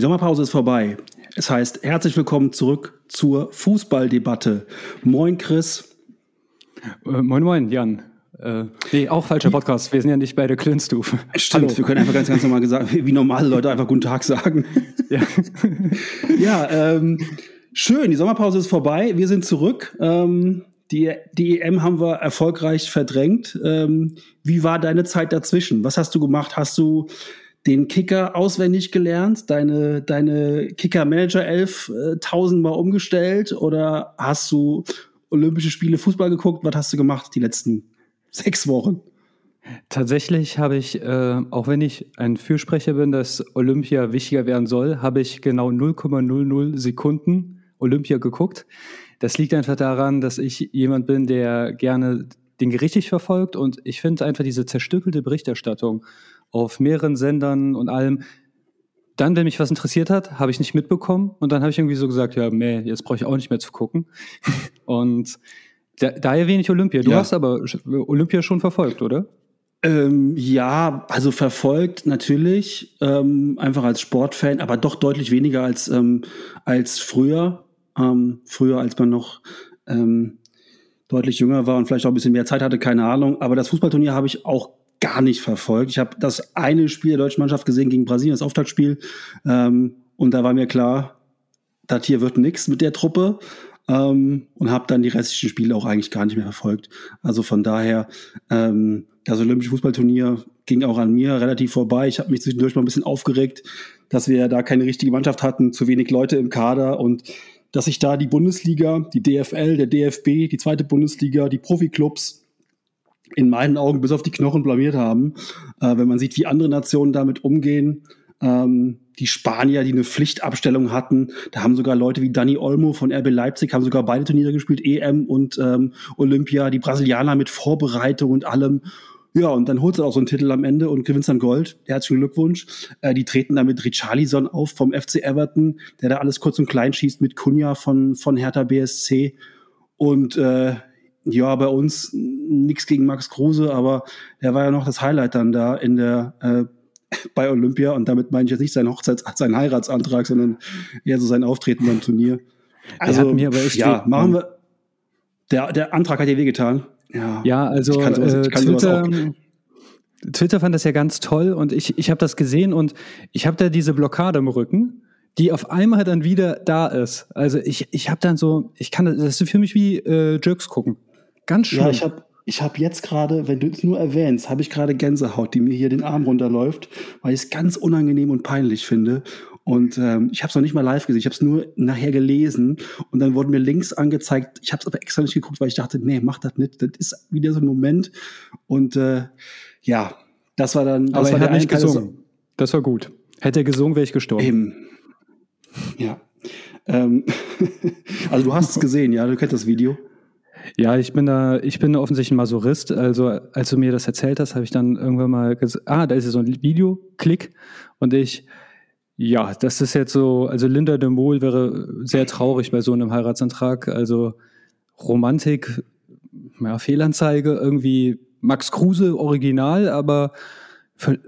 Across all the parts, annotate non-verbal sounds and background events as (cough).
Die Sommerpause ist vorbei. Es heißt herzlich willkommen zurück zur Fußballdebatte. Moin Chris. Äh, moin moin Jan. Äh, nee, auch falscher Podcast. Wir sind ja nicht bei der Klönstufe. Stimmt, Hallo. wir können einfach ganz, ganz normal gesagt, wie normale Leute einfach guten Tag sagen. Ja, (laughs) ja ähm, schön, die Sommerpause ist vorbei. Wir sind zurück. Ähm, die, die EM haben wir erfolgreich verdrängt. Ähm, wie war deine Zeit dazwischen? Was hast du gemacht? Hast du den Kicker auswendig gelernt, deine, deine Kicker-Manager 11 äh, tausendmal umgestellt oder hast du Olympische Spiele Fußball geguckt? Was hast du gemacht die letzten sechs Wochen? Tatsächlich habe ich, äh, auch wenn ich ein Fürsprecher bin, dass Olympia wichtiger werden soll, habe ich genau 0,00 Sekunden Olympia geguckt. Das liegt einfach daran, dass ich jemand bin, der gerne den richtig verfolgt und ich finde einfach diese zerstückelte Berichterstattung auf mehreren Sendern und allem. Dann, wenn mich was interessiert hat, habe ich nicht mitbekommen und dann habe ich irgendwie so gesagt, ja, nee, jetzt brauche ich auch nicht mehr zu gucken. (laughs) und da, daher wenig Olympia. Du ja. hast aber Olympia schon verfolgt, oder? Ähm, ja, also verfolgt natürlich, ähm, einfach als Sportfan, aber doch deutlich weniger als, ähm, als früher. Ähm, früher, als man noch ähm, deutlich jünger war und vielleicht auch ein bisschen mehr Zeit hatte, keine Ahnung. Aber das Fußballturnier habe ich auch gar nicht verfolgt. Ich habe das eine Spiel der deutschen Mannschaft gesehen gegen Brasilien, das Auftaktspiel. Ähm, und da war mir klar, das hier wird nichts mit der Truppe. Ähm, und habe dann die restlichen Spiele auch eigentlich gar nicht mehr verfolgt. Also von daher, ähm, das Olympische Fußballturnier ging auch an mir relativ vorbei. Ich habe mich zwischendurch mal ein bisschen aufgeregt, dass wir da keine richtige Mannschaft hatten, zu wenig Leute im Kader und dass sich da die Bundesliga, die DFL, der DFB, die zweite Bundesliga, die Profiklubs in meinen Augen bis auf die Knochen blamiert haben. Äh, wenn man sieht, wie andere Nationen damit umgehen, ähm, die Spanier, die eine Pflichtabstellung hatten, da haben sogar Leute wie Dani Olmo von RB Leipzig, haben sogar beide Turniere gespielt, EM und ähm, Olympia, die Brasilianer mit Vorbereitung und allem. Ja, und dann holst du auch so einen Titel am Ende und gewinnst dann Gold. Herzlichen Glückwunsch. Äh, die treten da mit Richarlison auf vom FC Everton, der da alles kurz und klein schießt mit Kunja von, von Hertha BSC. Und äh, ja, bei uns nichts gegen Max Kruse, aber er war ja noch das Highlight dann da in der äh, bei Olympia und damit meine ich jetzt nicht seinen Hochzeits seinen Heiratsantrag, sondern eher so sein Auftreten beim Turnier. Also mir aber echt ja, machen wir. Der, der Antrag hat dir wehgetan. Ja, ja also sowas, äh, Twitter, Twitter fand das ja ganz toll und ich, ich habe das gesehen und ich habe da diese Blockade im Rücken die auf einmal dann wieder da ist. Also ich, ich habe dann so, ich kann das ist für mich wie äh, Jerks gucken. Ganz schön. Ja, ich habe ich hab jetzt gerade, wenn du es nur erwähnst, habe ich gerade Gänsehaut, die mir hier den Arm runterläuft, weil ich es ganz unangenehm und peinlich finde. Und ähm, ich habe es noch nicht mal live gesehen, ich habe es nur nachher gelesen und dann wurden mir Links angezeigt. Ich habe es aber extra nicht geguckt, weil ich dachte, nee, mach das nicht. Das ist wieder so ein Moment. Und äh, ja, das war dann. Das aber war er hat nicht gesungen. Das war gut. Hätte er gesungen, wäre ich gestorben. Eben. Ja. Ähm, (laughs) also du hast es gesehen, ja, du kennst das Video. Ja, ich bin da, ich bin offensichtlich ein Masurist. Also, als du mir das erzählt hast, habe ich dann irgendwann mal gesagt, ah, da ist ja so ein Video, klick. Und ich, ja, das ist jetzt so, also Linda de Mol wäre sehr traurig bei so einem Heiratsantrag. Also Romantik, ja, Fehlanzeige, irgendwie Max Kruse Original, aber für,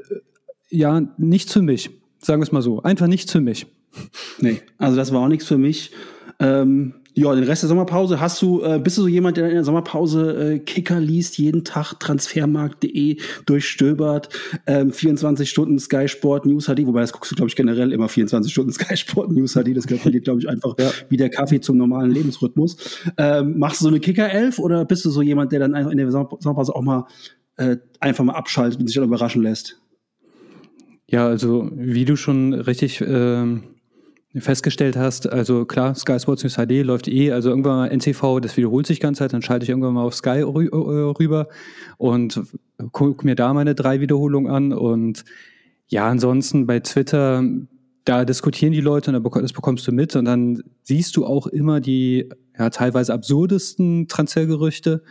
ja, nicht für mich. Sagen wir es mal so. Einfach nicht für mich. Nee, also das war auch nichts für mich. Ähm, ja, den Rest der Sommerpause hast du, äh, bist du so jemand, der in der Sommerpause äh, Kicker liest, jeden Tag transfermarkt.de durchstöbert, ähm, 24 Stunden Sky Sport News HD, wobei das guckst du, glaube ich, generell immer 24 Stunden Sky Sport News HD, das gehört dir, glaube ich, einfach (laughs) ja. wie der Kaffee zum normalen Lebensrhythmus. Ähm, machst du so eine Kicker-Elf oder bist du so jemand, der dann einfach in der Sommerpause auch mal äh, einfach mal abschaltet und sich dann überraschen lässt? Ja, also wie du schon richtig ähm, festgestellt hast, also klar, Sky Sports News HD läuft eh, also irgendwann mal NTV, das wiederholt sich ganz Zeit, dann schalte ich irgendwann mal auf Sky äh, rüber und gucke mir da meine drei Wiederholungen an und ja, ansonsten bei Twitter, da diskutieren die Leute und das bekommst du mit und dann siehst du auch immer die ja, teilweise absurdesten Transfergerüchte.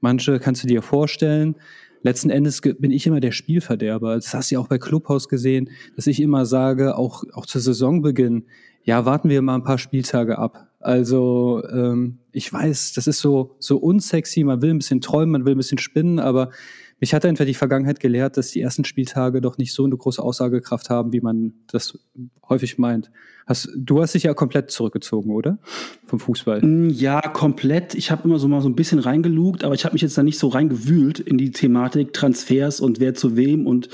Manche kannst du dir vorstellen letzten Endes bin ich immer der Spielverderber. Das hast du ja auch bei Clubhaus gesehen, dass ich immer sage, auch, auch zu Saisonbeginn, ja, warten wir mal ein paar Spieltage ab. Also ähm, ich weiß, das ist so, so unsexy, man will ein bisschen träumen, man will ein bisschen spinnen, aber mich hat einfach die Vergangenheit gelehrt, dass die ersten Spieltage doch nicht so eine große Aussagekraft haben, wie man das häufig meint. Hast, du hast dich ja komplett zurückgezogen, oder? Vom Fußball. Mm, ja, komplett. Ich habe immer so mal so ein bisschen reingelugt, aber ich habe mich jetzt da nicht so reingewühlt in die Thematik Transfers und wer zu wem. Und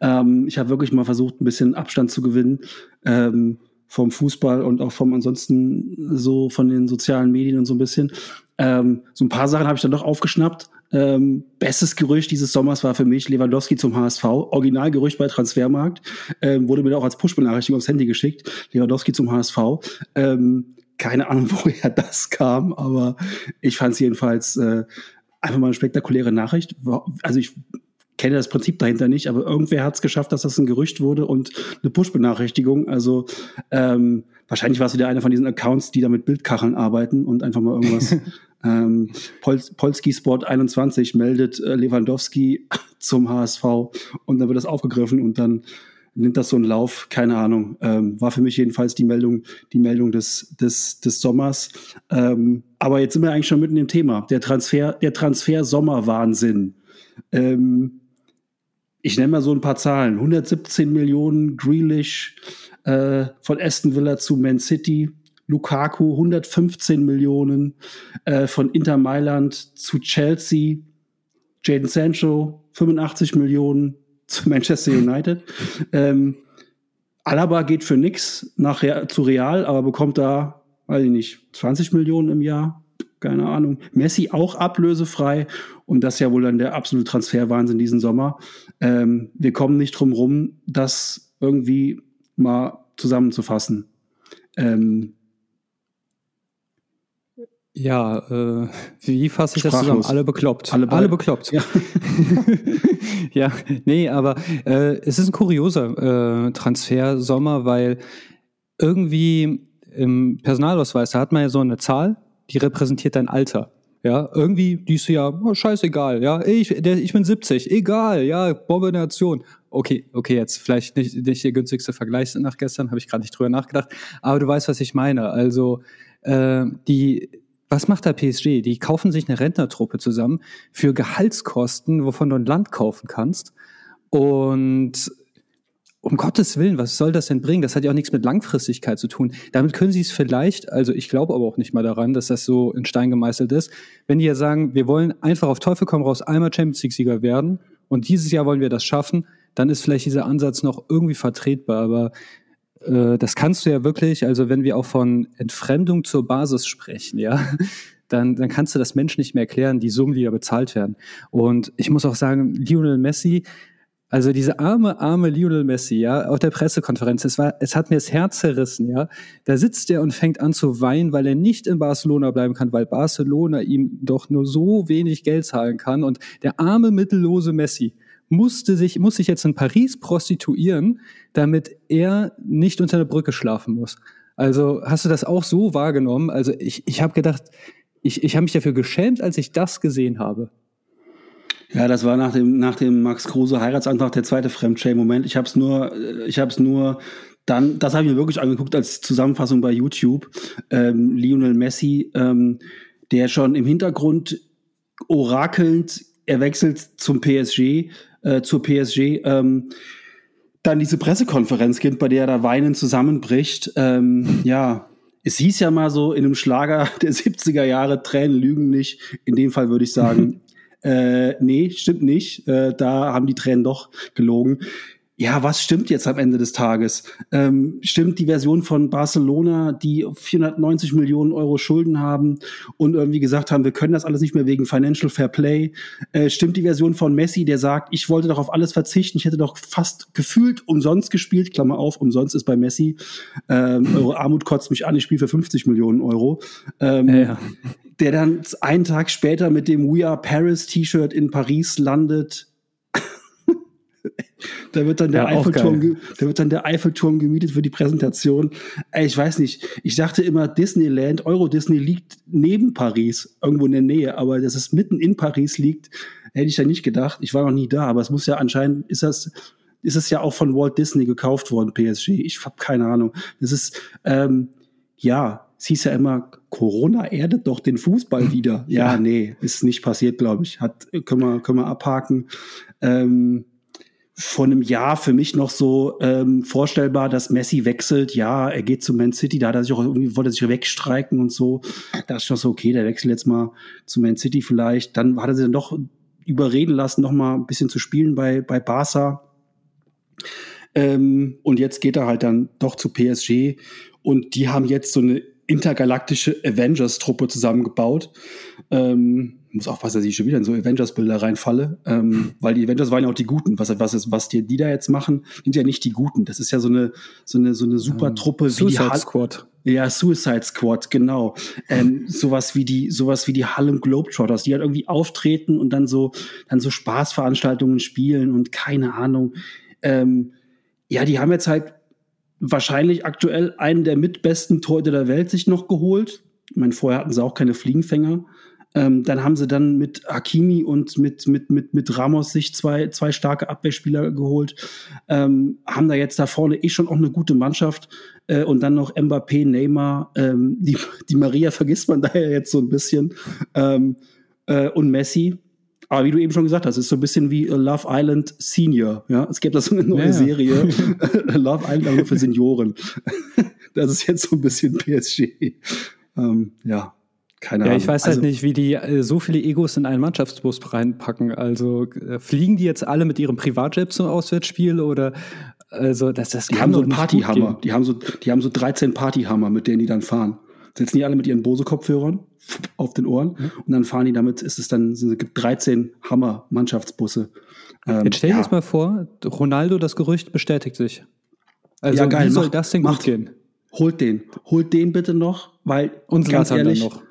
ähm, ich habe wirklich mal versucht, ein bisschen Abstand zu gewinnen. Ähm, vom Fußball und auch vom ansonsten so von den sozialen Medien und so ein bisschen. Ähm, so ein paar Sachen habe ich dann doch aufgeschnappt. Ähm, bestes Gerücht dieses Sommers war für mich Lewandowski zum HSV. Originalgerücht bei Transfermarkt. Ähm, wurde mir auch als Push-Benachrichtigung aufs Handy geschickt. Lewandowski zum HSV. Ähm, keine Ahnung, (laughs) woher das kam, aber ich fand es jedenfalls äh, einfach mal eine spektakuläre Nachricht. Also ich kenne das Prinzip dahinter nicht, aber irgendwer hat es geschafft, dass das ein Gerücht wurde und eine Push-Benachrichtigung. Also ähm, wahrscheinlich war es wieder einer von diesen Accounts, die da mit Bildkacheln arbeiten und einfach mal irgendwas (laughs) Ähm, Pol Polski Sport 21 meldet äh, Lewandowski (laughs) zum HSV und dann wird das aufgegriffen und dann nimmt das so einen Lauf, keine Ahnung. Ähm, war für mich jedenfalls die Meldung, die Meldung des, des, des Sommers. Ähm, aber jetzt sind wir eigentlich schon mitten im Thema. Der Transfer, der Transfer-Sommer-Wahnsinn. Ähm, ich nenne mal so ein paar Zahlen. 117 Millionen Grealish äh, von Aston Villa zu Man City. Lukaku 115 Millionen äh, von Inter Mailand zu Chelsea, Jaden Sancho 85 Millionen zu Manchester United. ähm, Alaba geht für nix nach zu Real, aber bekommt da, weiß ich nicht, 20 Millionen im Jahr. Keine Ahnung. Messi auch ablösefrei und das ist ja wohl dann der absolute Transferwahnsinn diesen Sommer. Ähm, wir kommen nicht drum rum, das irgendwie mal zusammenzufassen. Ähm, ja, äh, wie fasse ich Sprachlos. das zusammen? Alle bekloppt. Alle, Alle bekloppt. Ja. (laughs) ja, nee, aber äh, es ist ein kurioser äh, Transfer Sommer, weil irgendwie im Personalausweis, da hat man ja so eine Zahl, die repräsentiert dein Alter. Ja, irgendwie, die ist ja, oh, scheißegal, ja, ich, der, ich bin 70, egal, ja, Bombination. Okay, okay, jetzt vielleicht nicht, nicht der günstigste Vergleich nach gestern, habe ich gerade nicht drüber nachgedacht, aber du weißt, was ich meine. Also, äh, die, was macht da PSG? Die kaufen sich eine Rentnertruppe zusammen für Gehaltskosten, wovon du ein Land kaufen kannst. Und um Gottes Willen, was soll das denn bringen? Das hat ja auch nichts mit Langfristigkeit zu tun. Damit können sie es vielleicht, also ich glaube aber auch nicht mal daran, dass das so in Stein gemeißelt ist, wenn die ja sagen, wir wollen einfach auf Teufel komm raus einmal Champions League Sieger werden und dieses Jahr wollen wir das schaffen, dann ist vielleicht dieser Ansatz noch irgendwie vertretbar. Aber äh, das kannst du ja wirklich, also wenn wir auch von Entfremdung zur Basis sprechen, ja, (laughs) dann, dann kannst du das Menschen nicht mehr erklären, die Summen, die da bezahlt werden. Und ich muss auch sagen, Lionel Messi, also diese arme, arme Lionel Messi, ja, auf der Pressekonferenz, es war, es hat mir das Herz zerrissen, ja. Da sitzt er und fängt an zu weinen, weil er nicht in Barcelona bleiben kann, weil Barcelona ihm doch nur so wenig Geld zahlen kann. Und der arme, mittellose Messi, musste sich, muss sich jetzt in Paris prostituieren, damit er nicht unter der Brücke schlafen muss. Also hast du das auch so wahrgenommen? Also ich, ich habe gedacht, ich, ich habe mich dafür geschämt, als ich das gesehen habe. Ja, das war nach dem, nach dem Max Kruse Heiratsantrag der zweite Fremdschämen-Moment. Ich habe es nur, ich habe es nur dann, das habe ich mir wirklich angeguckt als Zusammenfassung bei YouTube. Ähm, Lionel Messi, ähm, der schon im Hintergrund orakelnd, er wechselt zum PSG, äh, zur PSG. Ähm, dann diese Pressekonferenz gibt, bei der er da weinend zusammenbricht. Ähm, ja, es hieß ja mal so in einem Schlager (laughs) der 70er Jahre, Tränen lügen nicht. In dem Fall würde ich sagen, (laughs) äh, nee, stimmt nicht. Äh, da haben die Tränen doch gelogen ja, was stimmt jetzt am Ende des Tages? Ähm, stimmt die Version von Barcelona, die 490 Millionen Euro Schulden haben und irgendwie gesagt haben, wir können das alles nicht mehr wegen Financial Fair Play? Äh, stimmt die Version von Messi, der sagt, ich wollte doch auf alles verzichten, ich hätte doch fast gefühlt umsonst gespielt, Klammer auf, umsonst ist bei Messi, ähm, eure Armut kotzt mich an, ich spiele für 50 Millionen Euro. Ähm, ja. Der dann einen Tag später mit dem We Are Paris T-Shirt in Paris landet, (laughs) da wird dann der ja, Eiffelturm, da wird dann der Eiffelturm gemietet für die Präsentation. Ey, ich weiß nicht. Ich dachte immer, Disneyland, Euro Disney liegt neben Paris, irgendwo in der Nähe, aber dass es mitten in Paris liegt, hätte ich ja nicht gedacht. Ich war noch nie da, aber es muss ja anscheinend, ist das, ist es ja auch von Walt Disney gekauft worden, PSG. Ich habe keine Ahnung. Das ist, ähm, ja, es hieß ja immer, Corona erdet doch den Fußball (laughs) wieder. Ja, ja. nee, ist nicht passiert, glaube ich. Hat, können wir, können wir abhaken. Ähm, vor einem Jahr für mich noch so ähm, vorstellbar, dass Messi wechselt. Ja, er geht zu Man City, da hat er sich auch irgendwie, wollte er sich wegstreiken und so. Da ist schon so, okay, der wechselt jetzt mal zu Man City vielleicht. Dann hat er sich dann doch überreden lassen, noch mal ein bisschen zu spielen bei, bei Barca. Ähm, und jetzt geht er halt dann doch zu PSG. Und die haben jetzt so eine intergalaktische Avengers-Truppe zusammengebaut. Ähm, muss aufpassen, dass ich schon wieder in so Avengers-Bilder reinfalle, ähm, weil die Avengers waren ja auch die Guten. Was, was, was die, die da jetzt machen, sind ja nicht die Guten. Das ist ja so eine, so eine, so eine super ähm, Truppe. Suicide wie die Squad. Ja, Suicide Squad, genau. Ähm, sowas wie die, sowas wie die Harlem Globetrotters, die halt irgendwie auftreten und dann so, dann so Spaßveranstaltungen spielen und keine Ahnung. Ähm, ja, die haben jetzt halt wahrscheinlich aktuell einen der mitbesten Torhüter der Welt sich noch geholt. Ich meine, vorher hatten sie auch keine Fliegenfänger. Ähm, dann haben sie dann mit Hakimi und mit, mit, mit, mit Ramos sich zwei, zwei starke Abwehrspieler geholt. Ähm, haben da jetzt da vorne eh schon auch eine gute Mannschaft. Äh, und dann noch Mbappé, Neymar, ähm, die, die Maria vergisst man daher jetzt so ein bisschen. Ähm, äh, und Messi. Aber wie du eben schon gesagt hast, ist so ein bisschen wie Love Island Senior. Ja, es gibt da so eine neue ja. Serie. (laughs) Love Island nur für Senioren. (laughs) das ist jetzt so ein bisschen PSG. Ähm, ja, keine Ahnung. Ja, ich weiß halt also, nicht, wie die äh, so viele Egos in einen Mannschaftsbus reinpacken. Also äh, fliegen die jetzt alle mit ihrem Privatjet zum Auswärtsspiel oder also das, das Die haben so einen Partyhammer. Die haben so, die haben so 13 Partyhammer, mit denen die dann fahren. Sitzen die alle mit ihren Bose-Kopfhörern (laughs) auf den Ohren mhm. und dann fahren die damit, ist es dann, es gibt 13 Hammer-Mannschaftsbusse. Ähm, Jetzt stell dir ja. das mal vor, Ronaldo, das Gerücht bestätigt sich. Also ja, geil, wie soll mach, das denn gut macht, gehen? Holt den. Holt den bitte noch, weil und ganz ehrlich, noch.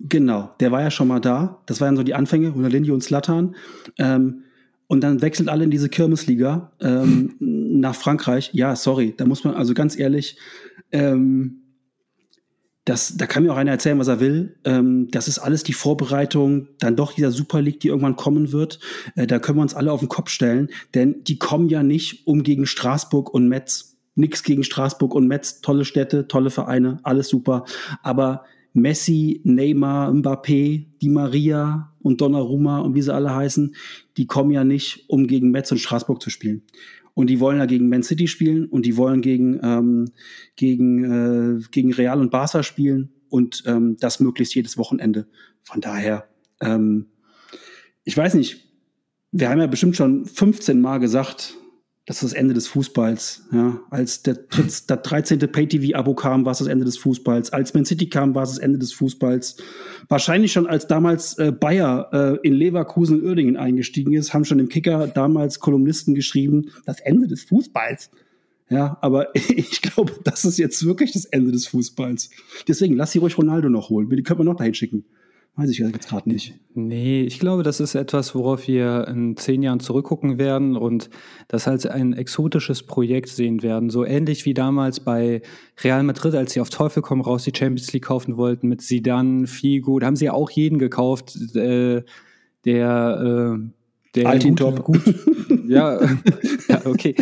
Genau, der war ja schon mal da. Das waren so die Anfänge, Ronaldinho und Slatan. Ähm, und dann wechselt alle in diese Kirmesliga ähm, (laughs) nach Frankreich. Ja, sorry, da muss man also ganz ehrlich, ähm, das, da kann mir auch einer erzählen, was er will. Ähm, das ist alles die Vorbereitung, dann doch dieser Super League, die irgendwann kommen wird. Äh, da können wir uns alle auf den Kopf stellen, denn die kommen ja nicht um gegen Straßburg und Metz. Nix gegen Straßburg und Metz, tolle Städte, tolle Vereine, alles super. Aber Messi, Neymar, Mbappé, Di Maria und Donnarumma und wie sie alle heißen, die kommen ja nicht, um gegen Metz und Straßburg zu spielen. Und die wollen ja gegen Man City spielen und die wollen gegen, ähm, gegen, äh, gegen Real und Barca spielen und ähm, das möglichst jedes Wochenende. Von daher, ähm, ich weiß nicht, wir haben ja bestimmt schon 15 Mal gesagt, das ist das Ende des Fußballs. Ja, als der, das 13. Pay-TV-Abo kam, war es das Ende des Fußballs. Als Man City kam, war es das Ende des Fußballs. Wahrscheinlich schon als damals äh, Bayer äh, in Leverkusen und Uerdingen eingestiegen ist, haben schon im Kicker damals Kolumnisten geschrieben, das Ende des Fußballs. Ja, aber (laughs) ich glaube, das ist jetzt wirklich das Ende des Fußballs. Deswegen lass sie ruhig Ronaldo noch holen. Die können wir noch dahin schicken. Weiß ich jetzt gerade nicht. Nee, ich glaube, das ist etwas, worauf wir in zehn Jahren zurückgucken werden und das als ein exotisches Projekt sehen werden. So ähnlich wie damals bei Real Madrid, als sie auf Teufel komm raus die Champions League kaufen wollten mit Sidan, Figo. Da haben sie ja auch jeden gekauft, äh, der äh, der Altin Top. Gut, (laughs) ja, ja, okay.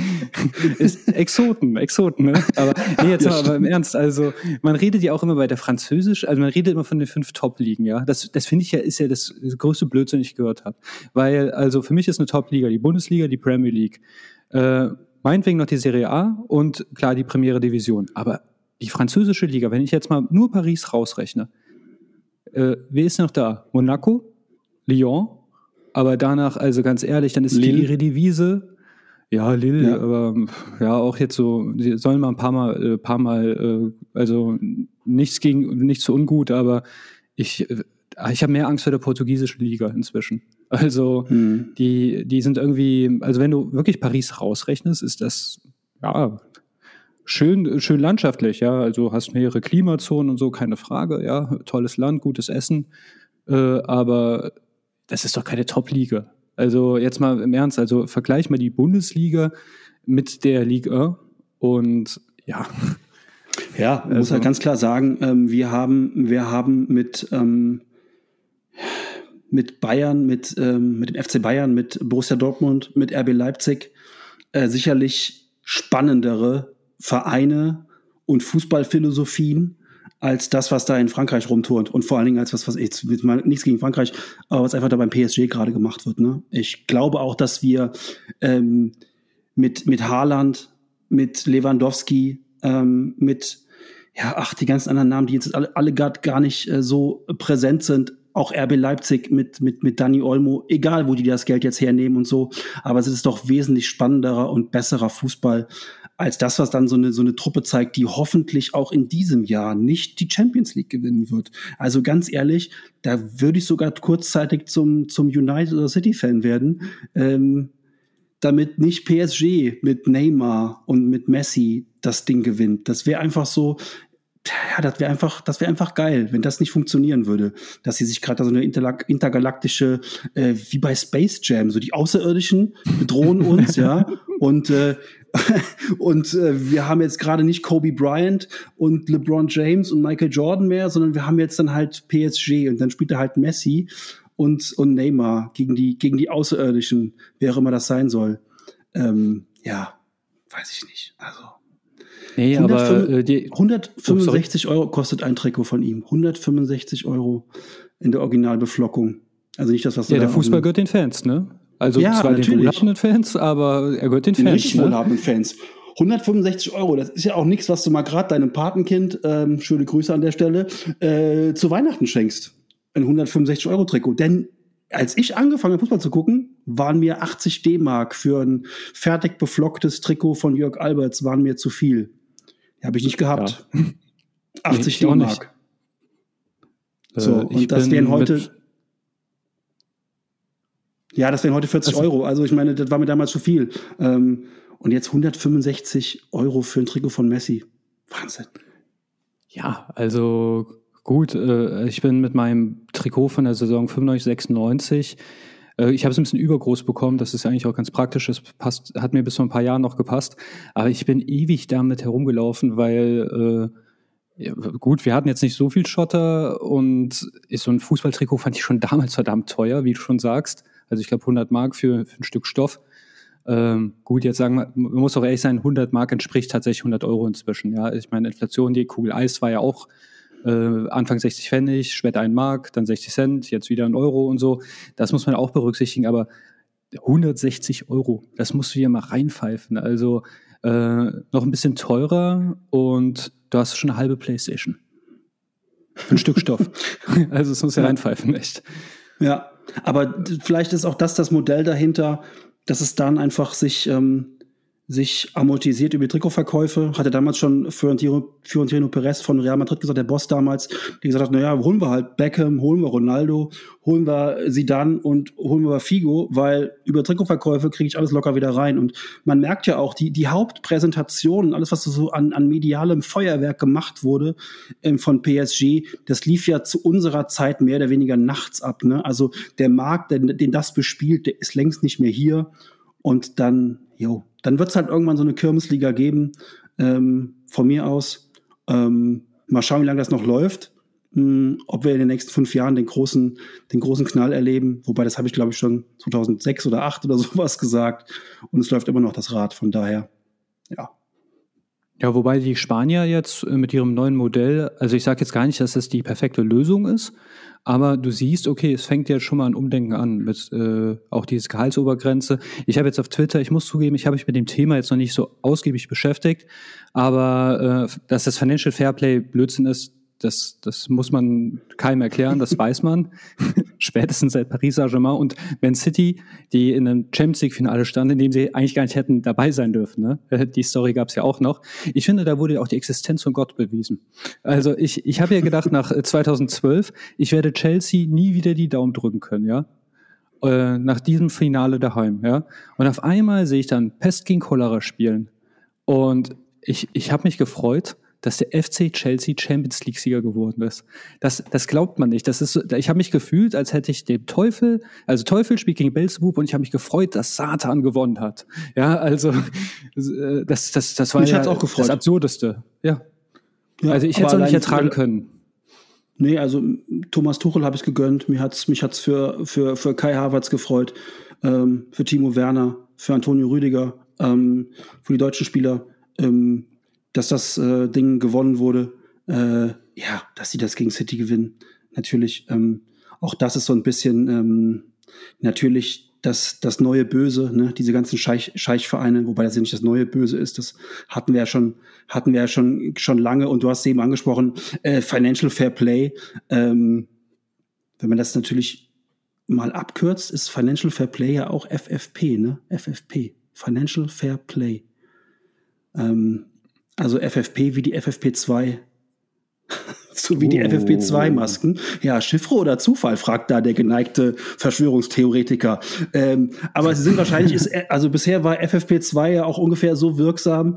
Ist Exoten, Exoten, ne? Aber nee, jetzt ja, mal aber im Ernst, also man redet ja auch immer bei der Französisch, also man redet immer von den fünf Top-Ligen, ja. Das, das finde ich ja, ist ja das, das größte Blödsinn, ich gehört habe. Weil, also für mich ist eine Top-Liga die Bundesliga, die Premier League, äh, meinetwegen noch die Serie A und klar die Premiere Division. Aber die französische Liga, wenn ich jetzt mal nur Paris rausrechne, äh, wer ist noch da? Monaco? Lyon? Aber danach, also ganz ehrlich, dann ist Lille. die ihre Devise. Ja, Lille, ja. aber ja, auch jetzt so, sie sollen mal ein paar Mal, äh, paar Mal, äh, also nichts gegen, nichts so ungut, aber ich, äh, ich habe mehr Angst vor der portugiesischen Liga inzwischen. Also hm. die, die sind irgendwie, also wenn du wirklich Paris rausrechnest, ist das ja schön, schön landschaftlich, ja. Also hast mehrere Klimazonen und so, keine Frage, ja. Tolles Land, gutes Essen. Äh, aber das ist doch keine Top-Liga. Also jetzt mal im Ernst, also vergleich mal die Bundesliga mit der Liga und ja. Ja, also, muss halt ganz klar sagen, ähm, wir haben, wir haben mit, ähm, mit Bayern, mit, ähm, mit dem FC Bayern, mit Borussia Dortmund, mit RB Leipzig äh, sicherlich spannendere Vereine und Fußballphilosophien als das, was da in Frankreich rumturnt. Und vor allen Dingen als was, was jetzt nichts gegen Frankreich, aber was einfach da beim PSG gerade gemacht wird. Ne? Ich glaube auch, dass wir ähm, mit, mit Haaland, mit Lewandowski, ähm, mit ja, ach, die ganzen anderen Namen, die jetzt alle, alle gerade gar nicht äh, so präsent sind, auch RB Leipzig mit, mit, mit Dani Olmo, egal wo die das Geld jetzt hernehmen und so, aber es ist doch wesentlich spannenderer und besserer Fußball als das, was dann so eine, so eine Truppe zeigt, die hoffentlich auch in diesem Jahr nicht die Champions League gewinnen wird. Also ganz ehrlich, da würde ich sogar kurzzeitig zum, zum United oder City-Fan werden, ähm, damit nicht PSG mit Neymar und mit Messi das Ding gewinnt. Das wäre einfach so, ja, das wäre einfach, das wäre einfach geil, wenn das nicht funktionieren würde, dass sie sich gerade so eine intergalaktische, äh, wie bei Space Jam, so die Außerirdischen bedrohen uns, ja, (laughs) und äh, (laughs) und äh, wir haben jetzt gerade nicht Kobe Bryant und LeBron James und Michael Jordan mehr, sondern wir haben jetzt dann halt PSG und dann spielt er halt Messi und und Neymar gegen die gegen die Außerirdischen, wer auch immer das sein soll. Ähm, ja, weiß ich nicht. Also Nee, 105, aber äh, die 165 oh, Euro kostet ein Trikot von ihm. 165 Euro in der Originalbeflockung. Also nicht das, was Ja, der Fußball gehört den Fans, ne? Also ja, zwar natürlich. den wohlhabenden Fans, aber er gehört den, den Fans. Richtig ne? wohlhabenden Fans. 165 Euro, das ist ja auch nichts, was du mal gerade deinem Patenkind, ähm, schöne Grüße an der Stelle, äh, zu Weihnachten schenkst. Ein 165 Euro Trikot. Denn als ich angefangen habe, Fußball zu gucken, waren mir 80 D-Mark für ein fertig beflocktes Trikot von Jörg Alberts waren mir zu viel. Habe ich nicht gehabt. Ja. 80 nee, D-Mark. So, äh, und das wären heute. Ja, das wären heute 40 also, Euro. Also ich meine, das war mir damals zu viel. Ähm, und jetzt 165 Euro für ein Trikot von Messi. Wahnsinn. Ja, also gut. Äh, ich bin mit meinem Trikot von der Saison 95, 96 äh, ich habe es ein bisschen übergroß bekommen, das ist eigentlich auch ganz praktisch, das passt, hat mir bis vor ein paar Jahren noch gepasst. Aber ich bin ewig damit herumgelaufen, weil äh, ja, gut, wir hatten jetzt nicht so viel Schotter und ist so ein Fußballtrikot fand ich schon damals verdammt teuer, wie du schon sagst. Also ich glaube 100 Mark für, für ein Stück Stoff. Ähm, gut, jetzt sagen wir, man muss auch ehrlich sein, 100 Mark entspricht tatsächlich 100 Euro inzwischen. Ja, ich meine, Inflation, die Kugel Eis war ja auch äh, Anfang 60 Pfennig, später ein Mark, dann 60 Cent, jetzt wieder ein Euro und so. Das muss man auch berücksichtigen, aber 160 Euro, das musst du hier mal reinpfeifen. Also äh, noch ein bisschen teurer und du hast schon eine halbe Playstation. Ein Stück Stoff. (laughs) Also es muss ja reinpfeifen, echt. Ja, aber vielleicht ist auch das das Modell dahinter, dass es dann einfach sich ähm, sich amortisiert über die Trikotverkäufe. Hatte damals schon Fiorentino, Fiorentino Perez von Real Madrid gesagt, der Boss damals, der gesagt hat, naja, holen wir halt Beckham, holen wir Ronaldo, holen wir Zidane und holen wir Figo, weil über Trikotverkäufe kriege ich alles locker wieder rein. Und man merkt ja auch, die, die Hauptpräsentation, alles, was so an, an medialem Feuerwerk gemacht wurde ähm, von PSG, das lief ja zu unserer Zeit mehr oder weniger nachts ab. Ne? Also der Markt, den, den das bespielt, der ist längst nicht mehr hier. Und dann, jo, dann wird es halt irgendwann so eine Kirmesliga geben, ähm, von mir aus. Ähm, mal schauen, wie lange das noch läuft. Hm, ob wir in den nächsten fünf Jahren den großen, den großen Knall erleben. Wobei, das habe ich, glaube ich, schon 2006 oder 2008 oder (laughs) sowas gesagt. Und es läuft immer noch das Rad. Von daher, ja. Ja, wobei die Spanier jetzt äh, mit ihrem neuen Modell, also ich sage jetzt gar nicht, dass das die perfekte Lösung ist, aber du siehst, okay, es fängt jetzt schon mal ein Umdenken an mit äh, auch diese Gehaltsobergrenze. Ich habe jetzt auf Twitter, ich muss zugeben, ich habe mich mit dem Thema jetzt noch nicht so ausgiebig beschäftigt, aber äh, dass das Financial Fairplay Blödsinn ist, das, das muss man keinem erklären, das (laughs) weiß man. Spätestens seit Paris Saint-Germain und Man City, die in einem Champions League-Finale standen, in dem sie eigentlich gar nicht hätten dabei sein dürfen. Ne? (laughs) Die Story gab es ja auch noch. Ich finde, da wurde auch die Existenz von Gott bewiesen. Also ich, ich habe ja gedacht, nach 2012, äh, ich werde Chelsea nie wieder die Daumen drücken können, ja. Äh, nach diesem Finale daheim, ja. Und auf einmal sehe ich dann Pest gegen Cholera spielen. Und ich, ich habe mich gefreut dass der FC Chelsea Champions League Sieger geworden ist. Das, das glaubt man nicht. Das ist, ich habe mich gefühlt, als hätte ich dem Teufel, also Teufel spielt gegen Belzebub und ich habe mich gefreut, dass Satan gewonnen hat. Ja, also äh, das, das, das war mich ja das Absurdeste. Ja. ja also ich hätte es auch nicht ertragen können. Nee, also Thomas Tuchel habe ich gegönnt. Mir hat's, mich hat's für, für, für Kai Havertz gefreut, ähm, für Timo Werner, für Antonio Rüdiger, ähm, für die deutschen Spieler. Ähm, dass das äh, Ding gewonnen wurde. äh, ja, dass sie das gegen City gewinnen. Natürlich, ähm, auch das ist so ein bisschen ähm, natürlich das, das neue Böse, ne, diese ganzen Scheich, Scheichvereine, wobei das ja nicht das neue Böse ist, das hatten wir ja schon, hatten wir ja schon, schon lange und du hast eben angesprochen, äh, Financial Fair Play. Ähm, wenn man das natürlich mal abkürzt, ist Financial Fair Play ja auch FFP, ne? FFP. Financial Fair Play. Ähm, also FFP wie die FFP2 so wie die oh. FFP2-Masken. Ja, Chiffre oder Zufall, fragt da der geneigte Verschwörungstheoretiker. Ähm, aber sie sind wahrscheinlich, ist, also bisher war FFP2 ja auch ungefähr so wirksam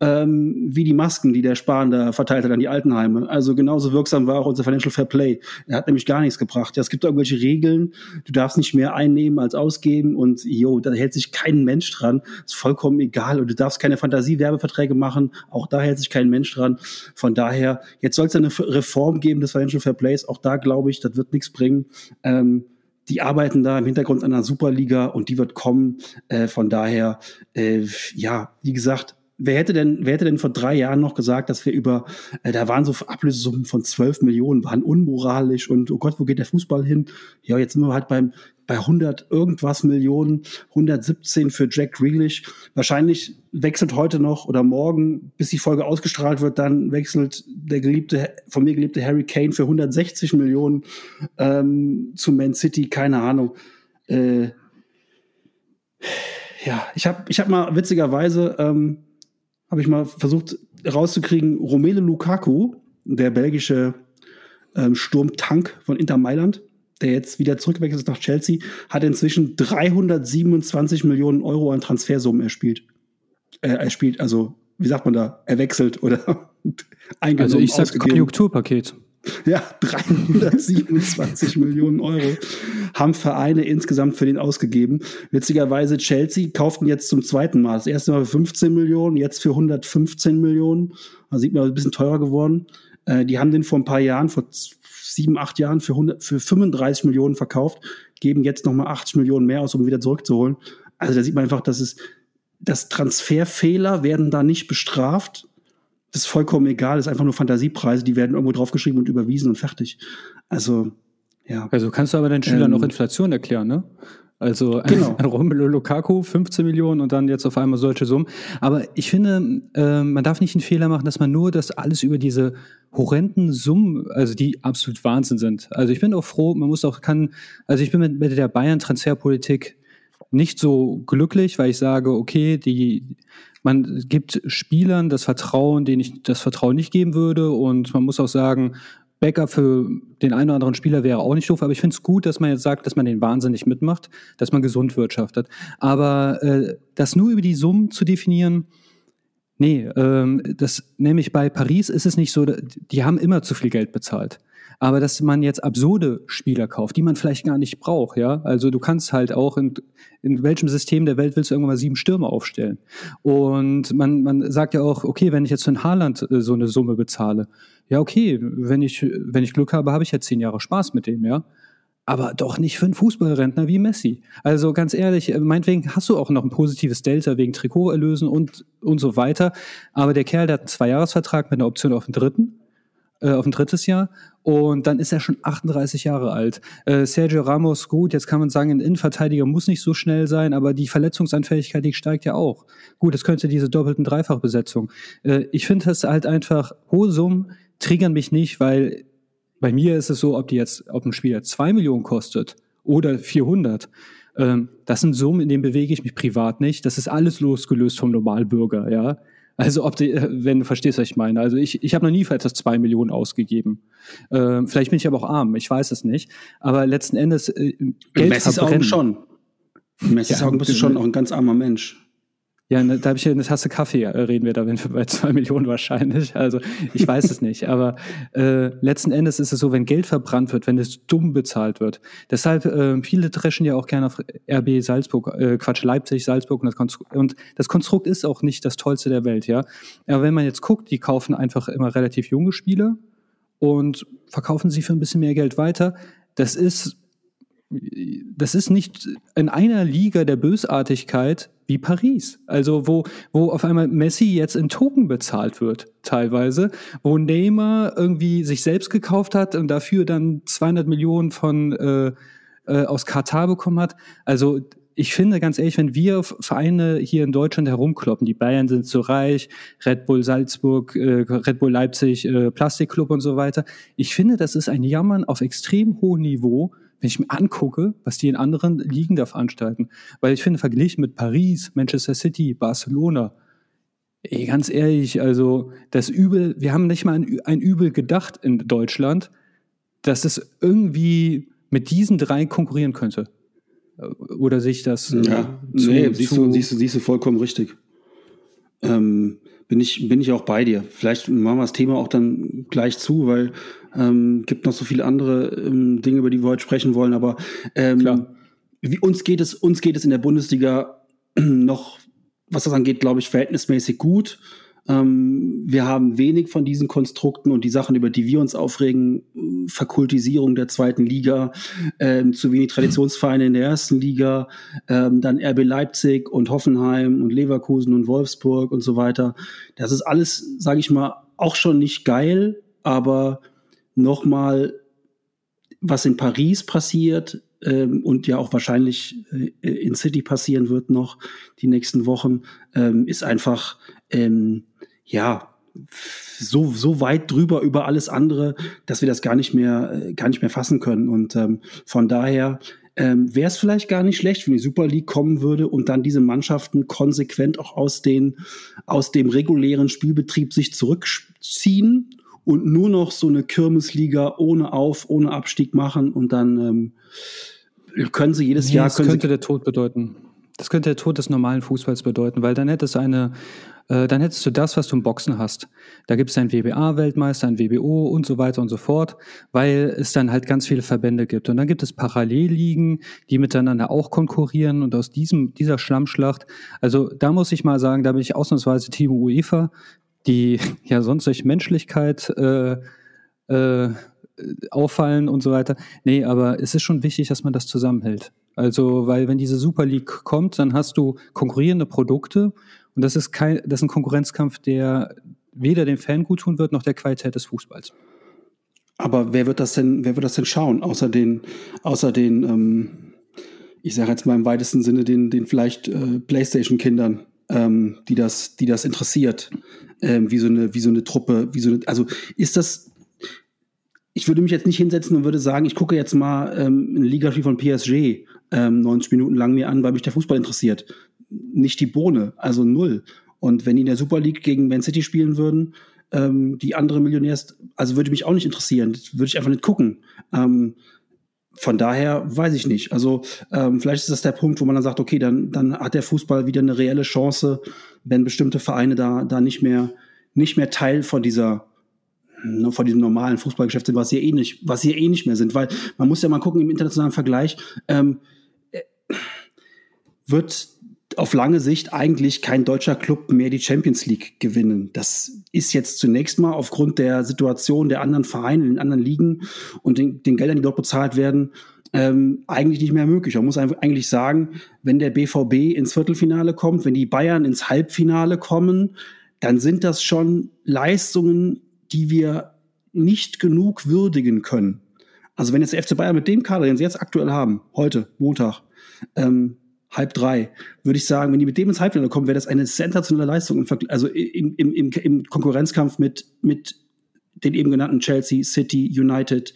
ähm, wie die Masken, die der Spahn da verteilt hat an die Altenheime. Also genauso wirksam war auch unser Financial Fair Play. Er hat nämlich gar nichts gebracht. Ja, es gibt irgendwelche Regeln, du darfst nicht mehr einnehmen als ausgeben und jo, da hält sich kein Mensch dran. Ist vollkommen egal. Und du darfst keine Fantasiewerbeverträge machen. Auch da hält sich kein Mensch dran. Von daher, jetzt soll es eine Reform geben des Financial Fair Plays. Auch da glaube ich, das wird nichts bringen. Ähm, die arbeiten da im Hintergrund an einer Superliga und die wird kommen. Äh, von daher, äh, ja, wie gesagt, wer hätte denn, wer hätte denn vor drei Jahren noch gesagt, dass wir über, äh, da waren so Ablösesummen von 12 Millionen, waren unmoralisch und oh Gott, wo geht der Fußball hin? Ja, jetzt sind wir halt beim, bei 100 irgendwas Millionen, 117 für Jack Grealish. Wahrscheinlich wechselt heute noch oder morgen, bis die Folge ausgestrahlt wird, dann wechselt der geliebte, von mir geliebte Harry Kane für 160 Millionen ähm, zu Man City, keine Ahnung. Äh, ja, ich habe ich hab mal witzigerweise ähm, habe ich mal versucht rauszukriegen, Romelu Lukaku, der belgische ähm, Sturmtank von Inter Mailand, der jetzt wieder zurückgewechselt ist nach Chelsea, hat inzwischen 327 Millionen Euro an Transfersummen erspielt. Äh, er spielt, also, wie sagt man da, er wechselt oder (laughs) eingenommen. Also ich sag Konjunkturpaket. Ja, 327 Millionen Euro haben Vereine insgesamt für den ausgegeben. Witzigerweise, Chelsea kauften jetzt zum zweiten Mal. Das erste Mal für 15 Millionen, jetzt für 115 Millionen. Also sieht man ein bisschen teurer geworden. Äh, die haben den vor ein paar Jahren, vor sieben, acht Jahren für, 100, für 35 Millionen verkauft, geben jetzt nochmal 80 Millionen mehr aus, um wieder zurückzuholen. Also da sieht man einfach, dass es, dass Transferfehler werden da nicht bestraft, das ist vollkommen egal, das ist einfach nur Fantasiepreise, die werden irgendwo draufgeschrieben und überwiesen und fertig. Also, ja. Also kannst du aber deinen Schülern ähm, auch Inflation erklären, ne? Also (laughs) genau. ein Romelu Lukaku 15 Millionen und dann jetzt auf einmal solche Summen. Aber ich finde, äh, man darf nicht einen Fehler machen, dass man nur das alles über diese horrenden Summen, also die absolut Wahnsinn sind. Also ich bin auch froh, man muss auch kann, also ich bin mit, mit der Bayern-Transferpolitik nicht so glücklich, weil ich sage, okay, die man gibt Spielern das Vertrauen, denen ich das Vertrauen nicht geben würde. Und man muss auch sagen, Backup für den einen oder anderen Spieler wäre auch nicht doof, aber ich finde es gut, dass man jetzt sagt, dass man den wahnsinnig mitmacht, dass man gesund wirtschaftet. Aber äh, das nur über die Summen zu definieren, nee, ähm, das nämlich bei Paris ist es nicht so, die haben immer zu viel Geld bezahlt. Aber dass man jetzt absurde Spieler kauft, die man vielleicht gar nicht braucht, ja. Also du kannst halt auch in, in welchem System der Welt willst du irgendwann mal sieben Stürme aufstellen? Und man, man sagt ja auch, okay, wenn ich jetzt für ein Haarland äh, so eine Summe bezahle, ja, okay, wenn ich, wenn ich Glück habe, habe ich ja zehn Jahre Spaß mit dem, ja aber doch nicht für einen Fußballrentner wie Messi. Also ganz ehrlich, äh, meinetwegen hast du auch noch ein positives Delta wegen Trikoterlösen und, und so weiter. Aber der Kerl, der hat einen Zweijahresvertrag mit einer Option auf den dritten äh, auf ein drittes Jahr und dann ist er schon 38 Jahre alt. Äh, Sergio Ramos, gut, jetzt kann man sagen, ein Innenverteidiger muss nicht so schnell sein, aber die Verletzungsanfälligkeit, die steigt ja auch. Gut, es könnte diese doppelten Dreifachbesetzung. Äh, ich finde das halt einfach, hohe Summen triggern mich nicht, weil bei mir ist es so, ob die jetzt, ob ein Spieler zwei Millionen kostet oder 400, ähm, das sind Summen, in denen bewege ich mich privat nicht. Das ist alles losgelöst vom Normalbürger, ja. Also ob die, wenn du verstehst, was ich meine. Also ich, ich habe noch nie für etwas zwei Millionen ausgegeben. Äh, vielleicht bin ich aber auch arm, ich weiß es nicht. Aber letzten Endes äh, Geld Messis Augen schon. Messis ja, Augen bist du schon auch ein ganz armer Mensch. Ja, ne, da habe ich ja eine Tasse Kaffee, äh, reden wir da wenn wir bei zwei (laughs) Millionen wahrscheinlich. Also ich weiß es nicht. Aber äh, letzten Endes ist es so, wenn Geld verbrannt wird, wenn es dumm bezahlt wird. Deshalb, äh, viele dreschen ja auch gerne auf RB Salzburg, äh, Quatsch, Leipzig, Salzburg und das, Konstrukt, und das Konstrukt ist auch nicht das Tollste der Welt, ja. Aber wenn man jetzt guckt, die kaufen einfach immer relativ junge Spiele und verkaufen sie für ein bisschen mehr Geld weiter. Das ist das ist nicht in einer Liga der Bösartigkeit wie Paris. Also wo, wo auf einmal Messi jetzt in Token bezahlt wird, teilweise, wo Neymar irgendwie sich selbst gekauft hat und dafür dann 200 Millionen von äh, äh, aus Katar bekommen hat. Also ich finde ganz ehrlich, wenn wir Vereine hier in Deutschland herumkloppen, die Bayern sind zu reich, Red Bull Salzburg, äh, Red Bull Leipzig, äh, Plastikclub und so weiter, ich finde, das ist ein Jammern auf extrem hohem Niveau, wenn ich mir angucke, was die in anderen Ligen da veranstalten. Weil ich finde, verglichen mit Paris, Manchester City, Barcelona, ey, ganz ehrlich, also das Übel, wir haben nicht mal ein, ein Übel gedacht in Deutschland, dass es irgendwie mit diesen drei konkurrieren könnte. Oder sich das. Äh, ja, zu, nee, siehst, du, siehst, du, siehst du vollkommen richtig. Ähm, bin ich, bin ich auch bei dir. Vielleicht machen wir das Thema auch dann gleich zu, weil ähm, gibt noch so viele andere ähm, Dinge, über die wir heute sprechen wollen. Aber ähm, wie, uns geht es, uns geht es in der Bundesliga (clears throat) noch, was das angeht, glaube ich, verhältnismäßig gut. Ähm, wir haben wenig von diesen Konstrukten und die Sachen, über die wir uns aufregen, Verkultisierung der zweiten Liga, ähm, zu wenig (clears throat) Traditionsvereine in der ersten Liga, ähm, dann RB Leipzig und Hoffenheim und Leverkusen und Wolfsburg und so weiter. Das ist alles, sage ich mal, auch schon nicht geil, aber nochmal, was in Paris passiert ähm, und ja auch wahrscheinlich äh, in City passieren wird noch die nächsten Wochen, ähm, ist einfach ähm, ja, so, so weit drüber über alles andere, dass wir das gar nicht mehr, äh, gar nicht mehr fassen können. Und ähm, von daher ähm, wäre es vielleicht gar nicht schlecht, wenn die Super League kommen würde und dann diese Mannschaften konsequent auch aus, den, aus dem regulären Spielbetrieb sich zurückziehen und nur noch so eine Kirmesliga ohne Auf, ohne Abstieg machen und dann ähm, können sie jedes nee, Jahr. Das könnte der Tod bedeuten. Das könnte der Tod des normalen Fußballs bedeuten, weil dann hätte es eine äh, dann hättest du das, was du im Boxen hast. Da gibt es einen WBA-Weltmeister, ein WBO und so weiter und so fort, weil es dann halt ganz viele Verbände gibt. Und dann gibt es Parallelligen, die miteinander auch konkurrieren und aus diesem, dieser Schlammschlacht, also da muss ich mal sagen, da bin ich ausnahmsweise Team UEFA, die ja sonst durch Menschlichkeit äh, äh, auffallen und so weiter. Nee, aber es ist schon wichtig, dass man das zusammenhält. Also, weil wenn diese Super League kommt, dann hast du konkurrierende Produkte und das ist kein, das ist ein Konkurrenzkampf, der weder dem Fan gut tun wird, noch der Qualität des Fußballs. Aber wer wird das denn, wer wird das denn schauen? Außer den, außer den, ähm, ich sage jetzt mal im weitesten Sinne, den, den vielleicht äh, Playstation-Kindern, ähm, die das, die das interessiert, ähm, wie so eine, wie so eine Truppe, wie so eine, also ist das, ich würde mich jetzt nicht hinsetzen und würde sagen, ich gucke jetzt mal ähm, ein Ligaspiel von PSG ähm, 90 Minuten lang mir an, weil mich der Fußball interessiert nicht die Bohne, also null. Und wenn die in der Super League gegen Man City spielen würden, ähm, die andere Millionärs, also würde mich auch nicht interessieren, würde ich einfach nicht gucken. Ähm, von daher weiß ich nicht. Also ähm, vielleicht ist das der Punkt, wo man dann sagt, okay, dann, dann hat der Fußball wieder eine reelle Chance, wenn bestimmte Vereine da, da nicht mehr, nicht mehr Teil von dieser ne, von diesem normalen Fußballgeschäft sind, was sie eh nicht, was sie eh nicht mehr sind, weil man muss ja mal gucken im internationalen Vergleich, ähm, äh, wird auf lange Sicht eigentlich kein deutscher Club mehr die Champions League gewinnen. Das ist jetzt zunächst mal aufgrund der Situation der anderen Vereine in den anderen Ligen und den, den Geldern, die dort bezahlt werden, ähm, eigentlich nicht mehr möglich. Man muss eigentlich sagen, wenn der BVB ins Viertelfinale kommt, wenn die Bayern ins Halbfinale kommen, dann sind das schon Leistungen, die wir nicht genug würdigen können. Also wenn jetzt der FC Bayern mit dem Kader, den sie jetzt aktuell haben, heute, Montag, ähm, halb drei, würde ich sagen, wenn die mit dem ins Halbfinale kommen, wäre das eine sensationelle Leistung, im also im, im, im, im Konkurrenzkampf mit, mit den eben genannten Chelsea, City, United,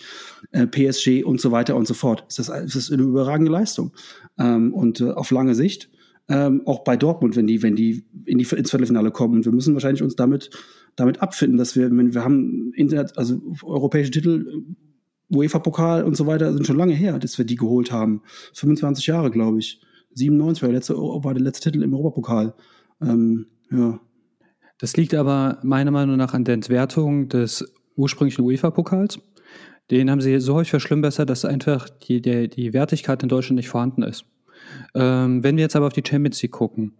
äh, PSG und so weiter und so fort. Das ist, das eine überragende Leistung. Ähm, und äh, auf lange Sicht, ähm, auch bei Dortmund, wenn die, wenn die, in die ins Viertelfinale kommen. Und wir müssen wahrscheinlich uns damit, damit abfinden, dass wir, wenn wir haben Internet, also europäische Titel, UEFA-Pokal und so weiter, sind schon lange her, dass wir die geholt haben. 25 Jahre, glaube ich. 97 war der letzte, war der letzte Titel im Europapokal. Ähm, ja. Das liegt aber meiner Meinung nach an der Entwertung des ursprünglichen UEFA-Pokals. Den haben sie so häufig verschlimmbessert, dass einfach die, der, die Wertigkeit in Deutschland nicht vorhanden ist. Ähm, wenn wir jetzt aber auf die Champions League gucken,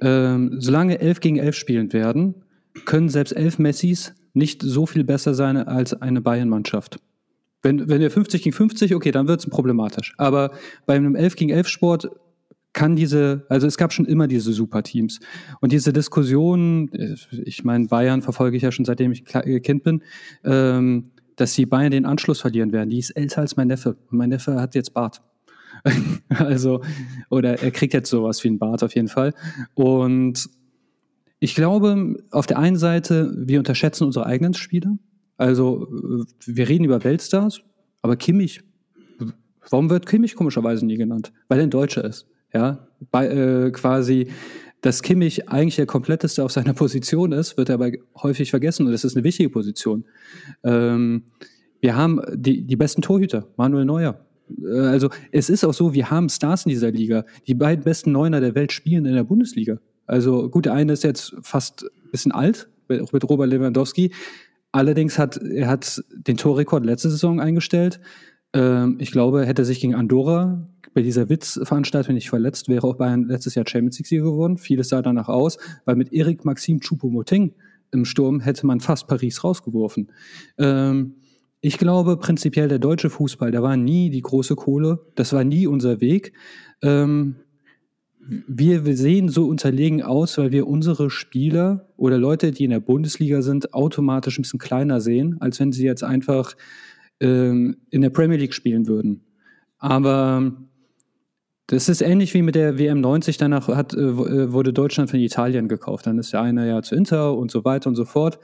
ähm, solange 11 gegen 11 spielen werden, können selbst 11 Messis nicht so viel besser sein als eine Bayern-Mannschaft. Wenn, wenn wir 50 gegen 50, okay, dann wird es problematisch. Aber bei einem 11 gegen 11 Sport kann diese, also es gab schon immer diese Superteams. Und diese Diskussion, ich meine, Bayern verfolge ich ja schon seitdem ich Kind bin, ähm, dass die Bayern den Anschluss verlieren werden. Die ist älter als mein Neffe. Und mein Neffe hat jetzt Bart. (laughs) also, oder er kriegt jetzt sowas wie ein Bart auf jeden Fall. Und ich glaube, auf der einen Seite, wir unterschätzen unsere eigenen Spieler. Also, wir reden über Weltstars, aber Kimmich, warum wird Kimmich komischerweise nie genannt? Weil er ein Deutscher ist. Ja, bei, äh, quasi, dass Kimmich eigentlich der kompletteste auf seiner (laughs) Position ist, wird aber häufig vergessen und das ist eine wichtige Position. Ähm, wir haben die, die besten Torhüter, Manuel Neuer, äh, also es ist auch so, wir haben Stars in dieser Liga. Die beiden besten Neuner der Welt spielen in der Bundesliga. Also gut, der eine ist jetzt fast ein bisschen alt, auch mit Robert Lewandowski. Allerdings hat er hat den Torrekord letzte Saison eingestellt. Ähm, ich glaube, hätte sich gegen Andorra bei dieser Witzveranstaltung nicht verletzt, wäre auch Bayern letztes Jahr Champions League-Sieger geworden. Vieles sah danach aus, weil mit Erik Maxim Choupo-Moting im Sturm hätte man fast Paris rausgeworfen. Ähm, ich glaube prinzipiell, der deutsche Fußball, der war nie die große Kohle, das war nie unser Weg. Ähm, wir, wir sehen so unterlegen aus, weil wir unsere Spieler oder Leute, die in der Bundesliga sind, automatisch ein bisschen kleiner sehen, als wenn sie jetzt einfach ähm, in der Premier League spielen würden. Aber das ist ähnlich wie mit der WM 90. Danach hat, äh, äh, wurde Deutschland von Italien gekauft. Dann ist der eine ja zu Inter und so weiter und so fort.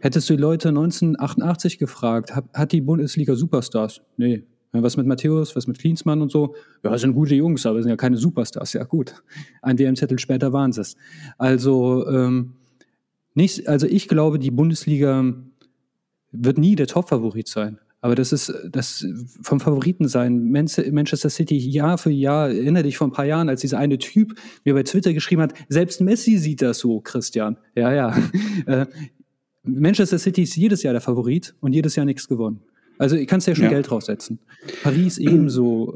Hättest du die Leute 1988 gefragt, hat, hat die Bundesliga Superstars? Nee. Was mit Matthäus, was mit Klinsmann und so? Ja, sind gute Jungs, aber sind ja keine Superstars. Ja, gut. Ein WM-Zettel später waren sie es. Also, ähm, nicht, also ich glaube, die Bundesliga wird nie der Top-Favorit sein. Aber das ist das vom Favoriten sein. Manchester City Jahr für Jahr, erinnere dich vor ein paar Jahren, als dieser eine Typ mir bei Twitter geschrieben hat, selbst Messi sieht das so, Christian. Ja, ja. (laughs) Äh, Manchester City ist jedes Jahr der Favorit und jedes Jahr nichts gewonnen. Also ich kannst ja schon ja. Geld draufsetzen. Paris ebenso.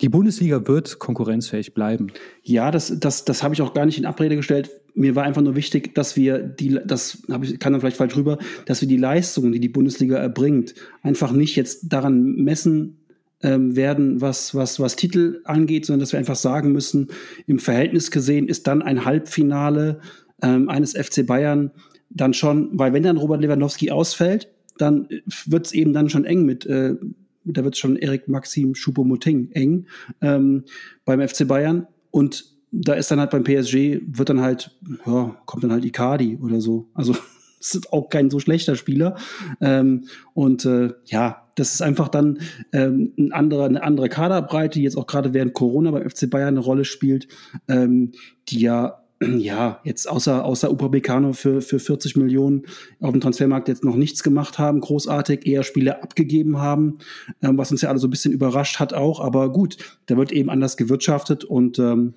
Die Bundesliga wird konkurrenzfähig bleiben. Ja, das, das, das habe ich auch gar nicht in Abrede gestellt. Mir war einfach nur wichtig, dass wir die, das habe ich, kann dann vielleicht falsch rüber, dass wir die Leistungen, die die Bundesliga erbringt, einfach nicht jetzt daran messen ähm, werden, was, was, was Titel angeht, sondern dass wir einfach sagen müssen, im Verhältnis gesehen ist dann ein Halbfinale ähm, eines FC Bayern dann schon, weil wenn dann Robert Lewandowski ausfällt, dann wird es eben dann schon eng mit, äh, da wird es schon Erik Maxim Choupo-Moting eng ähm, beim FC Bayern und da ist dann halt beim PSG, wird dann halt, ja, kommt dann halt Icardi oder so. Also (laughs) es ist auch kein so schlechter Spieler. Ähm, und äh, ja, das ist einfach dann ähm, ein anderer, eine andere Kaderbreite, die jetzt auch gerade während Corona beim FC Bayern eine Rolle spielt, ähm, die ja (clears throat) ja, jetzt außer, außer Upamecano für, für 40 Millionen auf dem Transfermarkt jetzt noch nichts gemacht haben, großartig, eher Spiele abgegeben haben, ähm, was uns ja alle so ein bisschen überrascht hat auch. Aber gut, da wird eben anders gewirtschaftet und ähm,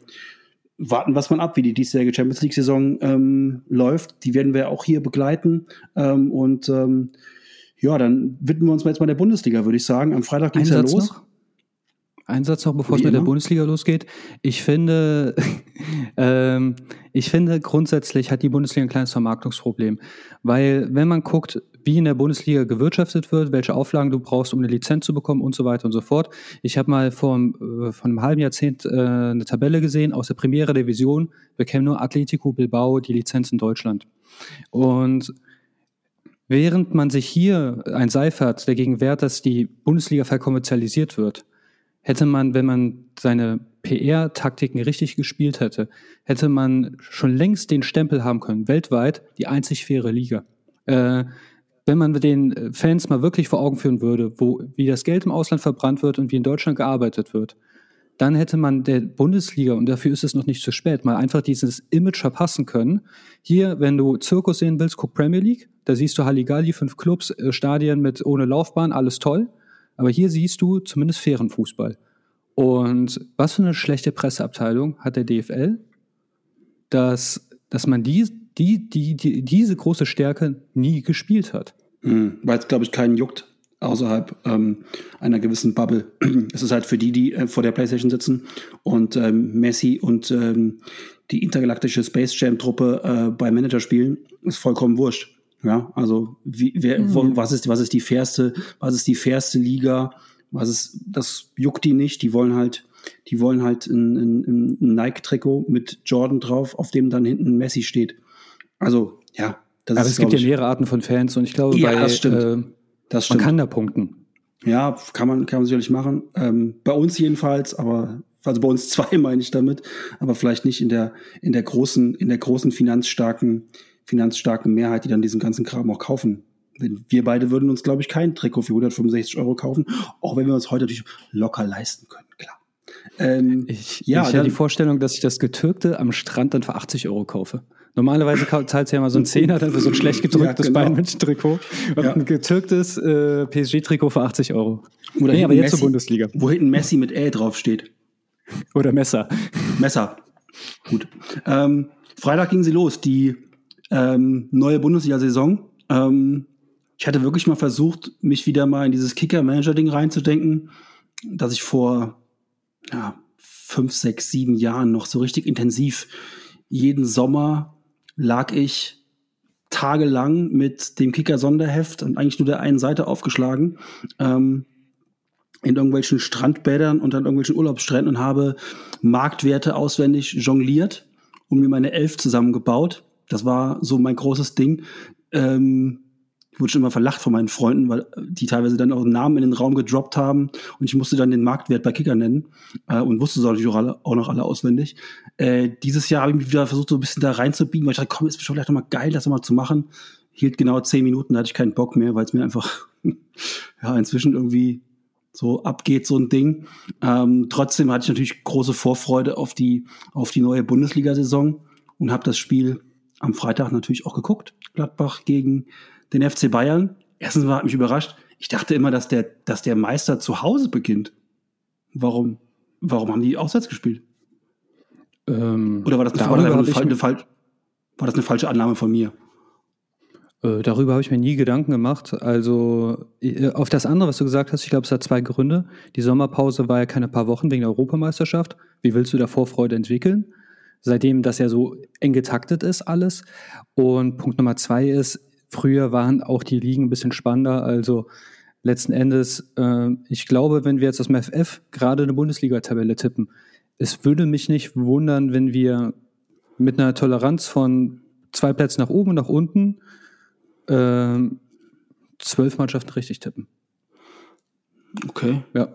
warten was man ab, wie die diesjährige Champions League-Saison ähm, läuft. Die werden wir auch hier begleiten. Ähm, und ähm, ja, dann widmen wir uns mal jetzt mal der Bundesliga, würde ich sagen. Am Freitag geht es ja los. Noch? Ein Satz noch, bevor Wie es mit immer? der Bundesliga losgeht. Ich finde, (laughs) ähm, ich finde, grundsätzlich hat die Bundesliga ein kleines Vermarktungsproblem. Weil, wenn man guckt, wie in der Bundesliga gewirtschaftet wird, welche Auflagen du brauchst, um eine Lizenz zu bekommen und so weiter und so fort. Ich habe mal vor, äh, vor einem halben Jahrzehnt äh, eine Tabelle gesehen aus der Primera Division, bekäme nur Atletico Bilbao die Lizenz in Deutschland. Und während man sich hier ein Seifert dagegen wehrt, dass die Bundesliga verkommerzialisiert wird, hätte man, wenn man seine PR-Taktiken richtig gespielt hätte, hätte man schon längst den Stempel haben können, weltweit die einzig faire Liga. Äh, wenn man den Fans mal wirklich vor Augen führen würde, wo, wie das Geld im Ausland verbrannt wird und wie in Deutschland gearbeitet wird, dann hätte man der Bundesliga, und dafür ist es noch nicht zu spät, mal einfach dieses Image verpassen können. Hier, wenn du Zirkus sehen willst, guck Premier League, da siehst du Halligalli, fünf Clubs, äh, Stadien mit ohne Laufbahn, alles toll. Aber hier siehst du zumindest fairen Fußball. Und was für eine schlechte Presseabteilung hat der DFL, dass, dass man die, die, die, die diese große Stärke nie gespielt hat. Mhm, Weil es, glaube ich, keinen juckt außerhalb ähm, einer gewissen Bubble. (clears throat) es ist halt für die, die äh, vor der Playstation sitzen und ähm, Messi und ähm, die intergalaktische Space Jam Truppe äh, bei Manager spielen, ist vollkommen wurscht. Ja, also wie, wer, mhm. wo, was ist was ist die fairste, was ist die fairste Liga? Was ist, das juckt die nicht. Die wollen halt Die wollen halt ein, ein, ein Nike-Trikot mit Jordan drauf, auf dem dann hinten Messi steht. Also, ja. Das Aber ist, es gibt ja mehrere Arten von Fans und ich glaube, ja, bei, das stimmt. Äh, das stimmt. man kann da punkten. Ja, kann man, kann man sicherlich machen. Ähm, bei uns jedenfalls, aber also bei uns zwei (laughs) meine ich damit, aber vielleicht nicht in der in der großen in der großen finanzstarken finanzstarken Mehrheit, die dann diesen ganzen Kram auch kaufen. Wir beide würden uns, glaube ich, kein Trikot für 165 Euro kaufen, auch wenn wir uns heute natürlich locker leisten können, klar. Ähm, ich ja, ich habe die Vorstellung, dass ich das Getürkte am Strand dann für 80 Euro kaufe. Normalerweise zahlst du ja mal so ein Zehner dann für so ein schlecht (laughs) gedrücktes ja, genau. Bayern-München-Trikot und ja. ein getürktes äh, PSG-Trikot für 80 Euro. Oder nee, aber jetzt Messi, zur Bundesliga. Wo hinten Messi mit L draufsteht. Oder Messer. Messer. Gut. Ähm, Freitag ging sie los, die ähm, neue Bundesliga-Saison. Ähm, ich hatte wirklich mal versucht, mich wieder mal in dieses Kicker-Manager-Ding reinzudenken, dass ich vor ja, fünf, sechs, sieben Jahren noch so richtig intensiv jeden Sommer lag ich tagelang mit dem Kicker-Sonderheft und eigentlich nur der einen Seite aufgeschlagen ähm, in irgendwelchen Strandbädern und an irgendwelchen Urlaubsstränden und habe Marktwerte auswendig jongliert und mir meine Elf zusammengebaut. Das war so mein großes Ding. Ähm, ich wurde schon immer verlacht von meinen Freunden, weil die teilweise dann auch Namen in den Raum gedroppt haben und ich musste dann den Marktwert bei Kicker nennen äh, und wusste so natürlich auch, alle, auch noch alle auswendig. Äh, dieses Jahr habe ich mich wieder versucht, so ein bisschen da reinzubiegen, weil ich dachte, komm, ist schon vielleicht nochmal geil, das nochmal zu machen. Hielt genau zehn Minuten, da hatte ich keinen Bock mehr, weil es mir einfach (laughs) ja inzwischen irgendwie so abgeht, so ein Ding. Ähm, trotzdem hatte ich natürlich große Vorfreude auf die, auf die neue Bundesliga-Saison und habe das Spiel am Freitag natürlich auch geguckt. Gladbach gegen den FC Bayern. Erstens mal hat mich überrascht. Ich dachte immer, dass der, dass der Meister zu Hause beginnt. Warum, warum haben die auswärts gespielt? Ähm, Oder war das, eine, war, das eine, eine, war das eine falsche Annahme von mir? Äh, darüber habe ich mir nie Gedanken gemacht. Also äh, auf das andere, was du gesagt hast, ich glaube, es hat zwei Gründe. Die Sommerpause war ja keine paar Wochen wegen der Europameisterschaft. Wie willst du da Vorfreude entwickeln? Seitdem das ja so eng getaktet ist alles. Und Punkt Nummer zwei ist, Früher waren auch die Ligen ein bisschen spannender. Also letzten Endes, äh, ich glaube, wenn wir jetzt das MFF gerade eine Bundesliga-Tabelle tippen, es würde mich nicht wundern, wenn wir mit einer Toleranz von zwei Plätzen nach oben und nach unten äh, zwölf Mannschaften richtig tippen. Okay. Ja.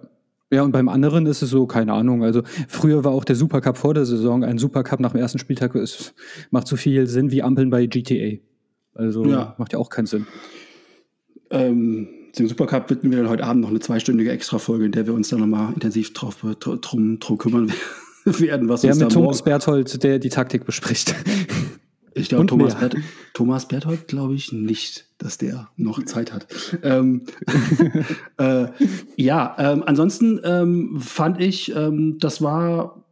Ja, und beim anderen ist es so, keine Ahnung. Also früher war auch der Supercup vor der Saison. Ein Supercup nach dem ersten Spieltag ist, macht so viel Sinn wie Ampeln bei GTA. Also ja. macht ja auch keinen Sinn. Ähm, zum Supercup widmen wir dann heute Abend noch eine zweistündige Extra-Folge, in der wir uns dann nochmal intensiv drauf, drum, drum kümmern (laughs) werden, was ja, uns mit Thomas Berthold, der die Taktik bespricht. (laughs) Ich glaube, Thomas, Bert, Thomas Berthold glaube ich nicht, dass der noch Zeit hat. (laughs) ähm, (laughs) äh, ja, ähm, ansonsten ähm, fand ich, ähm, das war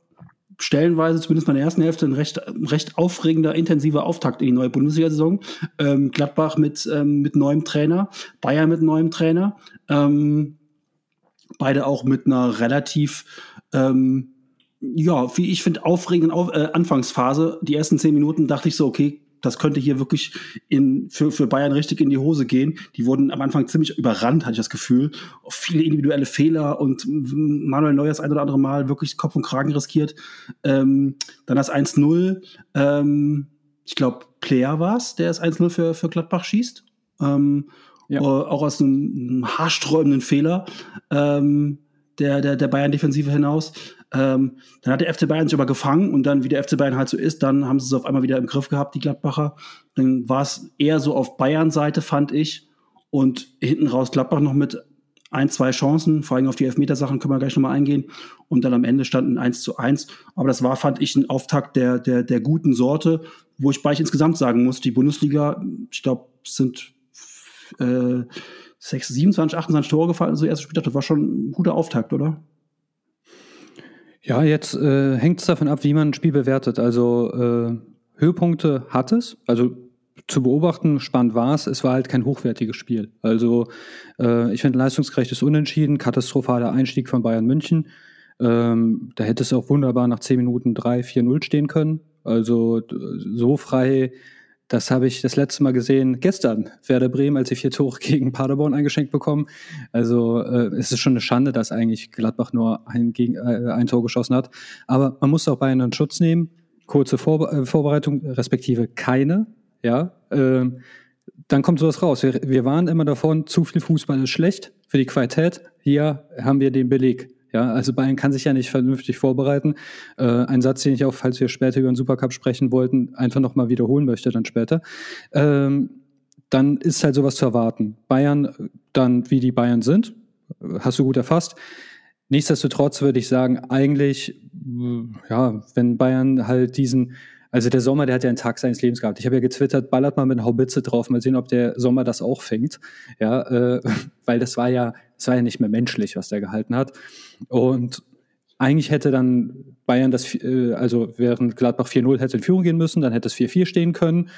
stellenweise, zumindest in der ersten Hälfte, ein recht, recht aufregender, intensiver Auftakt in die neue Bundesliga-Saison. Ähm, Gladbach mit, ähm, mit neuem Trainer, Bayern mit neuem Trainer. Beide auch mit einer relativ, ja, wie ich finde, aufregenden Auf äh, Anfangsphase. Die ersten zehn Minuten dachte ich so, okay, das könnte hier wirklich in, für, für Bayern richtig in die Hose gehen. Die wurden am Anfang ziemlich überrannt, hatte ich das Gefühl. Viele individuelle Fehler und Manuel Neuer das ein oder andere Mal wirklich Kopf und Kragen riskiert. Ähm, dann das 1-0. Ähm, ich glaube, Player war es, der das 1-0 für, für Gladbach schießt. Ähm, ja. auch aus einem haarsträubenden Fehler ähm, der, der, der Bayern-Defensive hinaus. Ähm, dann hat der FC Bayern sich aber gefangen und dann, wie der FC Bayern halt so ist, dann haben sie es auf einmal wieder im Griff gehabt, die Gladbacher. Dann war es eher so auf Bayern-Seite, fand ich. Und hinten raus Gladbach noch mit ein, zwei Chancen, vor allem auf die Elfmetersachen können wir gleich nochmal eingehen. Und dann am Ende stand ein 1 zu 1. Aber das war, fand ich, ein Auftakt der, der, der guten Sorte, wo ich bei euch insgesamt sagen muss, die Bundesliga, ich glaube, sind äh, 6, 27, 28 Tore gefallen, so erste Spieltag, das war schon ein guter Auftakt, oder? Ja, jetzt äh, hängt es davon ab, wie man ein Spiel bewertet. Also äh, Höhepunkte hat es, also zu beobachten, spannend war es, es war halt kein hochwertiges Spiel. Also äh, ich finde leistungsgerechtes Unentschieden, katastrophaler Einstieg von Bayern München. Ähm, da hätte es auch wunderbar nach 10 Minuten 3, 4-0 stehen können. Also so frei Das habe ich das letzte Mal gesehen gestern. Werder Bremen, als sie vier Tore (laughs) gegen Paderborn eingeschenkt bekommen. Also äh, es ist schon eine Schande, dass eigentlich Gladbach nur ein, gegen, äh, ein Tor geschossen hat. Aber man muss auch Bayern in Schutz nehmen. Kurze Vorbe äh, Vorbereitung, respektive keine. Ja, ähm, dann kommt sowas raus. Wir, wir waren immer davon, zu viel Fußball ist schlecht für die Qualität. Hier haben wir den Beleg. Ja, also Bayern kann sich ja nicht vernünftig vorbereiten. Äh, ein Satz, den ich auch, falls wir später über den Supercup sprechen wollten, einfach nochmal wiederholen möchte dann später. Ähm, dann ist halt sowas zu erwarten. Bayern, dann wie die Bayern sind, hast du gut erfasst. Nichtsdestotrotz würde ich sagen, eigentlich, ja, wenn Bayern halt diesen also der Sommer, der hat ja einen Tag seines Lebens gehabt. Ich habe ja getwittert, ballert mal mit einer Haubitze drauf, mal sehen, ob der Sommer das auch fängt. Ja, äh, (laughs) weil das war ja, das war ja nicht mehr menschlich, was der gehalten hat. Und eigentlich hätte dann Bayern das, äh, also während Gladbach 4-0 hätte in Führung gehen müssen, dann hätte es 4-4 stehen können.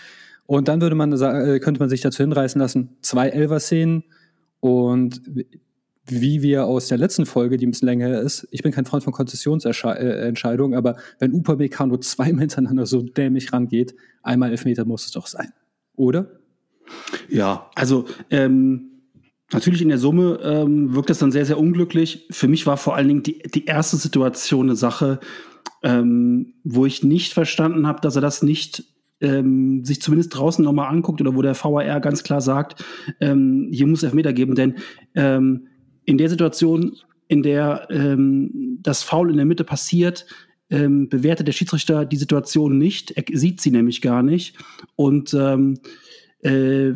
Und dann würde man, äh, könnte man sich dazu hinreißen lassen, zwei Elfer-Szenen und wie wir aus der letzten Folge, die ein bisschen länger ist, ich bin kein Freund von Konzessionsentscheidungen, aber wenn Upamecano zweimal hintereinander so dämlich rangeht, einmal Elfmeter muss es doch sein, oder? Ja, also ähm, natürlich in der Summe ähm, wirkt das dann sehr, sehr unglücklich. Für mich war vor allen Dingen die, die erste Situation eine Sache, ähm, wo ich nicht verstanden habe, dass er das nicht ähm, sich zumindest draußen nochmal anguckt oder wo der VAR ganz klar sagt, ähm, hier muss Elfmeter geben, denn ähm, in der Situation, in der ähm, das Foul in der Mitte passiert, ähm, bewertet der Schiedsrichter die Situation nicht. Er sieht sie nämlich gar nicht. Und ähm, äh,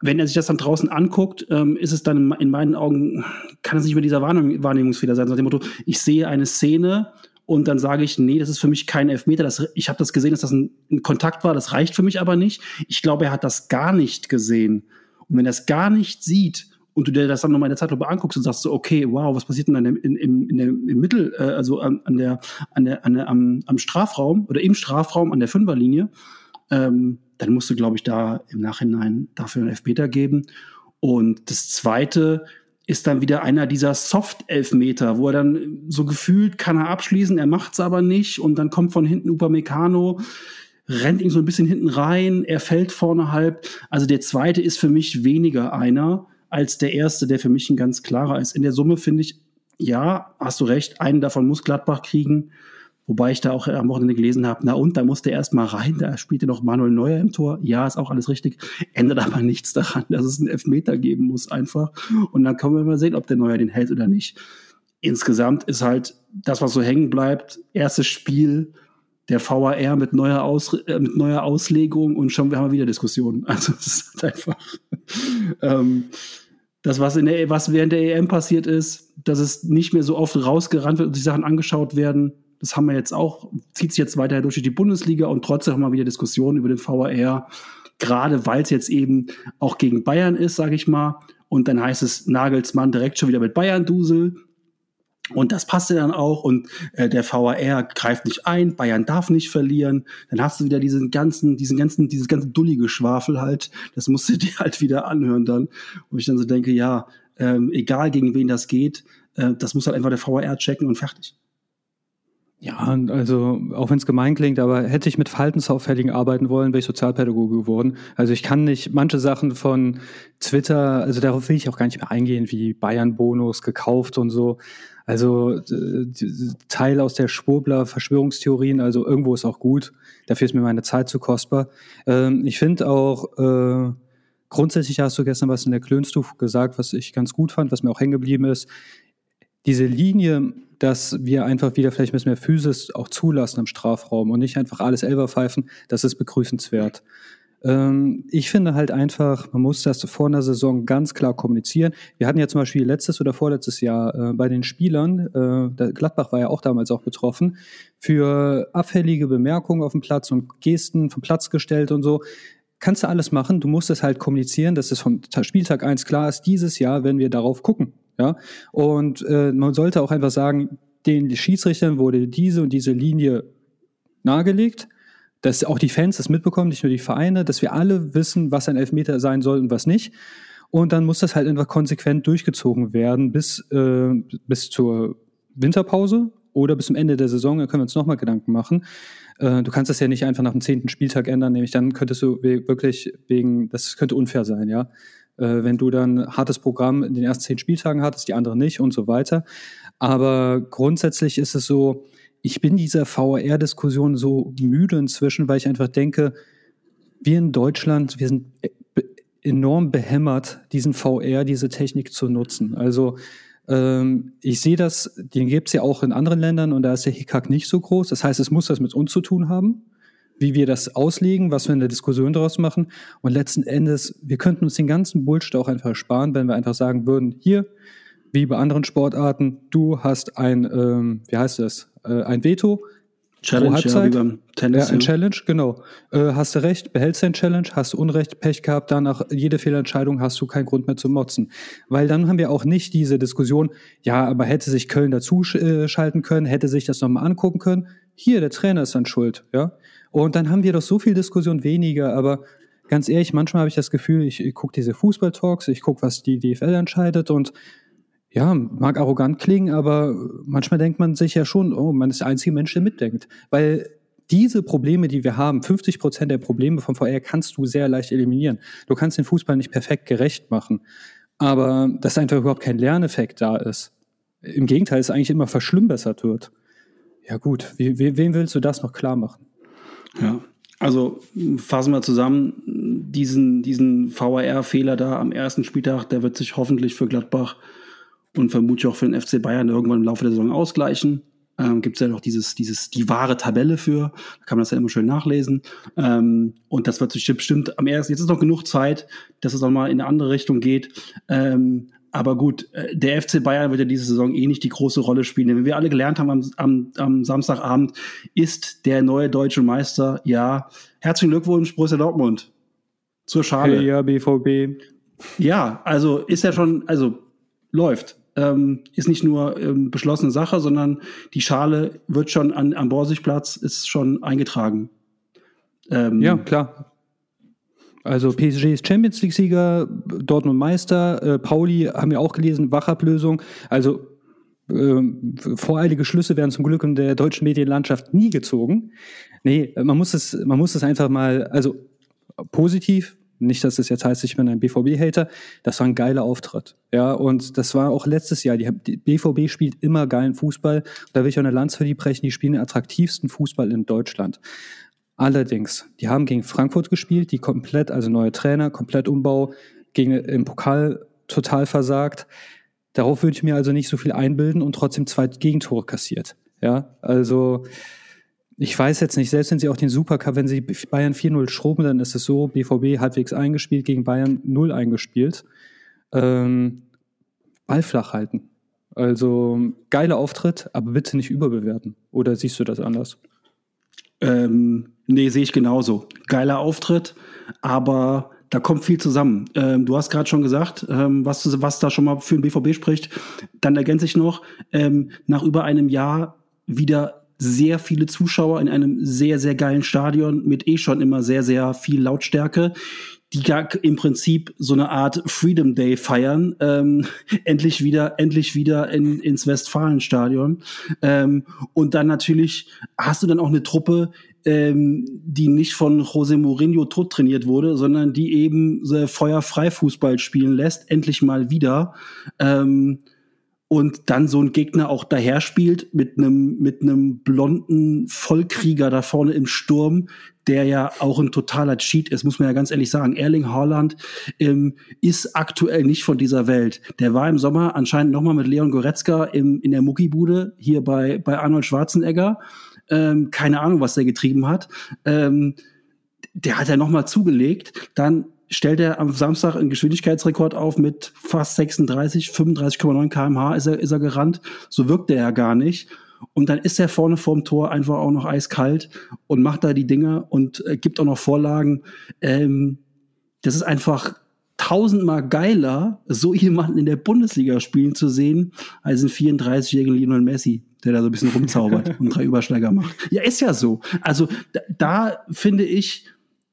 wenn er sich das dann draußen anguckt, ähm, ist es dann in meinen Augen, kann es nicht mehr dieser Wahrnehm Wahrnehmungsfehler sein, nach dem Motto, ich sehe eine Szene und dann sage ich, nee, das ist für mich kein Elfmeter. Das, ich habe das gesehen, dass das ein, ein, Kontakt war, das reicht für mich aber nicht. Ich glaube, er hat das gar nicht gesehen. Und wenn er es gar nicht sieht, und du dir das dann nochmal in der Zeitlupe anguckst und sagst so, okay, wow, was passiert denn in, in, in, in im Mittel, äh, also an, an, der, an der, an der, am, am Strafraum oder im Strafraum an der Fünferlinie, ähm, dann musst du, glaube ich, da im Nachhinein dafür einen Elfmeter geben. Und das Zweite ist dann wieder einer dieser Soft-Elfmeter, wo er dann so gefühlt kann er abschließen, er macht's aber nicht und dann kommt von hinten Upamecano, rennt ihm so ein bisschen hinten rein, er fällt vorne halb. Also der Zweite ist für mich weniger einer, als der erste, der für mich ein ganz klarer ist. In der Summe finde ich, ja, hast du recht, einen davon muss Gladbach kriegen. Wobei ich da auch am Wochenende gelesen habe, na und, da musste er erst mal rein, da spielte noch Manuel Neuer im Tor. Ja, ist auch alles richtig. Ändert aber nichts daran, dass es einen Elfmeter geben muss einfach. Und dann können wir mal sehen, ob der Neuer den hält oder nicht. Insgesamt ist halt das, was so hängen bleibt, erstes Spiel, der VAR mit neuer, Aus, äh, mit neuer Auslegung und schon haben wir wieder Diskussionen. (laughs) Also es ist halt einfach ähm, das, was, in der, was während der EM passiert ist, dass es nicht mehr so oft rausgerannt wird und die Sachen angeschaut werden, das haben wir jetzt auch, zieht sich jetzt weiter durch die Bundesliga und trotzdem haben wir wieder Diskussionen über den VAR, gerade weil es jetzt eben auch gegen Bayern ist, sage ich mal. Und dann heißt es Nagelsmann direkt schon wieder mit Bayern-Dusel. Und das passte dann auch und äh, der VAR greift nicht ein, Bayern darf nicht verlieren. Dann hast du wieder diesen ganzen, diesen ganzen, dieses ganze dullige Schwafel halt. Das musst du (laughs) dir halt wieder anhören dann. Und ich dann so denke, ja, ähm, egal gegen wen das geht, äh, das muss halt einfach der VAR checken und fertig. Ja, also auch wenn es gemein klingt, aber hätte ich mit Verhaltensauffälligen arbeiten wollen, wäre ich Sozialpädagoge geworden. Also ich kann nicht manche Sachen von Twitter, also darauf will ich auch gar nicht mehr eingehen, wie Bayern-Bonus gekauft und so. Also Teil aus der Schwurbler Verschwörungstheorien, also irgendwo ist auch gut. Dafür ist mir meine Zeit zu kostbar. Ähm, ich finde auch, äh, grundsätzlich hast du gestern was in der Klönstuf gesagt, was ich ganz gut fand, was mir auch hängen geblieben ist. Diese Linie, dass wir einfach wieder vielleicht ein bisschen mehr Physis auch zulassen im Strafraum und nicht einfach alles Elber pfeifen, das ist begrüßenswert. Ähm, ich finde halt einfach, man muss das vor einer Saison ganz klar kommunizieren. Wir hatten ja zum Beispiel letztes oder vorletztes Jahr äh, bei den Spielern, äh, Gladbach war ja auch damals auch betroffen, für abfällige Bemerkungen auf dem Platz und Gesten vom Platz gestellt und so. Kannst du alles machen, du musst es halt kommunizieren, dass es vom Spieltag eins klar ist, dieses Jahr, wenn wir darauf gucken. Ja? Und äh, man sollte auch einfach sagen, den Schiedsrichtern wurde diese und diese Linie nahegelegt dass auch die Fans das mitbekommen, nicht nur die Vereine, dass wir alle wissen, was ein Elfmeter sein soll und was nicht. Und dann muss das halt einfach konsequent durchgezogen werden bis, äh, bis zur Winterpause oder bis zum Ende der Saison. Da können wir uns nochmal Gedanken machen. Äh, du kannst das ja nicht einfach nach dem zehnten Spieltag ändern, nämlich dann könntest du wirklich wegen, das könnte unfair sein, ja. Äh, wenn du dann hartes Programm in den ersten zehn Spieltagen hattest, die anderen nicht und so weiter. Aber grundsätzlich ist es so, ich bin dieser VR-Diskussion so müde inzwischen, weil ich einfach denke, wir in Deutschland, wir sind enorm behämmert, diesen VR, diese Technik zu nutzen. Also ähm, ich sehe das, den gibt es ja auch in anderen Ländern und da ist der Hickhack nicht so groß. Das heißt, es muss das mit uns zu tun haben, wie wir das auslegen, was wir in der Diskussion daraus machen. Und letzten Endes, wir könnten uns den ganzen Bullshit auch einfach sparen, wenn wir einfach sagen würden, hier, wie bei anderen Sportarten, du hast ein, ähm, wie heißt das, äh, ein Veto, Challenge, ja, wie beim Tennis. Ja, ein ja. Challenge, genau. Äh, hast du recht, behältst dein Challenge, hast du Unrecht, Pech gehabt, danach jede Fehlentscheidung hast du keinen Grund mehr zu motzen. Weil dann haben wir auch nicht diese Diskussion, ja, aber hätte sich Köln dazu äh, schalten können, hätte sich das nochmal angucken können. Hier, der Trainer ist dann schuld, ja. Und dann haben wir doch so viel Diskussion weniger, aber ganz ehrlich, manchmal habe ich das Gefühl, ich, ich gucke diese Fußball-Talks, ich gucke, was die DFL entscheidet und ja, mag arrogant klingen, aber manchmal denkt man sich ja schon, oh, man ist der einzige Mensch, der mitdenkt. Weil diese Probleme, die wir haben, 50 Prozent der Probleme vom VR kannst du sehr leicht eliminieren. Du kannst den Fußball nicht perfekt gerecht machen. Aber dass einfach überhaupt kein Lerneffekt da ist. Im Gegenteil, es eigentlich immer verschlimmbessert wird. Ja gut, wie, wie, wem willst du das noch klar machen? Ja, also fassen wir zusammen, diesen, diesen VAR-Fehler da am ersten Spieltag, der wird sich hoffentlich für Gladbach und vermutlich auch für den FC Bayern irgendwann im Laufe der Saison ausgleichen. Ähm, Gibt es ja noch dieses, dieses, die wahre Tabelle für, da kann man das ja immer schön nachlesen. Ähm, und das wird sich bestimmt am ersten, jetzt ist noch genug Zeit, dass es auch mal in eine andere Richtung geht. Ähm, aber gut, äh, der FC Bayern wird ja diese Saison eh nicht die große Rolle spielen. Denn wie wir alle gelernt haben am, am, am Samstagabend, ist der neue deutsche Meister, ja, herzlichen Glückwunsch, Borussia Dortmund. Zur Schale. Hey, ja, BVB. Ja, also ist ja schon, also läuft ähm, ist nicht nur ähm, beschlossene Sache, sondern die Schale wird schon an, am Borsigplatz ist schon eingetragen. Ähm, ja, klar. Also PSG ist Champions League-Sieger, Dortmund Meister, äh, Pauli haben wir auch gelesen, Wachablösung. Also äh, voreilige Schlüsse werden zum Glück in der deutschen Medienlandschaft nie gezogen. Nee, man muss es, man muss es einfach mal, also positiv, nicht, dass es jetzt heißt, ich bin ein BVB-Hater. Das war ein geiler Auftritt. Ja, und das war auch letztes Jahr. Die, die BVB spielt immer geilen Fußball. Da will ich auch eine Lanze für die brechen. Die spielen den attraktivsten Fußball in Deutschland. Allerdings, die haben gegen Frankfurt gespielt, die komplett, also neue Trainer, komplett Umbau, gegen, im Pokal total versagt. Darauf würde ich mir also nicht so viel einbilden und trotzdem zwei Gegentore kassiert. Ja, also, ich weiß jetzt nicht, selbst wenn sie auch den Supercup, wenn sie Bayern 4-0 schroben, dann ist es so, BVB halbwegs eingespielt, gegen Bayern 0 eingespielt. Ähm, Ball flach halten. Also geiler Auftritt, aber bitte nicht überbewerten. Oder siehst du das anders? Ähm, nee, sehe ich genauso. Geiler Auftritt, aber da kommt viel zusammen. Ähm, du hast gerade schon gesagt, ähm, was, was da schon mal für den BVB spricht. Dann ergänze ich noch, ähm, nach über einem Jahr wieder sehr viele Zuschauer in einem sehr, sehr geilen Stadion mit eh schon immer sehr, sehr viel Lautstärke, die gar im Prinzip so eine Art Freedom Day feiern, ähm, (laughs) endlich wieder, endlich wieder in, ins Westfalenstadion. Ähm, und dann natürlich hast du dann auch eine Truppe, ähm, die nicht von Jose Mourinho tot trainiert wurde, sondern die eben äh, feuerfrei Fußball spielen lässt, endlich mal wieder. Ähm, und dann so ein Gegner auch daher spielt mit einem mit einem blonden Vollkrieger da vorne im Sturm, der ja auch ein totaler Cheat ist, muss man ja ganz ehrlich sagen. Erling Haaland ähm, ist aktuell nicht von dieser Welt. Der war im Sommer anscheinend noch mal mit Leon Goretzka im, in der Muckibude hier bei bei Arnold Schwarzenegger. Ähm, keine Ahnung, was der getrieben hat. Ähm, der hat ja noch mal zugelegt. Dann stellt er am Samstag einen Geschwindigkeitsrekord auf mit fast 36, 35,9 kmh ist er, ist er gerannt. So wirkt er ja gar nicht. Und dann ist er vorne vorm Tor einfach auch noch eiskalt und macht da die Dinger und äh, gibt auch noch Vorlagen. Ähm, das ist einfach tausendmal geiler, so jemanden in der Bundesliga spielen zu sehen, als einen 34-jährigen Lionel Messi, der da so ein bisschen rumzaubert (laughs) und drei Übersteiger macht. Ja, ist ja so. Also da, da finde ich,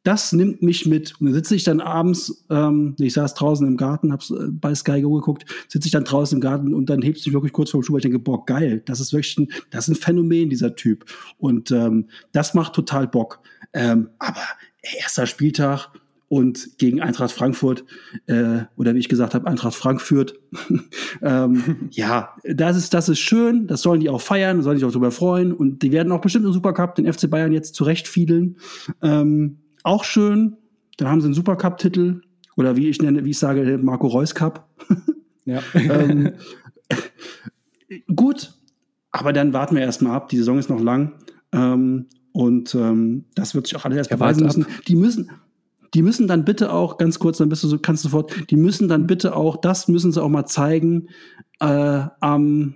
das nimmt mich mit. Und dann sitze ich dann abends, ähm, ich saß draußen im Garten, hab's äh, bei Sky Go geguckt, sitze ich dann draußen im Garten und dann hebst du dich wirklich kurz vor dem Schuh, weil ich denke, boah, geil, das ist wirklich ein, das ist ein Phänomen, dieser Typ. Und ähm, das macht total Bock. Ähm, aber erster Spieltag, und gegen Eintracht Frankfurt äh, oder wie ich gesagt habe, Eintracht Frankfurt. (laughs) ähm, (laughs) ja, das ist, das ist schön, das sollen die auch feiern, sollen sich auch darüber freuen und die werden auch bestimmt im Supercup den FC Bayern jetzt zurechtfiedeln. Ähm, auch schön, da haben sie einen Supercup-Titel oder wie ich nenne, wie ich sage, Marco Reus Cup. (laughs) ja. ähm, (laughs) gut, aber dann warten wir erstmal ab, die Saison ist noch lang. Ähm, und ähm, das wird sich auch alles erst beweisen müssen. Die müssen, die müssen dann bitte auch, ganz kurz, dann bist du so, kannst du sofort, die müssen dann bitte auch, das müssen sie auch mal zeigen, äh, am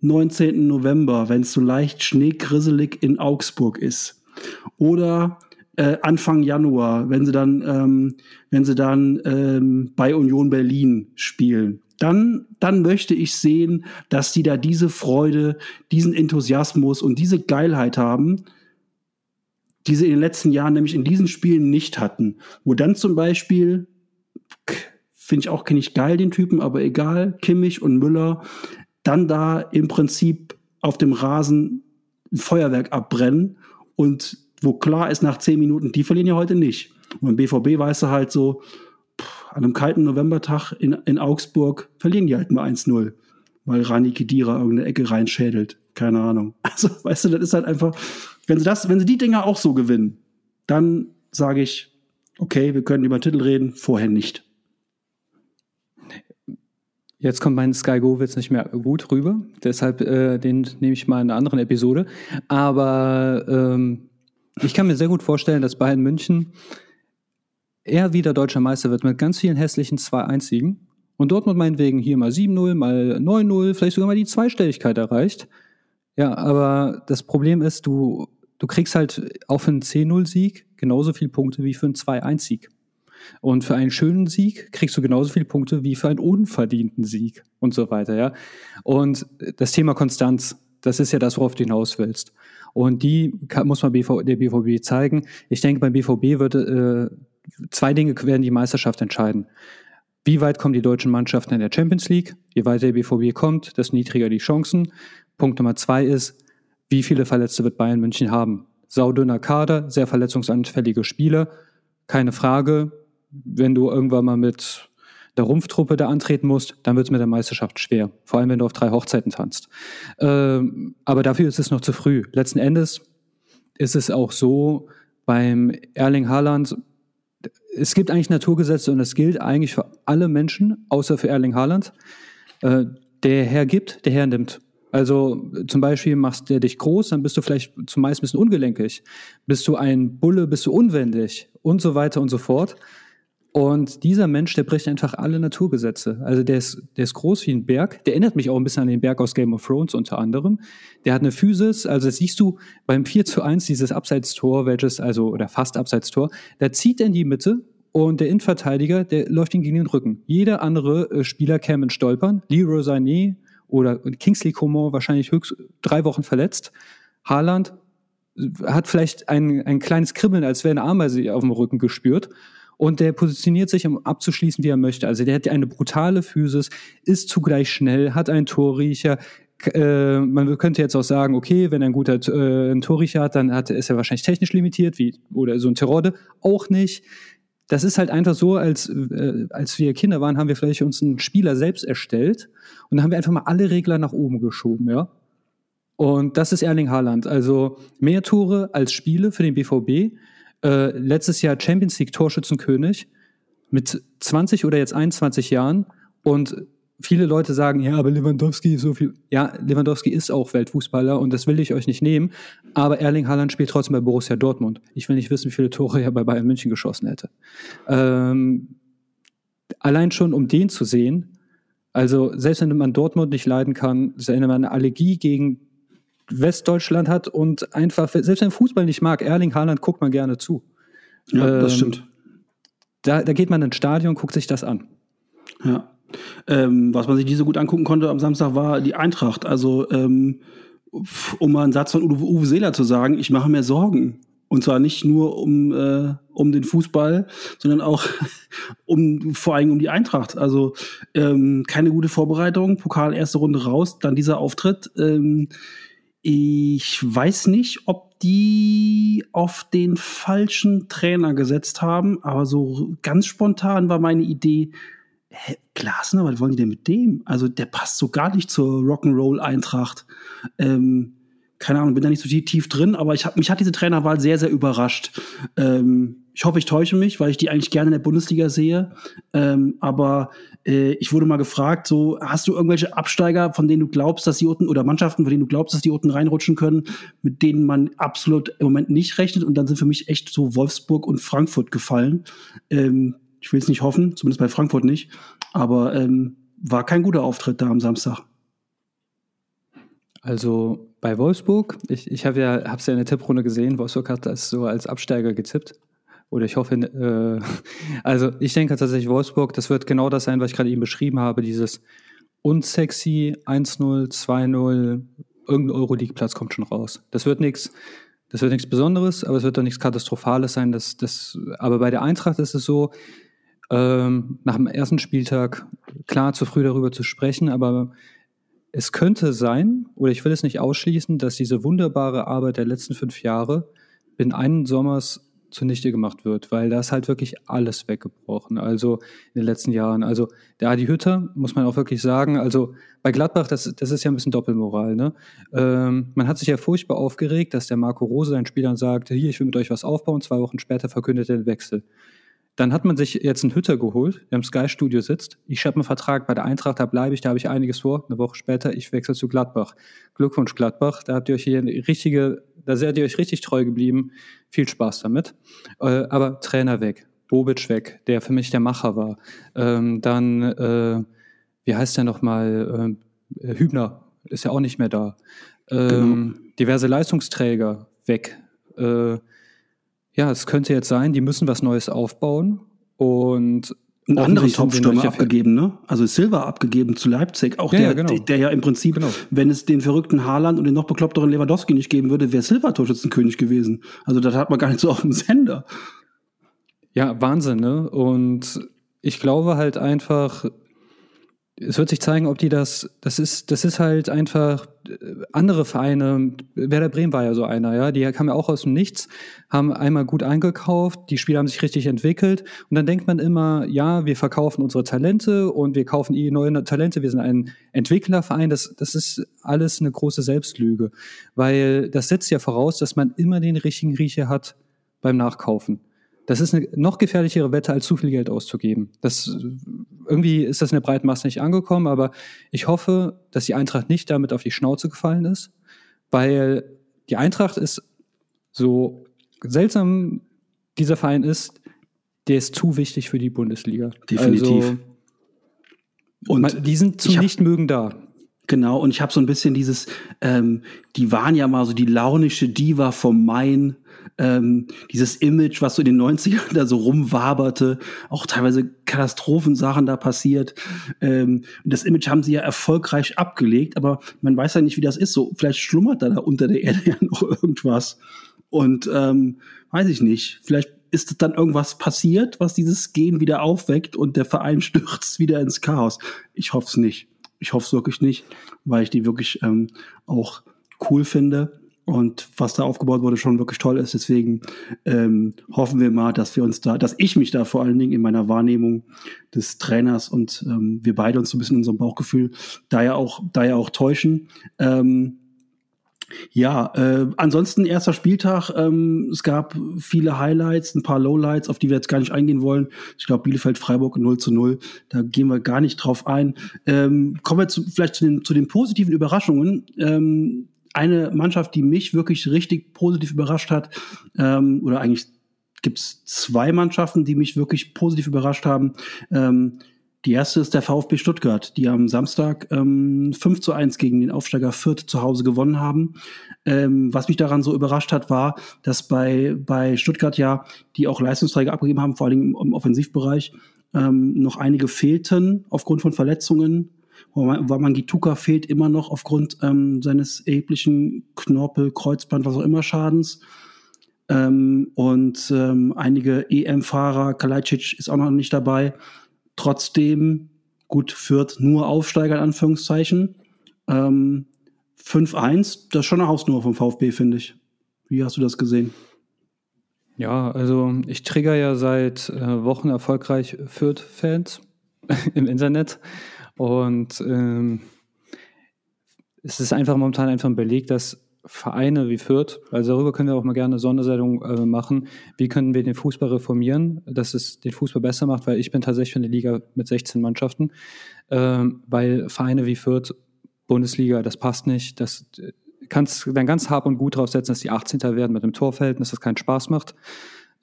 19. November, wenn es so leicht schneegrisselig in Augsburg ist. Oder äh, Anfang Januar, wenn sie dann, ähm, wenn sie dann ähm, bei Union Berlin spielen. Dann, dann möchte ich sehen, dass die da diese Freude, diesen Enthusiasmus und diese Geilheit haben, die sie in den letzten Jahren nämlich in diesen Spielen nicht hatten. Wo dann zum Beispiel, finde ich auch, kenne ich geil den Typen, aber egal, Kimmich und Müller, dann da im Prinzip auf dem Rasen ein Feuerwerk abbrennen und wo klar ist nach zehn Minuten, die verlieren ja heute nicht. Und beim BVB weißt du halt so, pff, an einem kalten Novembertag in, in Augsburg verlieren die halt nur 1-0, weil Rani Kedira irgendeine Ecke reinschädelt. Keine Ahnung. (laughs) Also, weißt du, das ist halt einfach, wenn sie das, wenn sie die Dinger auch so gewinnen, dann sage ich, okay, wir können über Titel reden, vorher nicht. Jetzt kommt mein Sky Go Witz nicht mehr gut rüber, deshalb äh, den nehme ich mal in einer anderen Episode. Aber ähm, ich kann mir sehr gut vorstellen, dass Bayern München eher wieder deutscher Meister wird mit ganz vielen hässlichen 2-1-Siegen und Dortmund meinetwegen hier mal 7-0, mal 9-0, vielleicht sogar mal die Zweistelligkeit erreicht. Ja, aber das Problem ist, du, du kriegst halt auch für einen 10-0-Sieg genauso viele Punkte wie für einen 2-1-Sieg. Und für einen schönen Sieg kriegst du genauso viele Punkte wie für einen unverdienten Sieg und so weiter, ja. Und das Thema Konstanz, das ist ja das, worauf du hinaus willst. Und die kann, muss man BV, der BVB zeigen. Ich denke, beim BVB wird äh, zwei Dinge werden die Meisterschaft entscheiden. Wie weit kommen die deutschen Mannschaften in der Champions League? Je weiter der BVB kommt, desto niedriger die Chancen. Punkt Nummer zwei ist, wie viele Verletzte wird Bayern München haben? Saudünner Kader, sehr verletzungsanfällige Spieler, keine Frage. Wenn du irgendwann mal mit der Rumpftruppe da antreten musst, dann wird es mit der Meisterschaft schwer. Vor allem, wenn du auf drei Hochzeiten tanzt. Ähm, aber dafür ist es noch zu früh. Letzten Endes ist es auch so, beim Erling Haaland, es gibt eigentlich Naturgesetze und das gilt eigentlich für alle Menschen, außer für Erling Haaland. Äh, der Herr gibt, der Herr nimmt. Also zum Beispiel machst du dich groß, dann bist du vielleicht zumeist ein bisschen ungelenkig. Bist du ein Bulle, bist du unwendig und so weiter und so fort. Und dieser Mensch, der bricht einfach alle Naturgesetze. Also der ist, der ist groß wie ein Berg. Der erinnert mich auch ein bisschen an den Berg aus Game of Thrones unter anderem. Der hat eine Physis, also das siehst du beim 4 zu 1 dieses Abseitstor, welches, also, oder fast Abseitstor, da zieht er in die Mitte und der Innenverteidiger, der läuft ihm gegen den Rücken. Jeder andere äh, Spieler käme in Stolpern. Leroy Sané oder Kingsley Coman wahrscheinlich höchst drei Wochen verletzt. Haaland hat vielleicht ein, ein kleines Kribbeln, als wäre eine Ameise auf dem Rücken gespürt. Und der positioniert sich, um abzuschließen, wie er möchte. Also der hat eine brutale Physis, ist zugleich schnell, hat einen Torriecher. Äh, man könnte jetzt auch sagen, okay, wenn er ein guter äh, ein Torriecher hat, dann hat, ist er wahrscheinlich technisch limitiert, wie oder so ein Terode. Auch nicht das ist halt einfach so, als, äh, als wir Kinder waren, haben wir vielleicht uns einen Spieler selbst erstellt und dann haben wir einfach mal alle Regler nach oben geschoben, ja. Und das ist Erling Haaland. Also mehr Tore als Spiele für den BVB. Äh, letztes Jahr Champions League Torschützenkönig mit 20 oder jetzt 21 Jahren und viele Leute sagen, ja, aber Lewandowski ist so viel. Ja, Lewandowski ist auch Weltfußballer und das will ich euch nicht nehmen. Aber Erling Haaland spielt trotzdem bei Borussia Dortmund. Ich will nicht wissen, wie viele Tore er bei Bayern München geschossen hätte. Ähm, allein schon, um den zu sehen, also selbst wenn man Dortmund nicht leiden kann, wenn man eine Allergie gegen Westdeutschland hat und einfach, selbst wenn Fußball nicht mag, Erling Haaland guckt man gerne zu. Ja, ähm, das stimmt. Da, da geht man ins Stadion, guckt sich das an. Ja. Ähm, was man sich nicht so gut angucken konnte am Samstag war die Eintracht. Also, ähm, um mal einen Satz von Uwe, Uwe Seeler zu sagen, ich mache mir Sorgen. Und zwar nicht nur um, äh, um den Fußball, sondern auch (laughs) um vor allem um die Eintracht. Also ähm, keine gute Vorbereitung, Pokal erste Runde raus, dann dieser Auftritt. Ähm, ich weiß nicht, ob die auf den falschen Trainer gesetzt haben, aber so ganz spontan war meine Idee, hä, Glasner, was wollen die denn mit dem? Also der passt so gar nicht zur Rock'n'Roll-Eintracht. Ähm, keine Ahnung, bin da nicht so tief drin, aber ich hab, mich hat diese Trainerwahl sehr, sehr überrascht. Ähm, ich hoffe, ich täusche mich, weil ich die eigentlich gerne in der Bundesliga sehe. Ähm, aber äh, ich wurde mal gefragt, so, hast du irgendwelche Absteiger, von denen du glaubst, dass die unten, oder Mannschaften, von denen du glaubst, dass die unten reinrutschen können, mit denen man absolut im Moment nicht rechnet? Und dann sind für mich echt so Wolfsburg und Frankfurt gefallen. Ähm, ich will es nicht hoffen, zumindest bei Frankfurt nicht. Aber ähm, war kein guter Auftritt da am Samstag. Also bei Wolfsburg, ich, ich habe ja, hab's ja in der Tipprunde gesehen, Wolfsburg hat das so als Absteiger getippt. Oder ich hoffe, äh, (laughs) also ich denke tatsächlich Wolfsburg, das wird genau das sein, was ich gerade eben beschrieben habe, dieses unsexy 1-0, 2-0, irgendein Euroleague-Platz kommt schon raus. Das wird nichts, das wird nichts Besonderes, aber es wird doch nichts Katastrophales sein. Das, das, aber bei der Eintracht ist es so, ähm, nach dem ersten Spieltag, klar, zu früh darüber zu sprechen, aber es könnte sein, oder ich will es nicht ausschließen, dass diese wunderbare Arbeit der letzten fünf Jahre in einem Sommers zunichte gemacht wird, weil da ist halt wirklich alles weggebrochen, also in den letzten Jahren. Also der Adi Hütter, muss man auch wirklich sagen, also bei Gladbach, das, das ist ja ein bisschen Doppelmoral. Ne? Ähm, man hat sich ja furchtbar aufgeregt, dass der Marco Rose seinen Spielern sagt, hier, ich will mit euch was aufbauen, zwei Wochen später verkündet er den Wechsel. Dann hat man sich jetzt einen Hütter geholt, der im Sky-Studio sitzt. Ich habe einen Vertrag bei der Eintracht, da bleibe ich, da habe ich einiges vor. Eine Woche später, ich wechsle zu Gladbach. Glückwunsch, Gladbach. Da habt ihr euch hier eine richtige, da seid ihr euch richtig treu geblieben. Viel Spaß damit. Äh, aber Trainer weg, Bobic weg, der für mich der Macher war. Ähm, dann, äh, wie heißt der nochmal? Äh, Hübner ist ja auch nicht mehr da. Ähm, genau. Diverse Leistungsträger weg. Äh, ja, es könnte jetzt sein, die müssen was Neues aufbauen und einen anderen Topstürmer abgegeben, ne? Also Silva abgegeben zu Leipzig. Auch ja, der, ja, genau. der, der, ja im Prinzip, genau. wenn es den verrückten Haaland und den noch bekloppteren Lewandowski nicht geben würde, wäre Silva Torschützenkönig gewesen. Also das hat man gar nicht so auf dem Sender. Ja, Wahnsinn, ne? Und ich glaube halt einfach, es wird sich zeigen, ob die das, das ist, das ist halt einfach äh, andere Vereine. Werder Bremen war ja so einer, ja. Die kamen ja auch aus dem Nichts, haben einmal gut eingekauft, die Spieler haben sich richtig entwickelt. Und dann denkt man immer, ja, wir verkaufen unsere Talente und wir kaufen neue Talente. Wir sind ein Entwicklerverein. Das, das ist alles eine große Selbstlüge. Weil das setzt ja voraus, dass man immer den richtigen Riecher hat beim Nachkaufen. Das ist eine noch gefährlichere Wette, als zu viel Geld auszugeben. Das, irgendwie ist das in der breiten Masse nicht angekommen, aber ich hoffe, dass die Eintracht nicht damit auf die Schnauze gefallen ist, weil die Eintracht ist so seltsam dieser Verein ist, der ist zu wichtig für die Bundesliga. Definitiv. Also, und die sind zum Nichtmögen da. Genau, und ich habe so ein bisschen dieses, ähm, die waren ja mal so die launische Diva vom Main ähm, dieses Image, was so in den 90ern da so rumwaberte, auch teilweise Katastrophensachen da passiert. Ähm, das Image haben sie ja erfolgreich abgelegt, aber man weiß ja nicht, wie das ist. So, vielleicht schlummert da, da unter der Erde (laughs) ja noch irgendwas. Und ähm, weiß ich nicht, vielleicht ist dann irgendwas passiert, was dieses Gen wieder aufweckt und der Verein (laughs) stürzt wieder ins Chaos. Ich hoffe es nicht. Ich hoffe es wirklich nicht, weil ich die wirklich ähm, auch cool finde und was da aufgebaut wurde, schon wirklich toll ist. Deswegen ähm, hoffen wir mal, dass wir uns da, dass ich mich da vor allen Dingen in meiner Wahrnehmung des Trainers und ähm, wir beide uns so ein bisschen in unserem Bauchgefühl da ja auch, da ja auch täuschen. Ähm, ja, äh, ansonsten erster Spieltag. Ähm, es gab viele Highlights, ein paar Lowlights, auf die wir jetzt gar nicht eingehen wollen. Ich glaube, Bielefeld-Freiburg 0 zu 0. Da gehen wir gar nicht drauf ein. Ähm, kommen wir zu, vielleicht zu den, zu den positiven Überraschungen. Ähm, eine Mannschaft, die mich wirklich richtig positiv überrascht hat, ähm, oder eigentlich gibt es zwei Mannschaften, die mich wirklich positiv überrascht haben. Ähm, die erste ist der VfB Stuttgart, die am Samstag ähm, 5 zu 1 gegen den Aufsteiger Fürth zu Hause gewonnen haben. Ähm, was mich daran so überrascht hat, war, dass bei, bei Stuttgart ja, die auch Leistungsträger abgegeben haben, vor allem im, im Offensivbereich, ähm, noch einige fehlten aufgrund von Verletzungen. Wamangituka fehlt immer noch aufgrund ähm, seines erheblichen Knorpel, Kreuzband, was auch immer Schadens. ähm, und ähm, einige EM-Fahrer, Kalajdzic ist auch noch nicht dabei. Trotzdem, gut, führt nur Aufsteiger in Anführungszeichen. Ähm, 5-1, das ist schon eine Hausnummer vom VfB, finde ich. Wie hast du das gesehen? Ja, also ich trigger ja seit äh, Wochen erfolgreich Fürth-Fans (laughs) im Internet und ähm, es ist einfach momentan einfach ein Beleg, dass Vereine wie Fürth, also darüber können wir auch mal gerne eine Sondersendung äh, machen, wie können wir den Fußball reformieren, dass es den Fußball besser macht, weil ich bin tatsächlich für eine Liga mit 16 Mannschaften, ähm, weil Vereine wie Fürth, Bundesliga, das passt nicht, das äh, kannst dann ganz hart und gut draufsetzen, dass die 18. werden mit dem Torverhältnis, das keinen Spaß macht.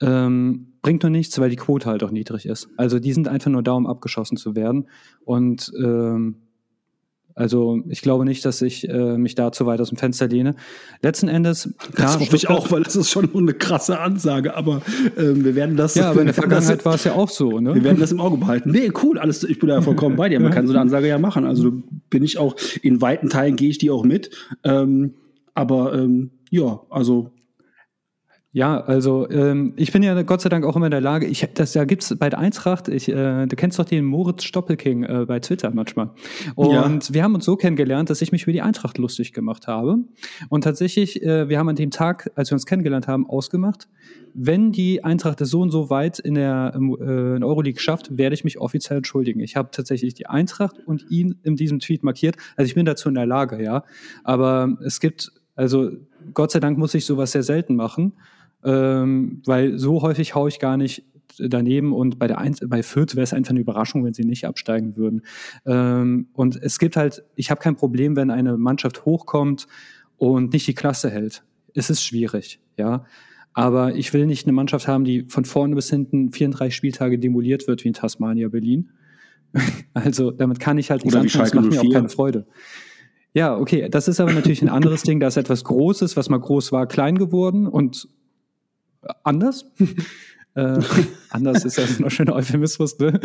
Ähm, bringt nur nichts, weil die Quote halt auch niedrig ist. Also die sind einfach nur da, um abgeschossen zu werden. Und ähm, also ich glaube nicht, dass ich äh, mich da zu weit aus dem Fenster lehne. Letzten Endes, klar, das hoffe ich auch, weil das ist schon eine krasse Ansage. Aber ähm, wir werden das. Ja, aber in der (laughs) Vergangenheit war es ja auch so. Ne? Wir werden das im Auge behalten. Nee, cool, alles. Ich bin da vollkommen bei dir. Man kann so eine Ansage ja machen. Also bin ich auch in weiten Teilen gehe ich die auch mit. Ähm, aber ähm, ja, also ja, also ähm, ich bin ja Gott sei Dank auch immer in der Lage, ich, das, da gibt's bei der Eintracht, ich, äh, du kennst doch den Moritz Stoppelking äh, bei Twitter manchmal. Und ja. wir haben uns so kennengelernt, dass ich mich über die Eintracht lustig gemacht habe. Und tatsächlich, äh, wir haben an dem Tag, als wir uns kennengelernt haben, ausgemacht, wenn die Eintracht es so und so weit in der, äh, in Euroleague schafft, werde ich mich offiziell entschuldigen. Ich habe tatsächlich die Eintracht und ihn in diesem Tweet markiert. Also ich bin dazu in der Lage, ja. Aber es gibt, also Gott sei Dank muss ich sowas sehr selten machen ähm, weil so häufig haue ich gar nicht daneben und bei der Einz bei Fürth wäre es einfach eine Überraschung, wenn sie nicht absteigen würden. Ähm, und es gibt halt, ich habe kein Problem, wenn eine Mannschaft hochkommt und nicht die Klasse hält. Es ist schwierig, ja. Aber ich will nicht eine Mannschaft haben, die von vorne bis hinten 34 Spieltage demoliert wird wie in Tasmania Berlin. (laughs) also damit kann ich halt nicht anfangen, das macht mir auch keine Freude. Ja, okay, das ist aber natürlich ein anderes Ding. Da ist etwas Großes, was mal groß war, klein geworden und anders. (laughs) äh, anders ist ja ein noch schöner Euphemismus, ne?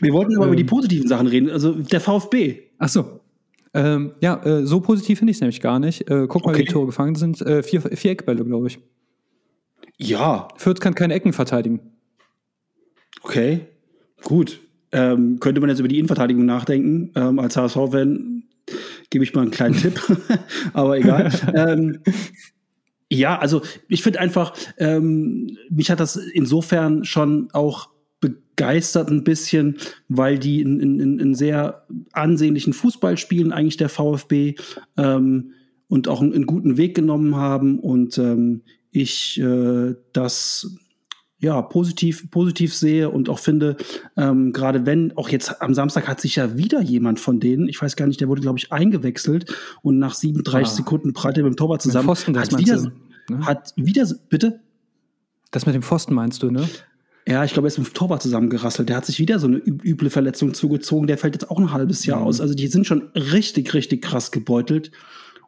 Wir wollten aber ähm, über die ähm. positiven Sachen reden, also der VfB. Ach so. Ähm, ja, äh, so positiv finde ich es nämlich gar nicht. Äh, guck mal, okay. wie die Tore gefangen sind. Äh, vier, vier Eckbälle, glaube ich. Ja. Fürth kann keine Ecken verteidigen. Okay, gut. Ähm, könnte man jetzt über die Innenverteidigung nachdenken. Ähm, als HSV-Fan gebe ich mal einen kleinen Tipp, (laughs) aber egal. (laughs) ähm, ja, also ich finde einfach, ähm, mich hat das insofern schon auch begeistert ein bisschen, weil die in, in, in sehr ansehnlichen Fußball spielen, eigentlich der VfB, ähm, und auch einen, einen, guten Weg genommen haben und ähm, ich äh, das ja positiv positiv sehe und auch finde ähm, gerade wenn auch jetzt am Samstag hat sich ja wieder jemand von denen ich weiß gar nicht der wurde glaube ich eingewechselt und nach 37 ah. Sekunden prallte mit dem Torwart zusammen Pfosten, hat wieder, Ne? Hat wieder, bitte? Das mit dem Pfosten meinst du, ne? Ja, ich glaube, er ist mit dem Torwart zusammengerasselt. Der hat sich wieder so eine üble Verletzung zugezogen. Der fällt jetzt auch ein halbes Jahr mhm. aus. Also die sind schon richtig, richtig krass gebeutelt.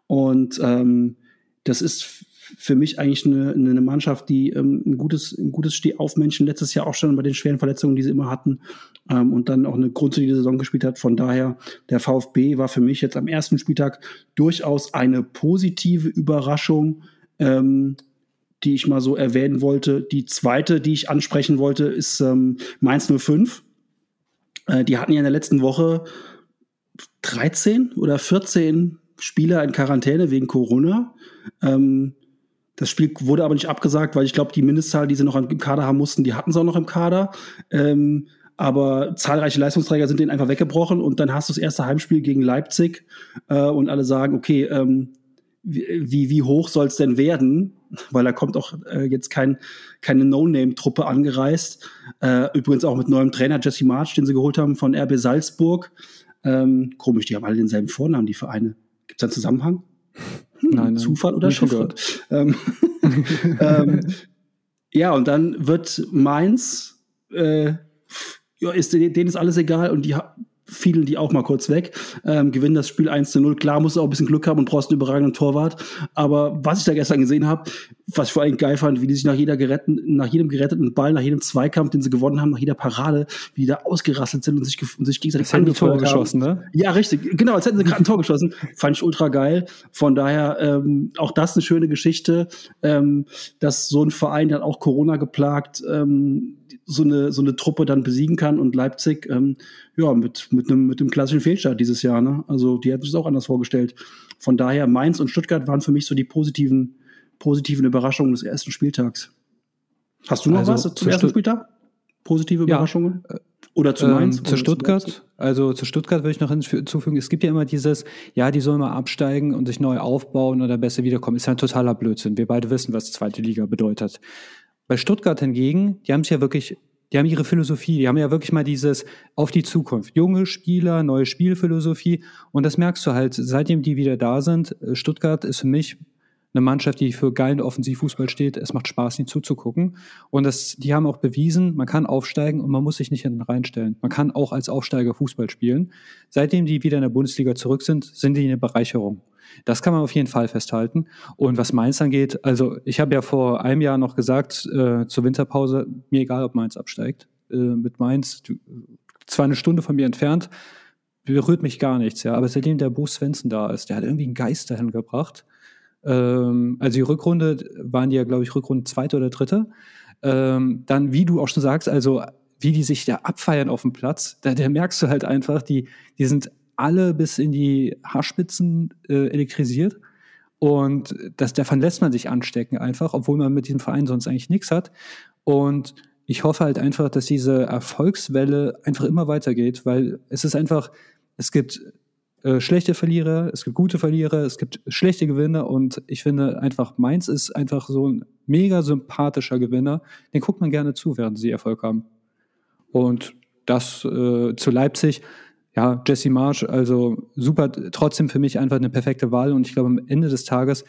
Und ähm, das ist für mich eigentlich eine, eine Mannschaft, die ähm, ein gutes, ein gutes Stehaufmenschen letztes Jahr auch schon bei den schweren Verletzungen, die sie immer hatten, ähm, und dann auch eine grundsolide Saison gespielt hat. Von daher, der VfB war für mich jetzt am ersten Spieltag durchaus eine positive Überraschung ähm, die ich mal so erwähnen wollte. Die zweite, die ich ansprechen wollte, ist ähm, Mainz 05. Äh, die hatten ja in der letzten Woche 13 oder 14 Spieler in Quarantäne wegen Corona. Ähm, das Spiel wurde aber nicht abgesagt, weil ich glaube, die Mindestzahl, die sie noch im Kader haben mussten, die hatten sie auch noch im Kader. Ähm, aber zahlreiche Leistungsträger sind denen einfach weggebrochen und dann hast du das erste Heimspiel gegen Leipzig äh, und alle sagen, okay, ähm, wie, wie hoch soll es denn werden? Weil da kommt auch äh, jetzt kein, keine No-Name-Truppe angereist. Äh, übrigens auch mit neuem Trainer Jesse March, den sie geholt haben von RB Salzburg. Ähm, komisch, die haben alle denselben Vornamen, die Vereine. Gibt es einen Zusammenhang? Hm, nein, Zufall oder Schiffre? Ähm, (laughs) ähm, ja, und dann wird Mainz, äh, ja, ist, denen ist alles egal und die fielen die auch mal kurz weg, ähm, gewinnen das Spiel 1 zu 0. Klar, musst du auch ein bisschen Glück haben und brauchst einen überragenden Torwart. Aber was ich da gestern gesehen habe, was ich vor allem geil fand, wie die sich nach jeder geretten, nach jedem geretteten Ball, nach jedem Zweikampf, den sie gewonnen haben, nach jeder Parade, wie die da ausgerasselt sind und sich, und sich gegenseitig angefeuert geschossen, ne? Ja, richtig. Genau, als hätten sie gerade ein Tor geschossen. Fand ich ultra geil. Von daher ähm, auch das eine schöne Geschichte, ähm, dass so ein Verein dann auch Corona geplagt ähm, so eine, so eine Truppe dann besiegen kann und Leipzig, ähm, ja, mit, mit einem, mit einem klassischen Fehlstart dieses Jahr, ne? Also, die hätten sich das auch anders vorgestellt. Von daher, Mainz und Stuttgart waren für mich so die positiven, positiven Überraschungen des ersten Spieltags. Hast du noch also, was zum ersten Spieltag? Positive Überraschungen? Ja. Oder zu Mainz? Ähm, zu Stuttgart. Zu also zu Stuttgart würde ich noch hinzufügen, es gibt ja immer dieses, ja, die sollen mal absteigen und sich neu aufbauen oder besser wiederkommen. Ist ja ein totaler Blödsinn. Wir beide wissen, was zweite Liga bedeutet. Bei Stuttgart hingegen, die haben es ja wirklich, die haben ihre Philosophie, die haben ja wirklich mal dieses auf die Zukunft. Junge Spieler, neue Spielphilosophie. Und das merkst du halt, seitdem die wieder da sind. Äh, Stuttgart ist für mich eine Mannschaft, die für geilen Offensivfußball steht. Es macht Spaß, ihnen zuzugucken. Und das, die haben auch bewiesen, man kann aufsteigen und man muss sich nicht hinten reinstellen. Man kann auch als Aufsteiger Fußball spielen. Seitdem die wieder in der Bundesliga zurück sind, sind die eine Bereicherung. Das kann man auf jeden Fall festhalten. Und was Mainz angeht, also ich habe ja vor einem Jahr noch gesagt, äh, zur Winterpause, mir egal, ob Mainz absteigt. Äh, mit Mainz, zwar eine Stunde von mir entfernt, berührt mich gar nichts, ja. Aber seitdem der Bo Svensson da ist, der hat irgendwie einen Geist dahin gebracht. Ähm, also die Rückrunde waren die ja, glaube ich, Rückrunde zweite oder dritte. Ähm, dann, wie du auch schon sagst, also wie die sich da abfeiern auf dem Platz, da, da merkst du halt einfach, die, die sind alle bis in die Haarspitzen äh, elektrisiert. Und das, davon lässt man sich anstecken einfach, obwohl man mit diesem Verein sonst eigentlich nichts hat. Und ich hoffe halt einfach, dass diese Erfolgswelle einfach immer weitergeht, weil es ist einfach, es gibt äh, schlechte Verlierer, es gibt gute Verlierer, es gibt schlechte Gewinner und ich finde einfach, Mainz ist einfach so ein mega sympathischer Gewinner. Den guckt man gerne zu, während sie Erfolg haben. Und das äh, zu Leipzig, ja, Jesse Marsch, also super, trotzdem für mich einfach eine perfekte Wahl und ich glaube, am Ende des Tages,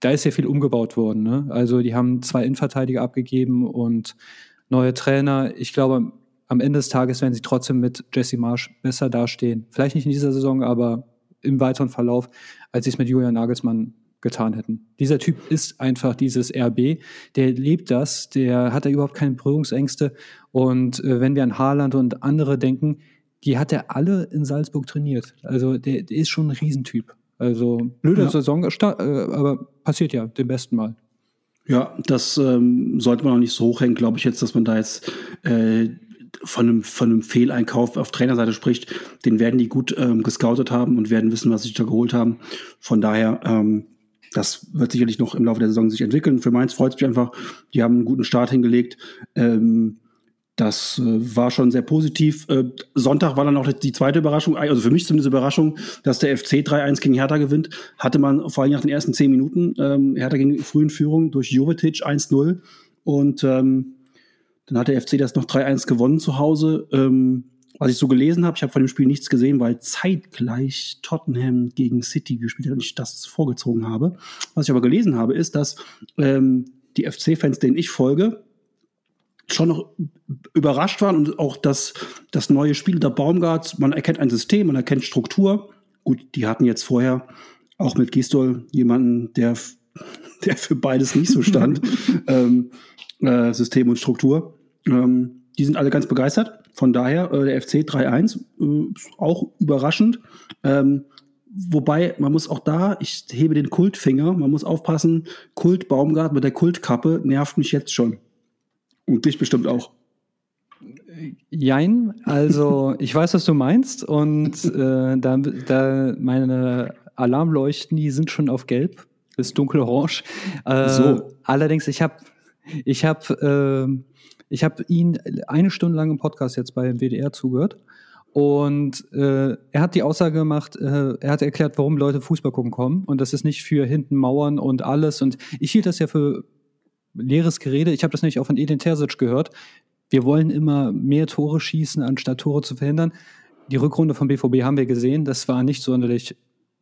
da ist ja viel umgebaut worden. Ne? Also die haben zwei Innenverteidiger abgegeben und neue Trainer. Ich glaube, am Ende des Tages werden sie trotzdem mit Jesse Marsch besser dastehen. Vielleicht nicht in dieser Saison, aber im weiteren Verlauf, als sie es mit Julian Nagelsmann getan hätten. Dieser Typ ist einfach dieses RB, der lebt das, der hat da überhaupt keine Berührungsängste. Und äh, wenn wir an Haaland und andere denken, die hat er alle in Salzburg trainiert. Also der, der ist schon ein Riesentyp. Also blöde ja. Saison, äh, aber passiert ja dem besten Mal. Ja, das ähm, sollte man auch nicht so hochhängen, glaube ich jetzt, dass man da jetzt äh, von einem, von einem Fehleinkauf auf Trainerseite spricht, den werden die gut ähm, gescoutet haben und werden wissen, was sie da geholt haben. Von daher, ähm, das wird sicherlich noch im Laufe der Saison sich entwickeln. Für Mainz freut es mich einfach. Die haben einen guten Start hingelegt. Ähm, das äh, war schon sehr positiv. Äh, Sonntag war dann auch die zweite Überraschung, also für mich zumindest Überraschung, dass der FC 3-1 gegen Hertha gewinnt. Hatte man vor allem nach den ersten zehn Minuten. Ähm, Hertha ging frühen Führung durch Jovetic 1-0. Und ähm, dann hat der FC das noch 3-1 gewonnen zu Hause. Ähm, was ich so gelesen habe, ich habe von dem Spiel nichts gesehen, weil zeitgleich Tottenham gegen City gespielt hat und ich das vorgezogen habe. Was ich aber gelesen habe, ist, dass ähm, die FC-Fans, denen ich folge, schon noch überrascht waren und auch das, das neue Spiel der Baumgart, man erkennt ein System, man erkennt Struktur. Gut, die hatten jetzt vorher auch mit Gistol jemanden, der, (laughs) der für beides nicht so stand. (laughs) ähm, äh, System und Struktur. Ähm, die sind alle ganz begeistert. Von daher, äh, der FC 3-1, äh, auch überraschend. Ähm, wobei, man muss auch da, ich hebe den Kultfinger, man muss aufpassen, Kult Baumgart mit der Kultkappe nervt mich jetzt schon. Und dich bestimmt auch. Jein, also (laughs) ich weiß, was du meinst und äh, da, da meine Alarmleuchten, die sind schon auf gelb bis dunkelorange. Äh, so. Allerdings, ich habe ich habe äh, ich hab ihn eine Stunde lang im Podcast jetzt beim WDR zugehört. Und äh, er hat die Aussage gemacht, äh, er hat erklärt, warum Leute Fußball gucken kommen. Und das ist nicht für hinten Mauern und alles. Und ich hielt das ja für leeres Gerede. Ich habe das nämlich auch von Edin Terzic gehört. Wir wollen immer mehr Tore schießen, anstatt Tore zu verhindern. Die Rückrunde vom BVB haben wir gesehen. Das war nicht sonderlich,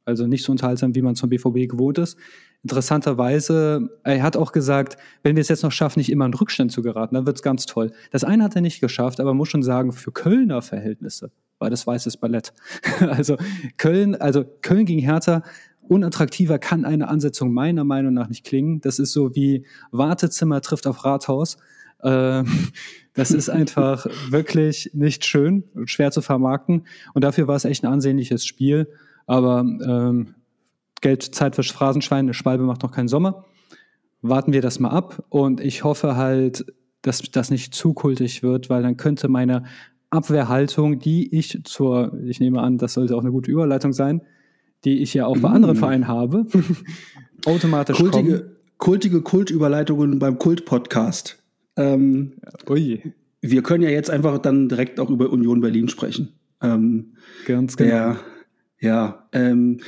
also nicht so unterhaltsam, wie man zum BVB gewohnt ist interessanterweise, er hat auch gesagt, wenn wir es jetzt noch schaffen, nicht immer in Rückstand zu geraten, dann wird es ganz toll. Das eine hat er nicht geschafft, aber muss schon sagen, für Kölner Verhältnisse beides weißes Ballett. (laughs) also Köln, also Köln gegen Hertha, unattraktiver kann eine Ansetzung meiner Meinung nach nicht klingen. Das ist so wie Wartezimmer trifft auf Rathaus. Ähm, (laughs) das ist einfach wirklich nicht schön, schwer zu vermarkten. Und dafür war es echt ein ansehnliches Spiel. Aber ähm, Geld, Zeit fürs Phrasenschwein, eine Schwalbe macht noch keinen Sommer. Warten wir das mal ab. Und ich hoffe halt, dass das nicht zu kultig wird, weil dann könnte meine Abwehrhaltung, die ich zur, ich nehme an, das sollte auch eine gute Überleitung sein, die ich ja auch bei mm. anderen Vereinen habe, (laughs) automatisch kultige, kommen. Kultige Kultüberleitungen beim Kult-Podcast. Ähm, Ui. Wir können ja jetzt einfach dann direkt auch über Union Berlin sprechen. Ähm, Ganz genau. Der, ja, ähm,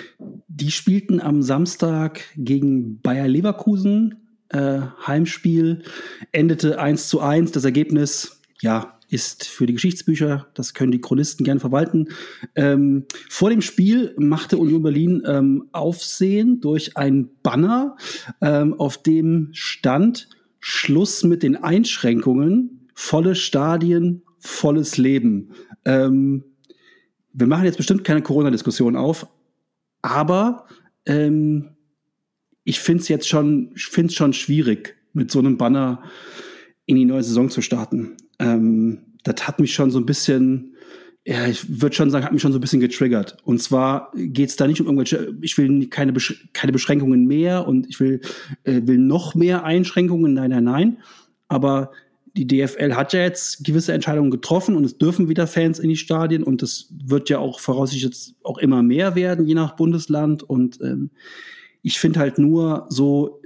die spielten am Samstag gegen Bayer Leverkusen. Äh, Heimspiel endete 1 zu 1. Das Ergebnis, ja, ist für die Geschichtsbücher, das können die Chronisten gern verwalten. Ähm, vor dem Spiel machte Union Berlin ähm, Aufsehen durch ein Banner, ähm, auf dem stand Schluss mit den Einschränkungen, volle Stadien, volles Leben. Ähm, wir machen jetzt bestimmt keine Corona-Diskussion auf, aber ähm, ich finde es jetzt schon, find's schon schwierig, mit so einem Banner in die neue Saison zu starten. Ähm, das hat mich schon so ein bisschen, ja, ich würde schon sagen, hat mich schon so ein bisschen getriggert. Und zwar geht es da nicht um irgendwelche, ich will keine, Besch keine Beschränkungen mehr und ich will, äh, will noch mehr Einschränkungen. Nein, nein, nein. Aber die DFL hat ja jetzt gewisse Entscheidungen getroffen und es dürfen wieder Fans in die Stadien und es wird ja auch voraussichtlich jetzt auch immer mehr werden, je nach Bundesland. Und ähm, ich finde halt nur so,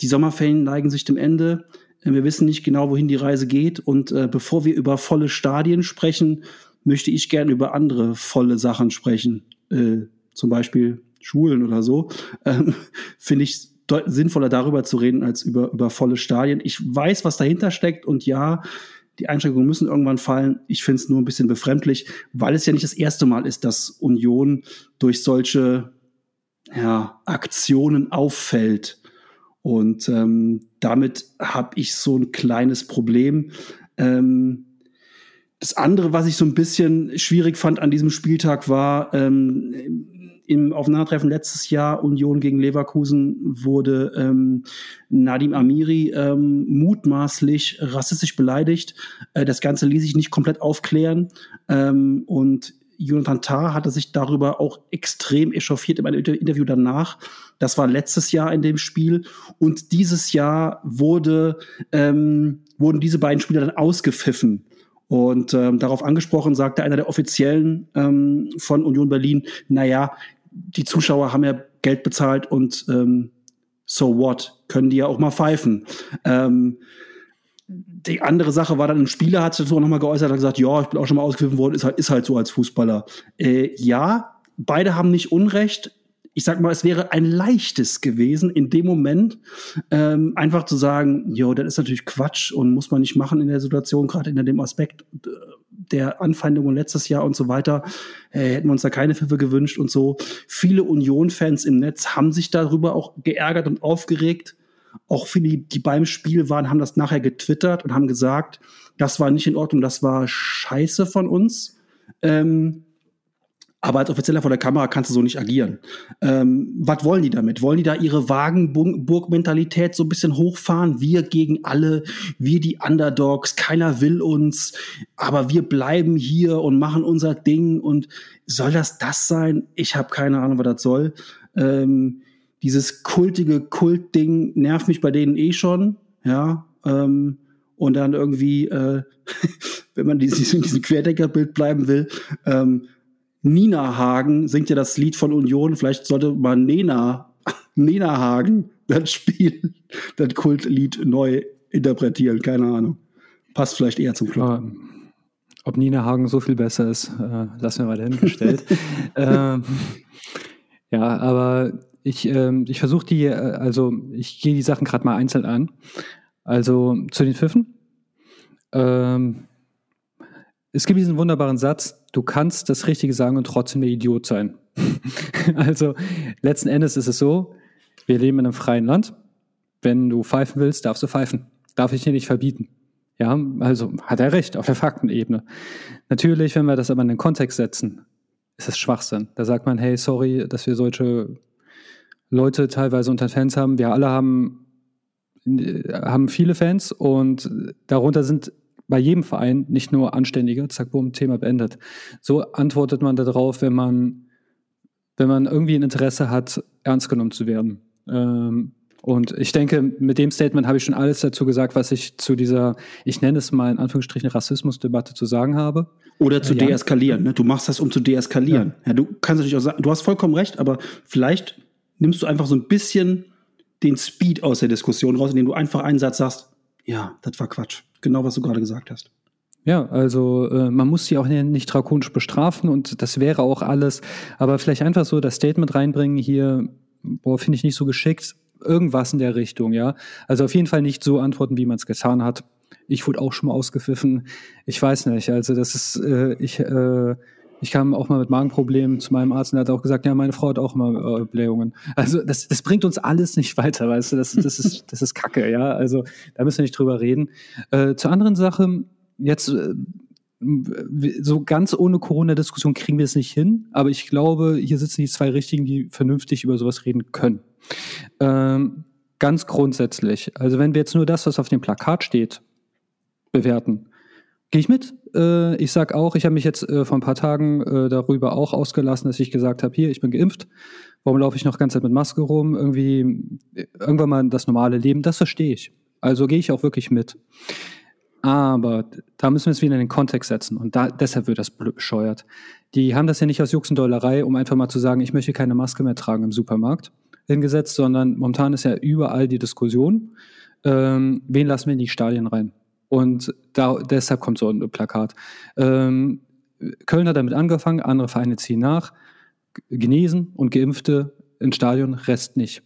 die Sommerferien neigen sich dem Ende. Wir wissen nicht genau, wohin die Reise geht. Und äh, bevor wir über volle Stadien sprechen, möchte ich gerne über andere volle Sachen sprechen, äh, zum Beispiel Schulen oder so, ähm, (laughs) finde ich sinnvoller darüber zu reden als über, über volle Stadien. Ich weiß, was dahinter steckt und ja, die Einschränkungen müssen irgendwann fallen. Ich finde es nur ein bisschen befremdlich, weil es ja nicht das erste Mal ist, dass Union durch solche ja, Aktionen auffällt. Und ähm, damit habe ich so ein kleines Problem. Ähm, das andere, was ich so ein bisschen schwierig fand an diesem Spieltag, war ähm, im Aufeinandertreffen letztes Jahr Union gegen Leverkusen wurde ähm, Nadim Amiri ähm, mutmaßlich rassistisch beleidigt. Äh, das Ganze ließ sich nicht komplett aufklären ähm, und Jonathan Tah hatte sich darüber auch extrem echauffiert in einem Interview danach. Das war letztes Jahr in dem Spiel und dieses Jahr wurde, ähm, wurden diese beiden Spieler dann ausgepfiffen. Und ähm, darauf angesprochen sagte einer der Offiziellen ähm, von Union Berlin, naja, die Zuschauer haben ja Geld bezahlt und ähm, so what, können die ja auch mal pfeifen. Ähm, die andere Sache war dann, ein Spieler hat sich dazu auch nochmal geäußert, hat gesagt, ja, ich bin auch schon mal ausgepfiffen worden, ist halt, ist halt so als Fußballer. Äh, ja, beide haben nicht Unrecht ich sag mal, es wäre ein leichtes gewesen, in dem Moment ähm, einfach zu sagen, jo, das ist natürlich Quatsch und muss man nicht machen in der Situation, gerade in dem Aspekt äh, der Anfeindungen letztes Jahr und so weiter, äh, hätten wir uns da keine Pfiffe gewünscht und so. Viele Union-Fans im Netz haben sich darüber auch geärgert und aufgeregt. Auch viele, die beim Spiel waren, haben das nachher getwittert und haben gesagt, das war nicht in Ordnung, das war scheiße von uns. Ähm, aber als Offizieller vor der Kamera kannst du so nicht agieren. Ähm, was wollen die damit? Wollen die da ihre Wagenburg-Mentalität so ein bisschen hochfahren? Wir gegen alle, wir die Underdogs, keiner will uns, aber wir bleiben hier und machen unser Ding. Und soll das das sein? Ich habe keine Ahnung, was das soll. Ähm, dieses kultige Kultding nervt mich bei denen eh schon. Ja. Ähm, und dann irgendwie, äh, (laughs) wenn man in diesem Querdeckerbild bleiben will, ähm, Nina Hagen singt ja das Lied von Union. Vielleicht sollte man Nena, (laughs) Nena Hagen das Spiel, das Kultlied neu interpretieren. Keine Ahnung. Passt vielleicht eher zum Club. Ob Nina Hagen so viel besser ist, äh, lassen wir mal dahingestellt. (laughs) ähm, ja, aber ich, ähm, ich versuche die, äh, also ich gehe die Sachen gerade mal einzeln an. Also zu den Pfiffen. Ähm, es gibt diesen wunderbaren Satz, du kannst das Richtige sagen und trotzdem der Idiot sein. (laughs) also letzten Endes ist es so, wir leben in einem freien Land. Wenn du pfeifen willst, darfst du pfeifen. Darf ich dir nicht verbieten. Ja, also hat er recht auf der Faktenebene. Natürlich, wenn wir das aber in den Kontext setzen, ist es Schwachsinn. Da sagt man, hey, sorry, dass wir solche Leute teilweise unter Fans haben. Wir alle haben, haben viele Fans und darunter sind bei jedem Verein nicht nur Anständige, zack, boom, Thema beendet. So antwortet man darauf, wenn man, wenn man irgendwie ein Interesse hat, ernst genommen zu werden. Ähm, und ich denke, mit dem Statement habe ich schon alles dazu gesagt, was ich zu dieser, ich nenne es mal in Anführungsstrichen Rassismusdebatte zu sagen habe. Oder zu ja. deeskalieren. Ne? Du machst das, um zu deeskalieren. Ja. ja. du kannst natürlich auch sagen, du hast vollkommen recht, aber vielleicht nimmst du einfach so ein bisschen den Speed aus der Diskussion raus, indem du einfach einen Satz sagst, ja, das war Quatsch. Genau, was du gerade gesagt hast. Ja, also äh, man muss sie auch nicht drakonisch bestrafen und das wäre auch alles, aber vielleicht einfach so das Statement reinbringen hier, boah, finde ich nicht so geschickt, irgendwas in der Richtung, ja. Also auf jeden Fall nicht so antworten, wie man es getan hat. Ich wurde auch schon mal ausgepfiffen. Ich weiß nicht, also das ist, äh, ich, äh, ich kam auch mal mit Magenproblemen zu meinem Arzt und er hat auch gesagt, ja, meine Frau hat auch immer äh, Blähungen. Also das, das bringt uns alles nicht weiter, weißt du, das, das, ist, (laughs) das ist Kacke, ja. Also da müssen wir nicht drüber reden. Äh, zur anderen Sache, jetzt äh, so ganz ohne Corona-Diskussion kriegen wir es nicht hin, aber ich glaube, hier sitzen die zwei Richtigen, die vernünftig über sowas reden können. Ähm, ganz grundsätzlich, also wenn wir jetzt nur das, was auf dem Plakat steht, bewerten, Gehe ich mit. Äh, ich sag auch, ich habe mich jetzt äh, vor ein paar Tagen äh, darüber auch ausgelassen, dass ich gesagt habe, hier, ich bin geimpft. Warum laufe ich noch ganz Zeit mit Maske rum? Irgendwie irgendwann mal das normale Leben, das verstehe ich. Also gehe ich auch wirklich mit. Aber da müssen wir es wieder in den Kontext setzen und da, deshalb wird das bescheuert. Die haben das ja nicht aus Juxendollerei, um einfach mal zu sagen, ich möchte keine Maske mehr tragen im Supermarkt hingesetzt, sondern momentan ist ja überall die Diskussion, ähm, wen lassen wir in die Stadien rein? Und da, deshalb kommt so ein Plakat. Ähm, Köln hat damit angefangen, andere Vereine ziehen nach. Genesen und Geimpfte ins Stadion, Rest nicht.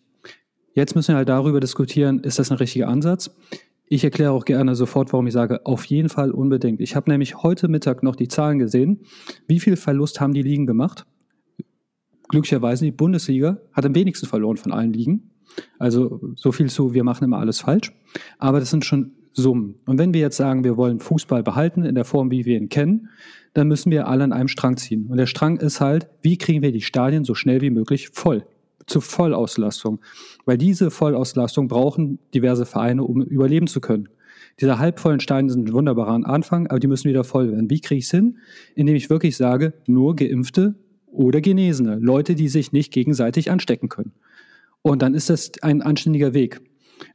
Jetzt müssen wir halt darüber diskutieren, ist das ein richtiger Ansatz? Ich erkläre auch gerne sofort, warum ich sage, auf jeden Fall unbedingt. Ich habe nämlich heute Mittag noch die Zahlen gesehen. Wie viel Verlust haben die Ligen gemacht? Glücklicherweise die Bundesliga hat am wenigsten verloren von allen Ligen. Also so viel zu, wir machen immer alles falsch. Aber das sind schon Summen. Und wenn wir jetzt sagen, wir wollen Fußball behalten in der Form, wie wir ihn kennen, dann müssen wir alle an einem Strang ziehen. Und der Strang ist halt, wie kriegen wir die Stadien so schnell wie möglich voll? Zur Vollauslastung. Weil diese Vollauslastung brauchen diverse Vereine, um überleben zu können. Diese halbvollen Stadien sind ein wunderbarer Anfang, aber die müssen wieder voll werden. Wie kriege ich es hin? Indem ich wirklich sage, nur Geimpfte oder Genesene. Leute, die sich nicht gegenseitig anstecken können. Und dann ist das ein anständiger Weg.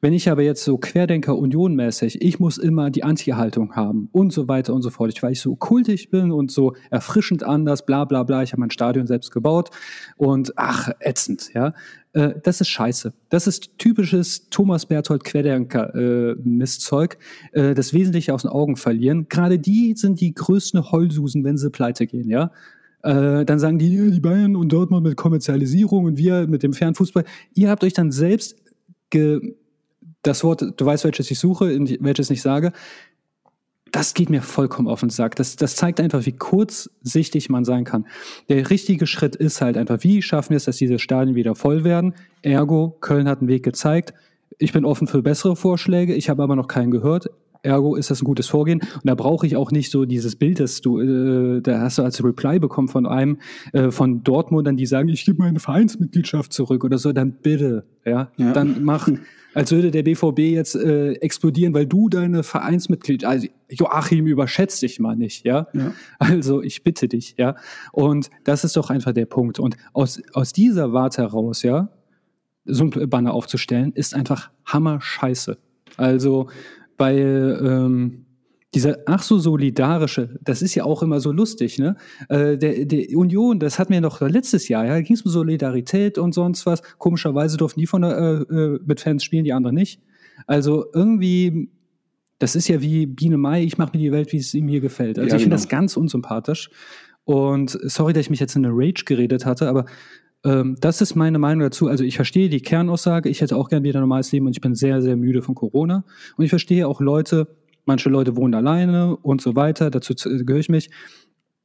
Wenn ich aber jetzt so Querdenker Unionmäßig, ich muss immer die Anti-Haltung haben und so weiter und so fort, weil ich so kultig bin und so erfrischend anders, bla bla bla, ich habe mein Stadion selbst gebaut und ach, ätzend, ja. Äh, das ist scheiße. Das ist typisches Thomas Berthold Querdenker äh, äh, das Wesentliche aus den Augen verlieren. Gerade die sind die größten Heulsusen, wenn sie pleite gehen, ja. Äh, dann sagen die, die Bayern und Dortmund mit Kommerzialisierung und wir mit dem Fernfußball. Ihr habt euch dann selbst ge das Wort, du weißt, welches ich suche, welches ich sage, das geht mir vollkommen auf den Sack. Das, das zeigt einfach, wie kurzsichtig man sein kann. Der richtige Schritt ist halt einfach, wie schaffen wir es, dass diese Stadien wieder voll werden? Ergo, Köln hat einen Weg gezeigt. Ich bin offen für bessere Vorschläge, ich habe aber noch keinen gehört. Ergo ist das ein gutes Vorgehen. Und da brauche ich auch nicht so dieses Bild, das du, äh, da hast du als Reply bekommen von einem äh, von Dortmundern, die sagen, ich gebe meine Vereinsmitgliedschaft zurück oder so, dann bitte, ja, ja. dann machen (laughs) als würde der BVB jetzt äh, explodieren, weil du deine Vereinsmitglied, also Joachim überschätzt dich mal nicht, ja? ja? Also ich bitte dich, ja. Und das ist doch einfach der Punkt. Und aus, aus dieser Warte heraus, ja, so ein Banner aufzustellen, ist einfach hammer scheiße. Also, weil ähm, dieser ach so solidarische, das ist ja auch immer so lustig, ne? Äh, der, der Union, das hatten wir noch letztes Jahr, ja, da ging es um Solidarität und sonst was. Komischerweise durften die von der, äh, äh, mit Fans spielen, die anderen nicht. Also irgendwie, das ist ja wie Biene Mai, ich mache mir die Welt, wie es mir gefällt. Also ja, ich finde genau. das ganz unsympathisch. Und sorry, dass ich mich jetzt in eine Rage geredet hatte, aber ähm, das ist meine Meinung dazu. Also ich verstehe die Kernaussage, ich hätte auch gern wieder ein normales Leben und ich bin sehr, sehr müde von Corona. Und ich verstehe auch Leute, manche Leute wohnen alleine und so weiter, dazu gehöre ich mich.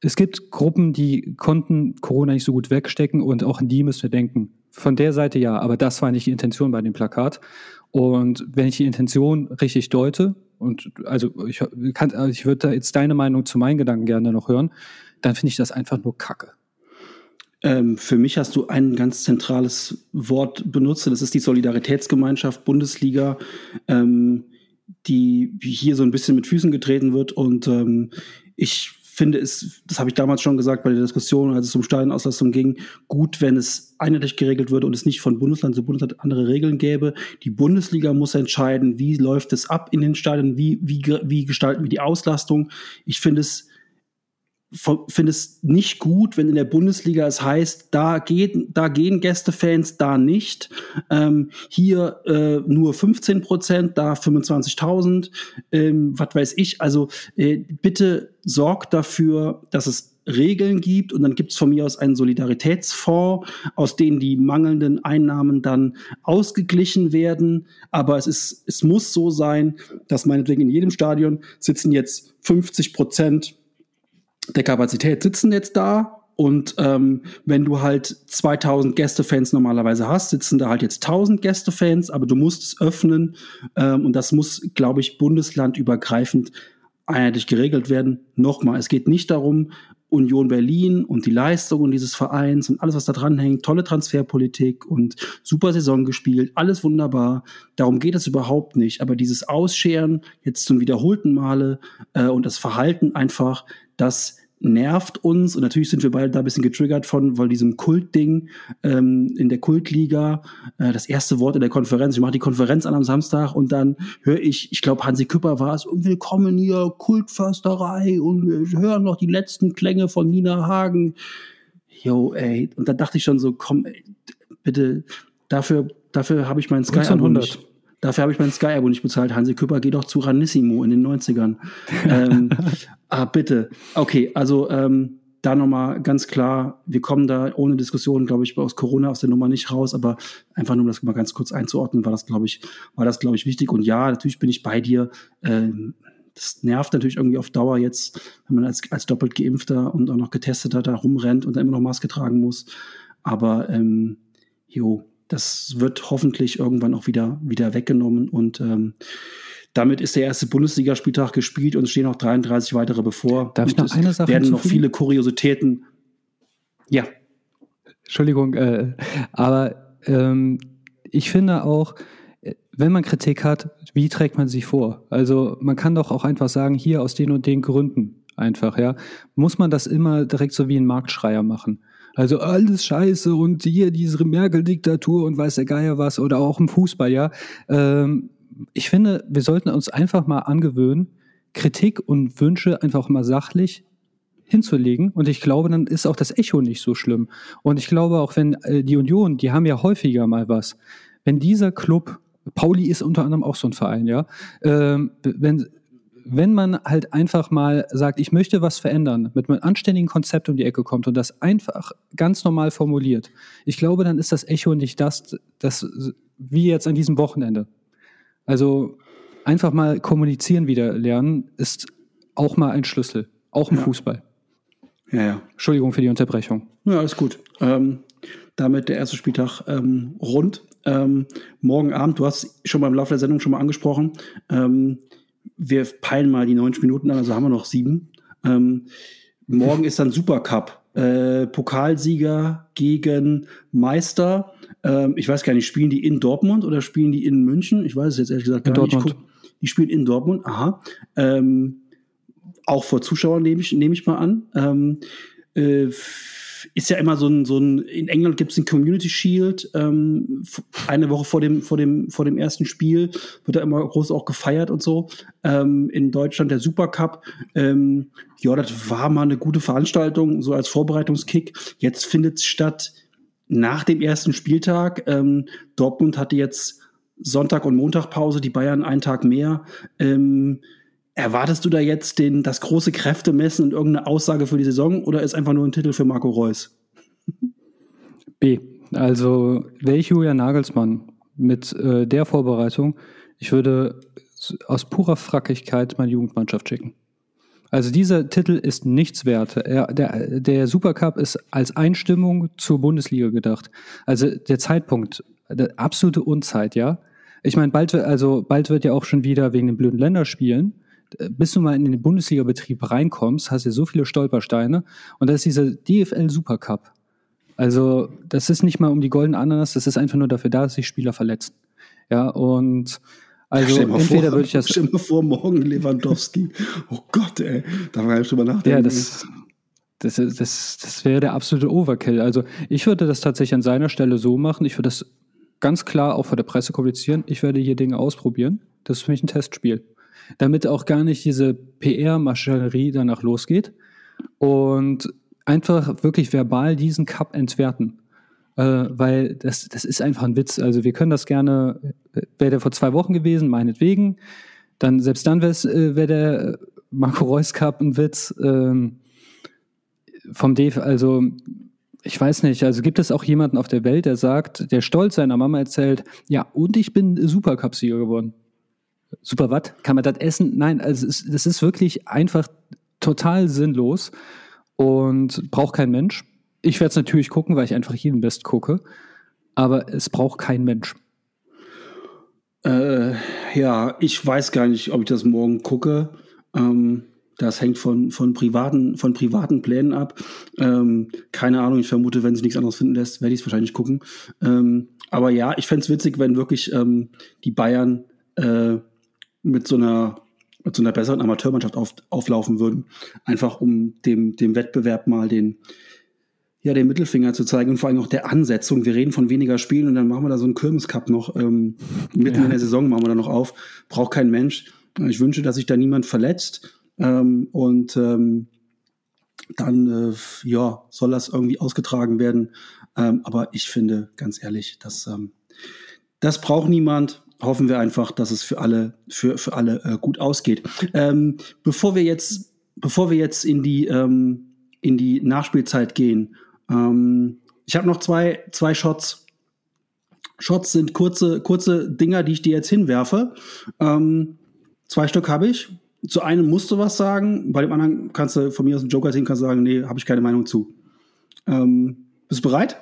Es gibt Gruppen, die konnten Corona nicht so gut wegstecken und auch an die müssen wir denken. Von der Seite ja, aber das war nicht die Intention bei dem Plakat. Und wenn ich die Intention richtig deute, und also ich, kann, also ich würde da jetzt deine Meinung zu meinen Gedanken gerne noch hören, dann finde ich das einfach nur Kacke. Ähm, für mich hast du ein ganz zentrales Wort benutzt, das ist die Solidaritätsgemeinschaft Bundesliga, ähm, die hier so ein bisschen mit Füßen getreten wird. Und ähm, ich finde es, das habe ich damals schon gesagt bei der Diskussion, als es um Stadionauslastung ging, gut, wenn es einheitlich geregelt würde und es nicht von Bundesland zu Bundesland andere Regeln gäbe. Die Bundesliga muss entscheiden, wie läuft es ab in den Stadien, wie, wie, wie gestalten wir die Auslastung. Ich finde es finde es nicht gut, wenn in der Bundesliga es heißt, da geht, da gehen Gästefans, da nicht. Ähm, hier äh, nur 15 Prozent, da 25.000. Ähm, was weiß ich. Also äh, bitte sorgt dafür, dass es Regeln gibt und dann gibt es von mir aus einen Solidaritätsfonds, aus dem die mangelnden Einnahmen dann ausgeglichen werden. Aber es ist, es muss so sein, dass meinetwegen in jedem Stadion sitzen jetzt 50 Prozent der Kapazität sitzen jetzt da und ähm, wenn du halt 2000 Gästefans normalerweise hast, sitzen da halt jetzt 1000 Gästefans, aber du musst es öffnen ähm, und das muss, glaube ich, bundeslandübergreifend einheitlich geregelt werden. Nochmal, es geht nicht darum, Union Berlin und die Leistungen dieses Vereins und alles, was da dran hängt, tolle Transferpolitik und super Saison gespielt, alles wunderbar. Darum geht es überhaupt nicht. Aber dieses Ausscheren jetzt zum wiederholten Male äh, und das Verhalten einfach, das nervt uns und natürlich sind wir beide da ein bisschen getriggert von, weil diesem Kultding ähm, in der Kultliga, äh, das erste Wort in der Konferenz, ich mache die Konferenz an am Samstag und dann höre ich, ich glaube Hansi Küpper war es, und willkommen hier, Kultförsterei und wir hören noch die letzten Klänge von Nina Hagen. Jo, ey, und da dachte ich schon so, komm, ey, bitte, dafür, dafür habe ich meinen Sky-Abo nicht. Dafür habe ich mein Sky-Abo nicht bezahlt. Hansi Küpper geht doch zu Ranissimo in den 90ern. ähm, (laughs) ah, bitte. Okay, also ähm, da nochmal ganz klar, wir kommen da ohne Diskussion, glaube ich, aus Corona aus der Nummer nicht raus, aber einfach nur, um das mal ganz kurz einzuordnen, war das, glaube ich, war das, glaube ich, wichtig. Und ja, natürlich bin ich bei dir. Ähm, das nervt natürlich irgendwie auf Dauer jetzt, wenn man als, als doppelt geimpfter und auch noch getesteter da rumrennt und dann immer noch Maske tragen muss. Aber ähm, jo, das wird hoffentlich irgendwann auch wieder, wieder weggenommen und ähm, damit ist der erste Bundesligaspieltag gespielt und es stehen noch 33 weitere bevor. Darf ich noch eine Sache werden noch viele Kuriositäten. Ja. Entschuldigung, äh, aber ähm, ich finde auch, wenn man Kritik hat, wie trägt man sich vor? Also man kann doch auch einfach sagen, hier aus den und den Gründen einfach, ja. Muss man das immer direkt so wie ein Marktschreier machen? Also alles scheiße und hier diese Merkel-Diktatur und weiß der Geier was oder auch im Fußball, ja. Ähm, ich finde, wir sollten uns einfach mal angewöhnen, Kritik und Wünsche einfach mal sachlich hinzulegen. Und ich glaube, dann ist auch das Echo nicht so schlimm. Und ich glaube auch, wenn äh, die Union, die haben ja häufiger mal was, wenn dieser Club, Pauli ist unter anderem auch so ein Verein, ja, ähm, wenn wenn man halt einfach mal sagt, ich möchte was verändern, mit einem anständigen Konzept um die Ecke kommt und das einfach ganz normal formuliert, ich glaube, dann ist das Echo nicht das, das wie jetzt an diesem Wochenende. Also einfach mal kommunizieren wieder lernen ist auch mal ein Schlüssel, auch im ja. Fußball. Ja, ja. Entschuldigung für die Unterbrechung. Ja, alles gut. Ähm, damit der erste Spieltag ähm, rund. Ähm, morgen Abend, du hast schon mal im Laufe der Sendung schon mal angesprochen, ähm, wir peilen mal die 90 Minuten an, also haben wir noch sieben. Ähm, morgen ist dann Supercup. Äh, Pokalsieger gegen Meister. Ähm, ich weiß gar nicht, spielen die in Dortmund oder spielen die in München? Ich weiß es jetzt ehrlich gesagt gar in nicht. Dortmund. die spielen in Dortmund, aha. Ähm, auch vor Zuschauern nehme ich, nehm ich mal an. Ähm, äh, ist ja immer so ein, so ein in England gibt es ein Community Shield, ähm, eine Woche vor dem, vor, dem, vor dem ersten Spiel wird da immer groß auch gefeiert und so. Ähm, in Deutschland der Supercup. Ähm, ja, das war mal eine gute Veranstaltung, so als Vorbereitungskick. Jetzt findet es statt nach dem ersten Spieltag. Ähm, Dortmund hatte jetzt Sonntag und Montag Pause, die Bayern einen Tag mehr. Ähm, Erwartest du da jetzt den, das große Kräftemessen und irgendeine Aussage für die Saison oder ist einfach nur ein Titel für Marco Reus? (laughs) B. Also wäre ich Julian Nagelsmann mit äh, der Vorbereitung, ich würde aus purer Frackigkeit meine Jugendmannschaft schicken. Also dieser Titel ist nichts wert. Er, der, der Supercup ist als Einstimmung zur Bundesliga gedacht. Also der Zeitpunkt, der absolute Unzeit, ja. Ich meine, bald, also bald wird ja auch schon wieder wegen den blöden Länderspielen, bis du mal in den Bundesliga-Betrieb reinkommst, hast du so viele Stolpersteine. Und das ist dieser DFL Supercup. Also, das ist nicht mal um die goldene Ananas, das ist einfach nur dafür da, dass sich Spieler verletzen. Ja, und also entweder vor, würde ich das. Stell mal vor, morgen Lewandowski. Oh Gott, ey. Da war ja schon mal nachdenken. Ja, das, das, das, das wäre der absolute Overkill. Also ich würde das tatsächlich an seiner Stelle so machen. Ich würde das ganz klar auch vor der Presse kommunizieren. Ich werde hier Dinge ausprobieren. Das ist für mich ein Testspiel. Damit auch gar nicht diese PR-Maschinerie danach losgeht. Und einfach wirklich verbal diesen Cup entwerten. Äh, weil das, das ist einfach ein Witz. Also wir können das gerne, wäre der vor zwei Wochen gewesen, meinetwegen. Dann, selbst dann wäre äh, wär der Marco Reus Cup ein Witz. Ähm, vom DF, also ich weiß nicht, also gibt es auch jemanden auf der Welt, der sagt, der stolz seiner Mama erzählt, ja, und ich bin Supercup-Sieger geworden. Super was? Kann man das essen? Nein, also es, das ist wirklich einfach total sinnlos und braucht kein Mensch. Ich werde es natürlich gucken, weil ich einfach jeden Best gucke, aber es braucht kein Mensch. Äh, ja, ich weiß gar nicht, ob ich das morgen gucke. Ähm, das hängt von, von, privaten, von privaten Plänen ab. Ähm, keine Ahnung, ich vermute, wenn sich nichts anderes finden lässt, werde ich es wahrscheinlich gucken. Ähm, aber ja, ich fände es witzig, wenn wirklich ähm, die Bayern äh, mit so einer mit so einer besseren Amateurmannschaft auf, auflaufen würden. Einfach um dem, dem Wettbewerb mal den, ja, den Mittelfinger zu zeigen und vor allem auch der Ansetzung. Wir reden von weniger Spielen und dann machen wir da so einen Kirmescup noch. Ähm, mitten ja. in der Saison machen wir da noch auf. Braucht kein Mensch. Ich wünsche, dass sich da niemand verletzt. Ähm, und ähm, dann äh, ja, soll das irgendwie ausgetragen werden. Ähm, aber ich finde, ganz ehrlich, das, ähm, das braucht niemand. Hoffen wir einfach, dass es für alle, für, für alle äh, gut ausgeht. Ähm, bevor wir jetzt, bevor wir jetzt in die, ähm, in die Nachspielzeit gehen, ähm, ich habe noch zwei, zwei Shots. Shots sind kurze, kurze Dinger, die ich dir jetzt hinwerfe. Ähm, zwei Stück habe ich zu einem musst du was sagen, bei dem anderen kannst du von mir aus dem Joker-Team sagen, nee, habe ich keine Meinung zu. Ähm, bist du bereit?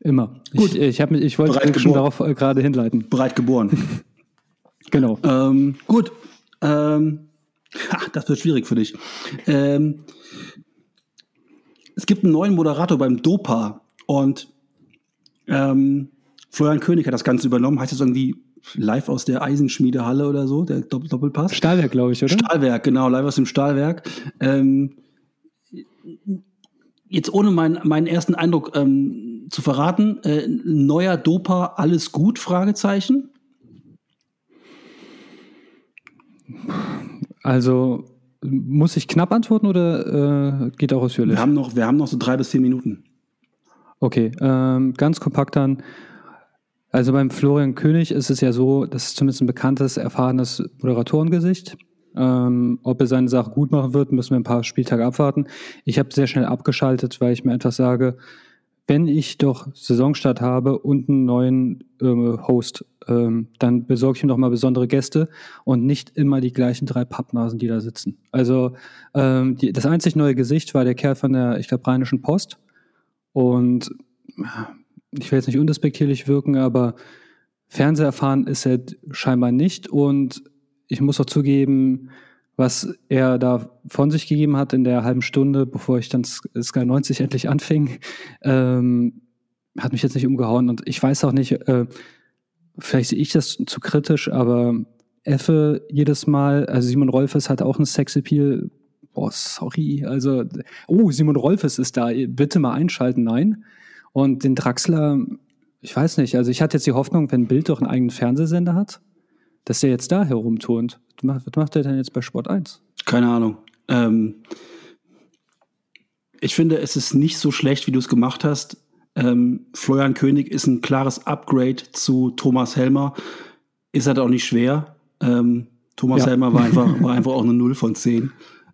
Immer. Gut. Ich, ich, hab, ich wollte schon darauf äh, gerade hinleiten. Bereit geboren. (laughs) genau. Ähm, gut. Ähm, ha, das wird schwierig für dich. Ähm, es gibt einen neuen Moderator beim Dopa und ähm, Florian König hat das Ganze übernommen. Heißt das irgendwie live aus der Eisenschmiedehalle oder so, der Dopp Doppelpass. Stahlwerk, glaube ich, oder? Stahlwerk, genau, live aus dem Stahlwerk. Ähm, jetzt ohne mein, meinen ersten Eindruck ähm, zu verraten, äh, neuer Dopa, alles gut? Fragezeichen. Also muss ich knapp antworten oder äh, geht auch ausführlich? Wir haben noch, wir haben noch so drei bis vier Minuten. Okay, ähm, ganz kompakt dann. Also beim Florian König ist es ja so, das ist zumindest ein bekanntes, erfahrenes Moderatorengesicht. Ähm, ob er seine Sache gut machen wird, müssen wir ein paar Spieltage abwarten. Ich habe sehr schnell abgeschaltet, weil ich mir einfach sage, wenn ich doch Saisonstart habe und einen neuen äh, Host, ähm, dann besorge ich ihm doch mal besondere Gäste und nicht immer die gleichen drei Pappnasen, die da sitzen. Also ähm, die, das einzig neue Gesicht war der Kerl von der, ich glaube, Rheinischen Post. Und ich will jetzt nicht undespektierlich wirken, aber Fernseherfahren ist er scheinbar nicht. Und ich muss auch zugeben, was er da von sich gegeben hat in der halben Stunde, bevor ich dann Sky 90 endlich anfing, ähm, hat mich jetzt nicht umgehauen. Und ich weiß auch nicht, äh, vielleicht sehe ich das zu kritisch, aber Effe jedes Mal, also Simon Rolfes hat auch ein Sexappeal. Boah, sorry. Also, oh, Simon Rolfes ist da. Bitte mal einschalten. Nein. Und den Draxler, ich weiß nicht, also ich hatte jetzt die Hoffnung, wenn Bild doch einen eigenen Fernsehsender hat, dass der jetzt da herumturnt. Was macht der denn jetzt bei Sport 1? Keine Ahnung. Ähm, ich finde, es ist nicht so schlecht, wie du es gemacht hast. Ähm, Florian König ist ein klares Upgrade zu Thomas Helmer. Ist halt auch nicht schwer. Ähm, Thomas ja. Helmer war (laughs) einfach, war einfach auch eine Null von 10.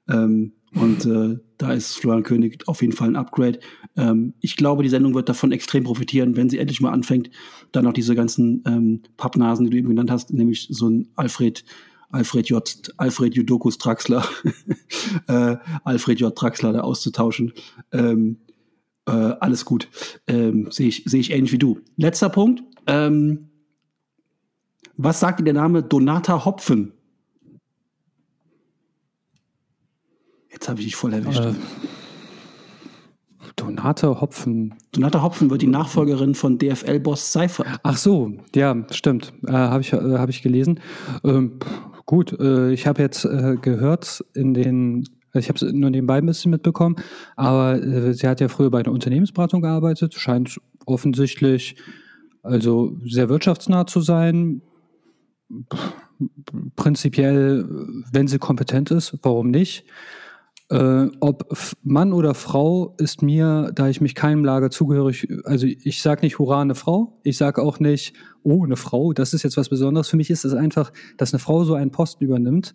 Ähm, und äh, da ist Florian König auf jeden Fall ein Upgrade. Ähm, ich glaube, die Sendung wird davon extrem profitieren, wenn sie endlich mal anfängt, dann noch diese ganzen ähm, Pappnasen, die du eben genannt hast, nämlich so ein Alfred, Alfred J. Alfred Judokus Traxler, (laughs) äh, Alfred J. Traxler da auszutauschen. Ähm, äh, alles gut. Ähm, Sehe ich, seh ich ähnlich wie du. Letzter Punkt. Ähm, Was sagt dir der Name Donata Hopfen? Jetzt habe ich dich voll erwischt. Äh, Donata Hopfen. Donata Hopfen wird die Nachfolgerin von DFL-Boss Seifert. Ach so, ja, stimmt. Äh, habe ich, äh, hab ich gelesen. Ähm, gut, äh, ich habe jetzt äh, gehört in den also ich habe es nur nebenbei ein bisschen mitbekommen, aber äh, sie hat ja früher bei einer Unternehmensberatung gearbeitet, scheint offensichtlich also sehr wirtschaftsnah zu sein. Prinzipiell, wenn sie kompetent ist, warum nicht? Äh, ob Mann oder Frau ist mir, da ich mich keinem Lager zugehörig, also ich sage nicht Hurra, eine Frau, ich sage auch nicht, oh, eine Frau, das ist jetzt was Besonderes. Für mich ist es einfach, dass eine Frau so einen Posten übernimmt,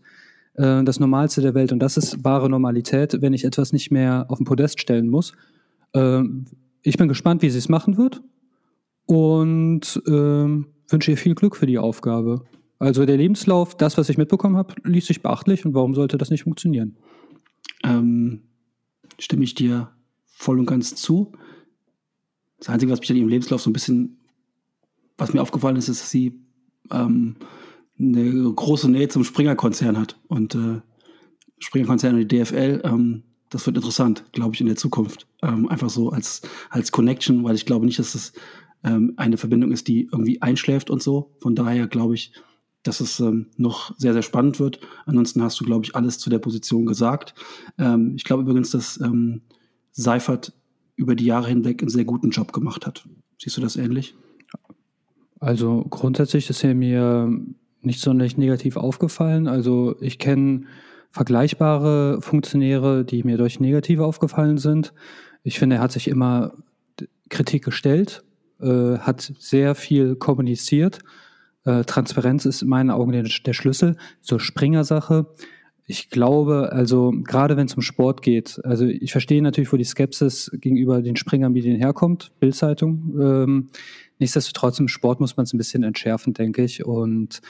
äh, das Normalste der Welt und das ist wahre Normalität, wenn ich etwas nicht mehr auf den Podest stellen muss. Äh, ich bin gespannt, wie sie es machen wird und äh, wünsche ihr viel Glück für die Aufgabe. Also der Lebenslauf, das, was ich mitbekommen habe, liest sich beachtlich und warum sollte das nicht funktionieren? Ähm, stimme ich dir voll und ganz zu. Das Einzige, was mich an ihrem Lebenslauf so ein bisschen, was mir aufgefallen ist, ist, dass sie ähm, eine große Nähe zum Springer-Konzern hat. Und äh, Springer-Konzern und die DFL, ähm, das wird interessant, glaube ich, in der Zukunft. Ähm, einfach so als, als Connection, weil ich glaube nicht, dass es ähm, eine Verbindung ist, die irgendwie einschläft und so. Von daher glaube ich, dass es ähm, noch sehr, sehr spannend wird. Ansonsten hast du, glaube ich, alles zu der Position gesagt. Ähm, ich glaube übrigens, dass ähm, Seifert über die Jahre hinweg einen sehr guten Job gemacht hat. Siehst du das ähnlich? Also grundsätzlich ist er mir nicht sonderlich negativ aufgefallen. Also ich kenne vergleichbare Funktionäre, die mir durch negative aufgefallen sind. Ich finde, er hat sich immer Kritik gestellt, äh, hat sehr viel kommuniziert äh, Transparenz ist in meinen Augen der, der Schlüssel zur Springer-Sache. Ich glaube, also gerade wenn es um Sport geht, also ich verstehe natürlich, wo die Skepsis gegenüber den Springer-Medien herkommt, Bildzeitung. Ähm, nichtsdestotrotz im Sport muss man es ein bisschen entschärfen, denke ich. Und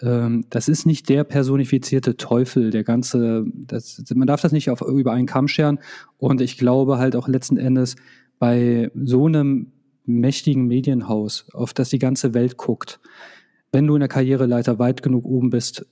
ähm, das ist nicht der personifizierte Teufel, der ganze, das, man darf das nicht auf, über einen Kamm scheren. Und ich glaube halt auch letzten Endes bei so einem mächtigen Medienhaus, auf das die ganze Welt guckt, wenn du in der Karriereleiter weit genug oben bist,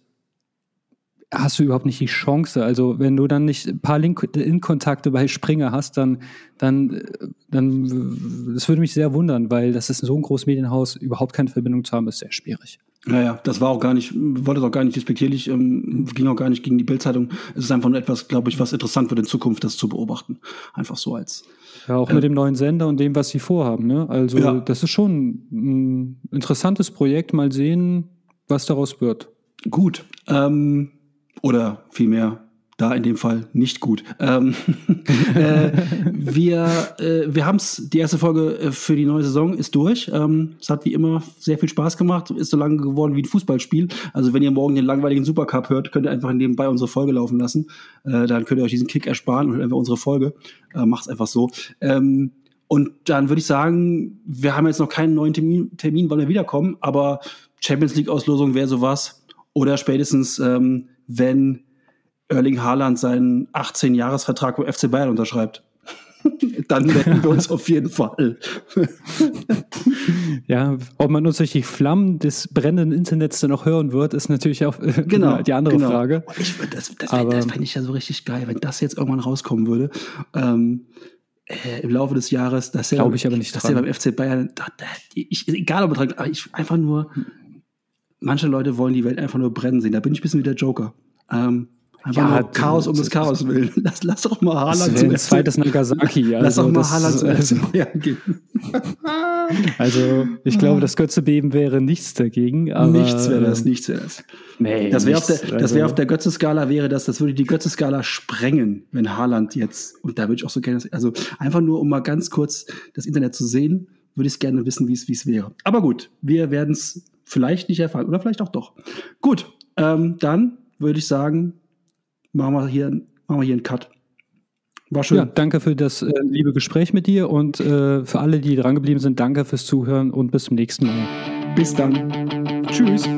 hast du überhaupt nicht die Chance. Also wenn du dann nicht ein paar LinkedIn-Kontakte bei Springer hast, dann, dann, dann, das würde mich sehr wundern, weil das ist so ein großes Medienhaus, überhaupt keine Verbindung zu haben, ist sehr schwierig. Naja, das war auch gar nicht, wollte auch gar nicht respektierlich, ähm, ging auch gar nicht gegen die Bildzeitung. Es ist einfach nur etwas, glaube ich, was interessant wird in Zukunft, das zu beobachten. Einfach so als. Ja, auch äh, mit dem neuen Sender und dem, was sie vorhaben. Ne? Also ja. das ist schon ein interessantes Projekt. Mal sehen, was daraus wird. Gut. Ähm, oder vielmehr da in dem Fall nicht gut. Ähm, (laughs) äh, wir äh, wir haben es, die erste Folge äh, für die neue Saison ist durch. Ähm, es hat wie immer sehr viel Spaß gemacht, ist so lange geworden wie ein Fußballspiel. Also wenn ihr morgen den langweiligen Supercup hört, könnt ihr einfach nebenbei unsere Folge laufen lassen. Äh, dann könnt ihr euch diesen Kick ersparen und einfach unsere Folge. Äh, macht's einfach so. Ähm, und dann würde ich sagen, wir haben jetzt noch keinen neuen Termin, Termin wann wir wiederkommen, aber Champions League-Auslosung wäre sowas. Oder spätestens, ähm, wenn Erling Haaland seinen 18-Jahres-Vertrag beim FC Bayern unterschreibt. (laughs) Dann melden wir uns auf jeden Fall. ja, ob man uns durch die Flammen des brennenden Internets dann noch hören wird, ist natürlich auch äh, genau, (laughs) die andere genau. Frage. Ich, das das, das fände ich ja so richtig geil, wenn das jetzt irgendwann rauskommen würde. Ähm, äh, im Laufe des Jahres, dass er, Glaube ich aber nicht dass er beim FC Bayern, ich, egal ob er dran, aber ich einfach nur, manche Leute wollen die Welt einfach nur brennen sehen. Da bin ich ein bisschen wie der Joker. Ähm, Einfach ja, nur Chaos um des Chaos willen. (laughs) Lass, lass doch mal Haaland zum zweites Nagasaki. Also (laughs) lass doch mal Haaland zum also, (laughs) gehen. also, ich glaube, das Götzebeben wäre nichts dagegen. Aber, nichts wäre das, nichts wäre das. Nee, das wäre auf der, das wäre auf also der Götze-Skala wäre das, das würde die Götze-Skala sprengen, wenn Haaland jetzt, und da würde ich auch so gerne, also einfach nur, um mal ganz kurz das Internet zu sehen, würde ich gerne wissen, wie es, wie es wäre. Aber gut, wir werden es vielleicht nicht erfahren oder vielleicht auch doch. Gut, ähm, dann würde ich sagen, machen wir hier, machen wir hier einen Cut. War schön. Ja, danke für das äh, liebe Gespräch mit dir und äh, für alle, die drangeblieben sind, danke fürs Zuhören und bis zum nächsten Mal. Bis dann. Tschüss.